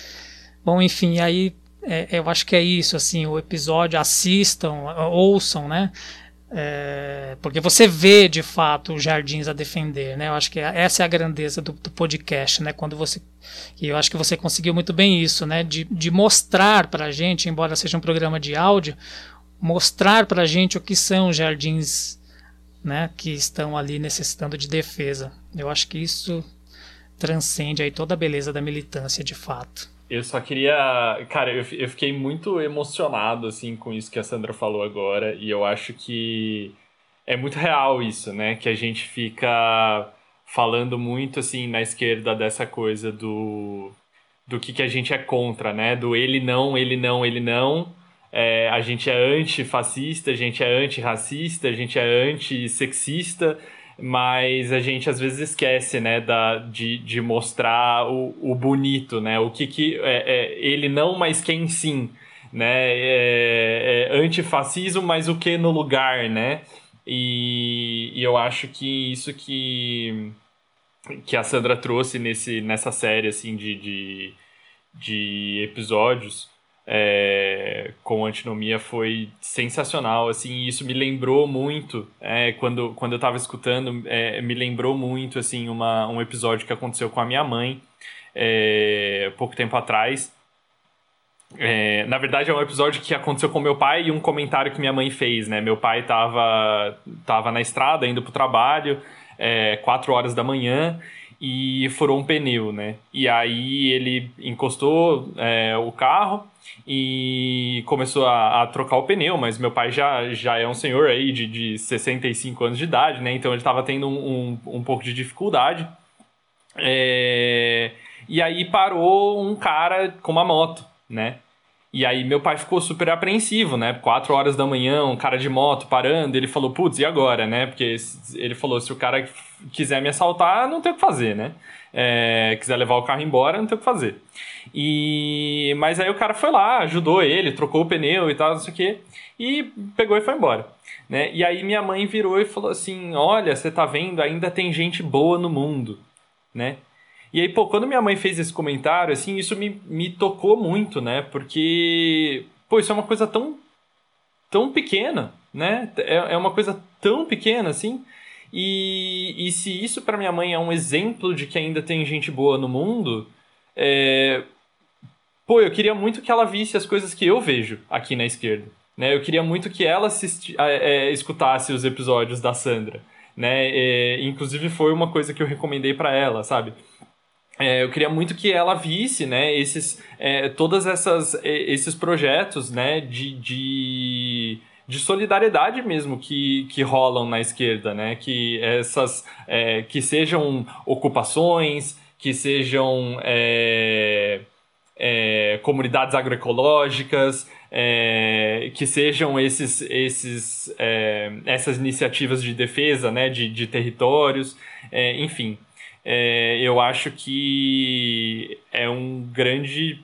Bom, enfim, aí é, eu acho que é isso, assim, o episódio, assistam, ouçam, né? É, porque você vê de fato os jardins a defender, né? Eu acho que essa é a grandeza do, do podcast, né? Quando você e eu acho que você conseguiu muito bem isso, né? De, de mostrar para a gente, embora seja um programa de áudio, mostrar para a gente o que são os jardins, né? Que estão ali necessitando de defesa. Eu acho que isso transcende aí toda a beleza da militância, de fato. Eu só queria. Cara, eu, eu fiquei muito emocionado, assim, com isso que a Sandra falou agora, e eu acho que é muito real isso, né? Que a gente fica falando muito, assim, na esquerda dessa coisa do. do que, que a gente é contra, né? Do ele não, ele não, ele não. É, a gente é antifascista, a gente é antirracista, a gente é antissexista mas a gente às vezes esquece, né, da, de, de mostrar o, o bonito, né, o que que é, é, ele não, mas quem sim, né, é, é antifascismo, mas o que no lugar, né, e, e, eu acho que isso que que a Sandra trouxe nesse, nessa série, assim, de, de, de episódios, é, com antinomia foi sensacional, assim, isso me lembrou muito, é, quando, quando eu estava escutando, é, me lembrou muito, assim, uma, um episódio que aconteceu com a minha mãe, é, pouco tempo atrás, é, na verdade, é um episódio que aconteceu com meu pai e um comentário que minha mãe fez, né? Meu pai estava tava na estrada, indo para o trabalho, é, 4 horas da manhã, e furou um pneu, né? E aí ele encostou é, o carro e começou a, a, trocar o pneu, mas meu pai já, já é um senhor aí de, de 65 anos de idade, né? Então ele estava tendo um, um, um, pouco de dificuldade. É... E aí parou um cara com uma moto, né? E aí meu pai ficou super apreensivo, né? Quatro horas da manhã, um cara de moto parando, ele falou, putz, e agora, né? Porque ele falou, se o cara quiser me assaltar, não tem o que fazer, né? É, quiser levar o carro embora, não tem o que fazer. E mas aí o cara foi lá, ajudou ele, trocou o pneu e tal, não sei o quê, e pegou e foi embora, né? E aí minha mãe virou e falou assim: "Olha, você tá vendo, ainda tem gente boa no mundo", né? E aí, pô, quando minha mãe fez esse comentário, assim, isso me, me tocou muito, né? Porque, pô, isso é uma coisa tão, tão pequena, né? É, é uma coisa tão pequena, assim. E, e se isso para minha mãe é um exemplo de que ainda tem gente boa no mundo, é... pô, eu queria muito que ela visse as coisas que eu vejo aqui na esquerda. Né? Eu queria muito que ela assisti... é, escutasse os episódios da Sandra. Né? É, inclusive foi uma coisa que eu recomendei para ela, sabe? É, eu queria muito que ela visse, né, esses, é, todas essas, esses projetos, né, de, de, de, solidariedade mesmo que, que rolam na esquerda, né, que essas, é, que sejam ocupações, que sejam é, é, comunidades agroecológicas, é, que sejam esses, esses, essas iniciativas de defesa, né, de, de territórios, enfim é, eu acho que é um grande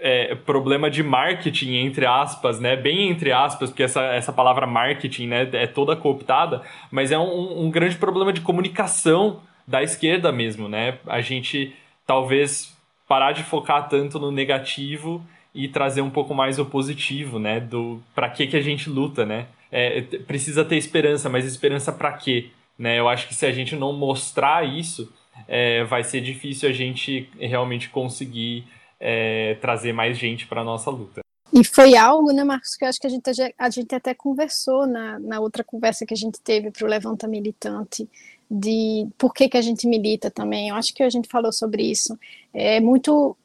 é, problema de marketing, entre aspas, né? Bem entre aspas, porque essa, essa palavra marketing né, é toda cooptada, mas é um, um grande problema de comunicação da esquerda mesmo, né? A gente talvez parar de focar tanto no negativo e trazer um pouco mais o positivo, né? Do para que que a gente luta, né? É, precisa ter esperança, mas esperança para quê? Né? Eu acho que se a gente não mostrar isso, é, vai ser difícil a gente realmente conseguir é, trazer mais gente para nossa luta. E foi algo, né, Marcos, que eu acho que a gente, a gente até conversou na, na outra conversa que a gente teve para o Levanta Militante, de por que, que a gente milita também. Eu acho que a gente falou sobre isso. É muito.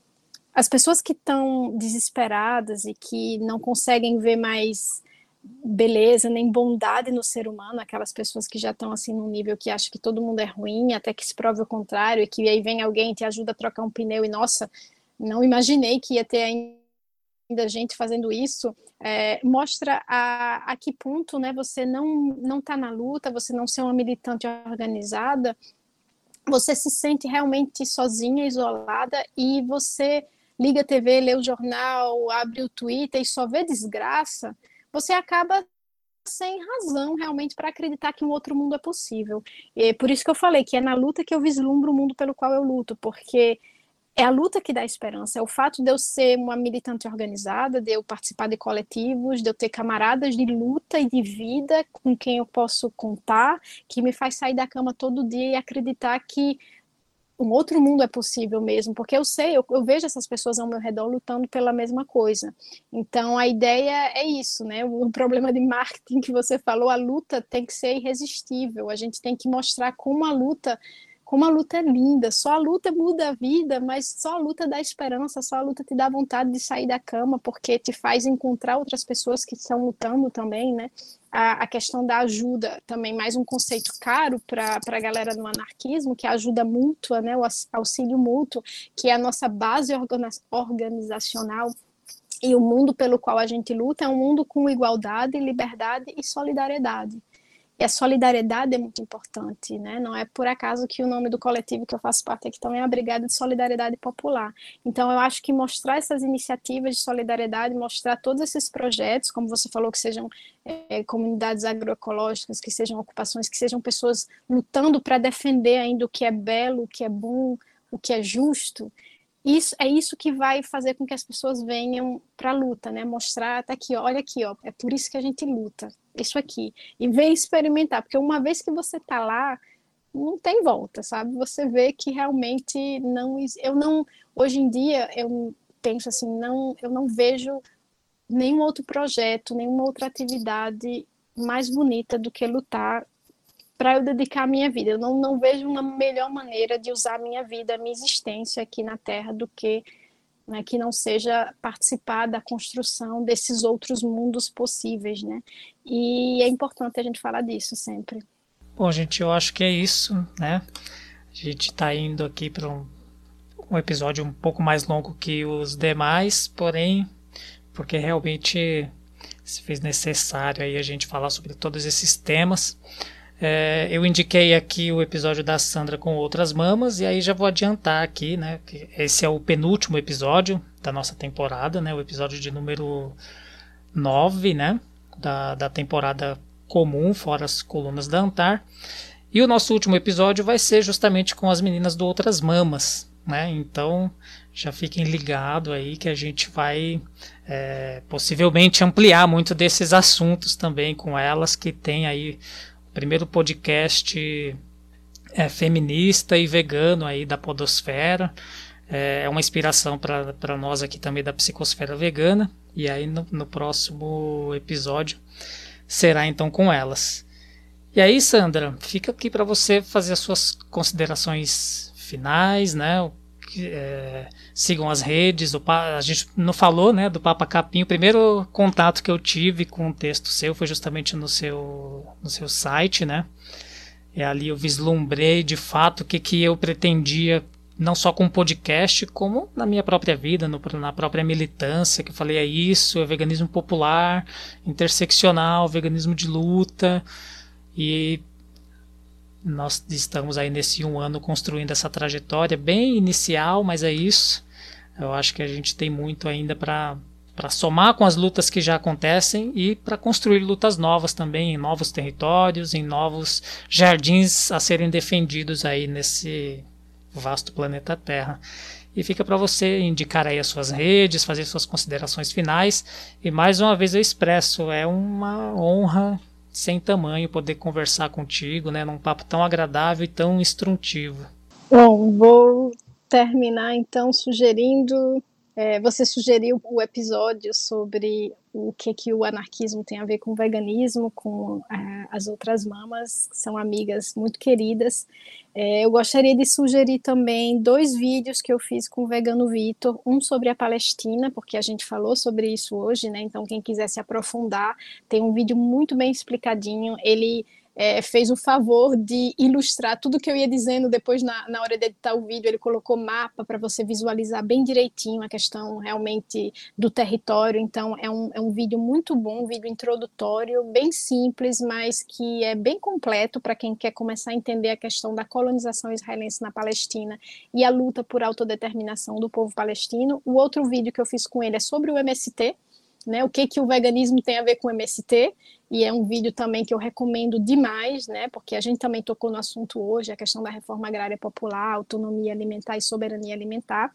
As pessoas que estão desesperadas e que não conseguem ver mais beleza nem bondade no ser humano, aquelas pessoas que já estão assim num nível que acham que todo mundo é ruim, até que se prove o contrário, e que aí vem alguém e te ajuda a trocar um pneu e nossa, não imaginei que ia ter ainda gente fazendo isso, é, mostra a, a que ponto né, você não não está na luta, você não ser uma militante organizada, você se sente realmente sozinha, isolada e você liga a TV, lê o jornal, abre o Twitter e só vê desgraça você acaba sem razão realmente para acreditar que um outro mundo é possível. E por isso que eu falei que é na luta que eu vislumbro o mundo pelo qual eu luto, porque é a luta que dá esperança, é o fato de eu ser uma militante organizada, de eu participar de coletivos, de eu ter camaradas de luta e de vida com quem eu posso contar, que me faz sair da cama todo dia e acreditar que um outro mundo é possível mesmo, porque eu sei, eu, eu, vejo essas pessoas ao meu redor lutando pela mesma coisa. Então a ideia é isso, né? O, o problema de marketing que você falou, a luta tem que ser irresistível. A gente tem que mostrar como a luta como a luta é linda, só a luta muda a vida, mas só a luta dá esperança, só a luta te dá vontade de sair da cama, porque te faz encontrar outras pessoas que estão lutando também, né? A, a questão da ajuda, também mais um conceito caro para a galera do anarquismo, que é a ajuda mútua, né? O auxílio mútuo, que é a nossa base organizacional e o mundo pelo qual a gente luta é um mundo com igualdade, liberdade e solidariedade. E a solidariedade é muito importante, né? Não é por acaso que o nome do coletivo que eu faço parte aqui também é a Brigada de Solidariedade Popular. Então, eu acho que mostrar essas iniciativas de solidariedade, mostrar todos esses projetos, como você falou, que sejam é, comunidades agroecológicas, que sejam ocupações, que sejam pessoas lutando para defender ainda o que é belo, o que é bom, o que é justo, isso é isso que vai fazer com que as pessoas venham para a luta, né? Mostrar até aqui, olha aqui, ó, é por isso que a gente luta, isso aqui. E vem experimentar, porque uma vez que você está lá, não tem volta, sabe? Você vê que realmente não eu não hoje em dia eu penso assim, não, eu não vejo nenhum outro projeto, nenhuma outra atividade mais bonita do que lutar para eu dedicar a minha vida. Eu não, não vejo uma melhor maneira de usar a minha vida, a minha existência aqui na Terra do que né, que não seja participar da construção desses outros mundos possíveis, né? E é importante a gente falar disso sempre. Bom, gente, eu acho que é isso, né? A gente está indo aqui para um, um episódio um pouco mais longo que os demais, porém, porque realmente se fez necessário aí a gente falar sobre todos esses temas. É, eu indiquei aqui o episódio da Sandra com outras mamas, e aí já vou adiantar aqui, né? Que esse é o penúltimo episódio da nossa temporada, né? O episódio de número 9, né? Da, da temporada comum, fora as colunas da Antar. E o nosso último episódio vai ser justamente com as meninas do Outras Mamas, né? Então já fiquem ligados aí que a gente vai é, possivelmente ampliar muito desses assuntos também com elas que tem aí primeiro podcast é, feminista e vegano aí da podosfera. É, é uma inspiração para nós aqui também da psicosfera vegana. E aí no, no próximo episódio será então com elas. E aí, Sandra, fica aqui para você fazer as suas considerações finais, né? É, sigam as redes. a gente não falou né, do Papa Capim. O primeiro contato que eu tive com o texto seu foi justamente no seu, no seu site. Né? E ali eu vislumbrei de fato o que, que eu pretendia, não só com o podcast, como na minha própria vida, no, na própria militância, que eu falei: é isso, é veganismo popular, interseccional, veganismo de luta. E nós estamos aí nesse um ano construindo essa trajetória bem inicial, mas é isso. Eu acho que a gente tem muito ainda para para somar com as lutas que já acontecem e para construir lutas novas também em novos territórios, em novos jardins a serem defendidos aí nesse vasto planeta Terra. E fica para você indicar aí as suas redes, fazer suas considerações finais. E mais uma vez eu expresso, é uma honra sem tamanho poder conversar contigo, né, num papo tão agradável e tão instrutivo. Bom, vou terminar então sugerindo. É, você sugeriu o episódio sobre o que, que o anarquismo tem a ver com o veganismo, com é, as outras mamas, que são amigas muito queridas. É, eu gostaria de sugerir também dois vídeos que eu fiz com o Vegano Vitor, um sobre a Palestina, porque a gente falou sobre isso hoje, né? Então, quem quiser se aprofundar, tem um vídeo muito bem explicadinho. Ele é, fez o favor de ilustrar tudo que eu ia dizendo depois na, na hora de editar o vídeo. Ele colocou mapa para você visualizar bem direitinho a questão realmente do território. Então, é um, é um vídeo muito bom, um vídeo introdutório, bem simples, mas que é bem completo para quem quer começar a entender a questão da colonização israelense na Palestina e a luta por autodeterminação do povo palestino. O outro vídeo que eu fiz com ele é sobre o MST né? O que que o veganismo tem a ver com MST? E é um vídeo também que eu recomendo demais, né? Porque a gente também tocou no assunto hoje, a questão da reforma agrária popular, autonomia alimentar e soberania alimentar.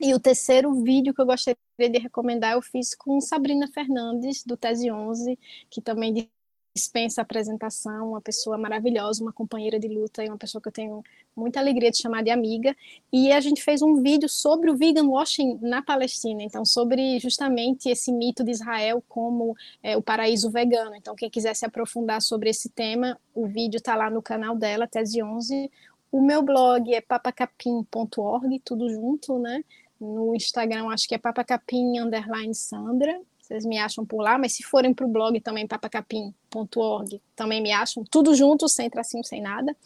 E o terceiro vídeo que eu gostaria de recomendar eu fiz com Sabrina Fernandes, do Tese 11, que também dispensa apresentação, uma pessoa maravilhosa, uma companheira de luta e uma pessoa que eu tenho muita alegria de chamar de amiga. E a gente fez um vídeo sobre o vegan washing na Palestina, então sobre justamente esse mito de Israel como é, o paraíso vegano. Então quem quiser se aprofundar sobre esse tema, o vídeo está lá no canal dela, Tese 11. O meu blog é papacapim.org, tudo junto, né? No Instagram acho que é papacapim underline Sandra. Vocês me acham por lá, mas se forem para o blog também, papacapim.org, também me acham, tudo junto, sem tracinho, sem nada.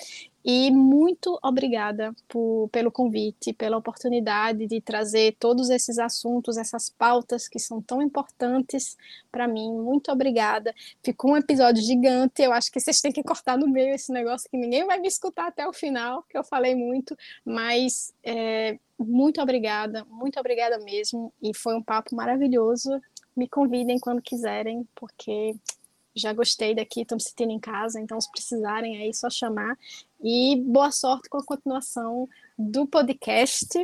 E muito obrigada por, pelo convite, pela oportunidade de trazer todos esses assuntos, essas pautas que são tão importantes para mim. Muito obrigada. Ficou um episódio gigante. Eu acho que vocês têm que cortar no meio esse negócio, que ninguém vai me escutar até o final, que eu falei muito. Mas é, muito obrigada, muito obrigada mesmo. E foi um papo maravilhoso me convidem quando quiserem, porque já gostei daqui, estou me sentindo em casa, então se precisarem aí, só chamar. E boa sorte com a continuação do podcast.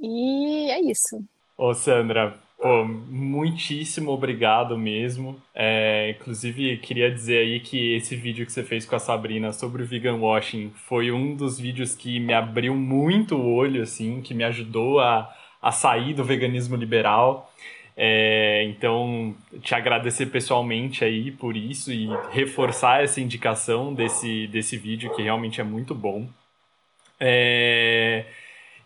E é isso. Ô, Sandra, pô, muitíssimo obrigado mesmo. É, inclusive, queria dizer aí que esse vídeo que você fez com a Sabrina sobre o vegan washing foi um dos vídeos que me abriu muito o olho, assim, que me ajudou a, a sair do veganismo liberal. É, então, te agradecer pessoalmente aí por isso e reforçar essa indicação desse, desse vídeo que realmente é muito bom. É,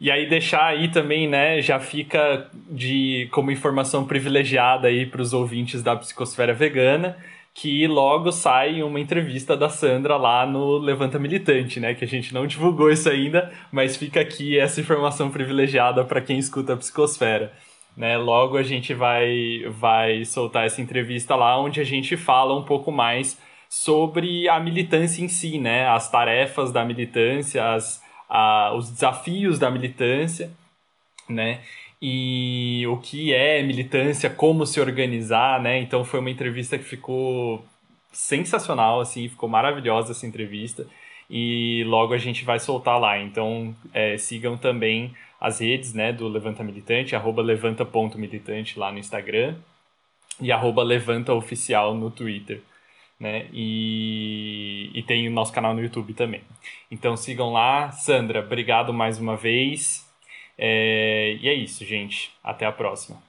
e aí deixar aí também, né, já fica de como informação privilegiada aí para os ouvintes da Psicosfera Vegana, que logo sai uma entrevista da Sandra lá no Levanta Militante, né, que a gente não divulgou isso ainda, mas fica aqui essa informação privilegiada para quem escuta a Psicosfera. Né? Logo a gente vai, vai soltar essa entrevista lá, onde a gente fala um pouco mais sobre a militância em si, né? As tarefas da militância, as, a, os desafios da militância, né? E o que é militância, como se organizar, né? Então foi uma entrevista que ficou sensacional, assim, ficou maravilhosa essa entrevista. E logo a gente vai soltar lá. Então é, sigam também as redes né, do Levanta Militante, arroba levanta.militante lá no Instagram e arroba levantaoficial no Twitter. Né? E, e tem o nosso canal no YouTube também. Então sigam lá. Sandra, obrigado mais uma vez. É, e é isso, gente. Até a próxima.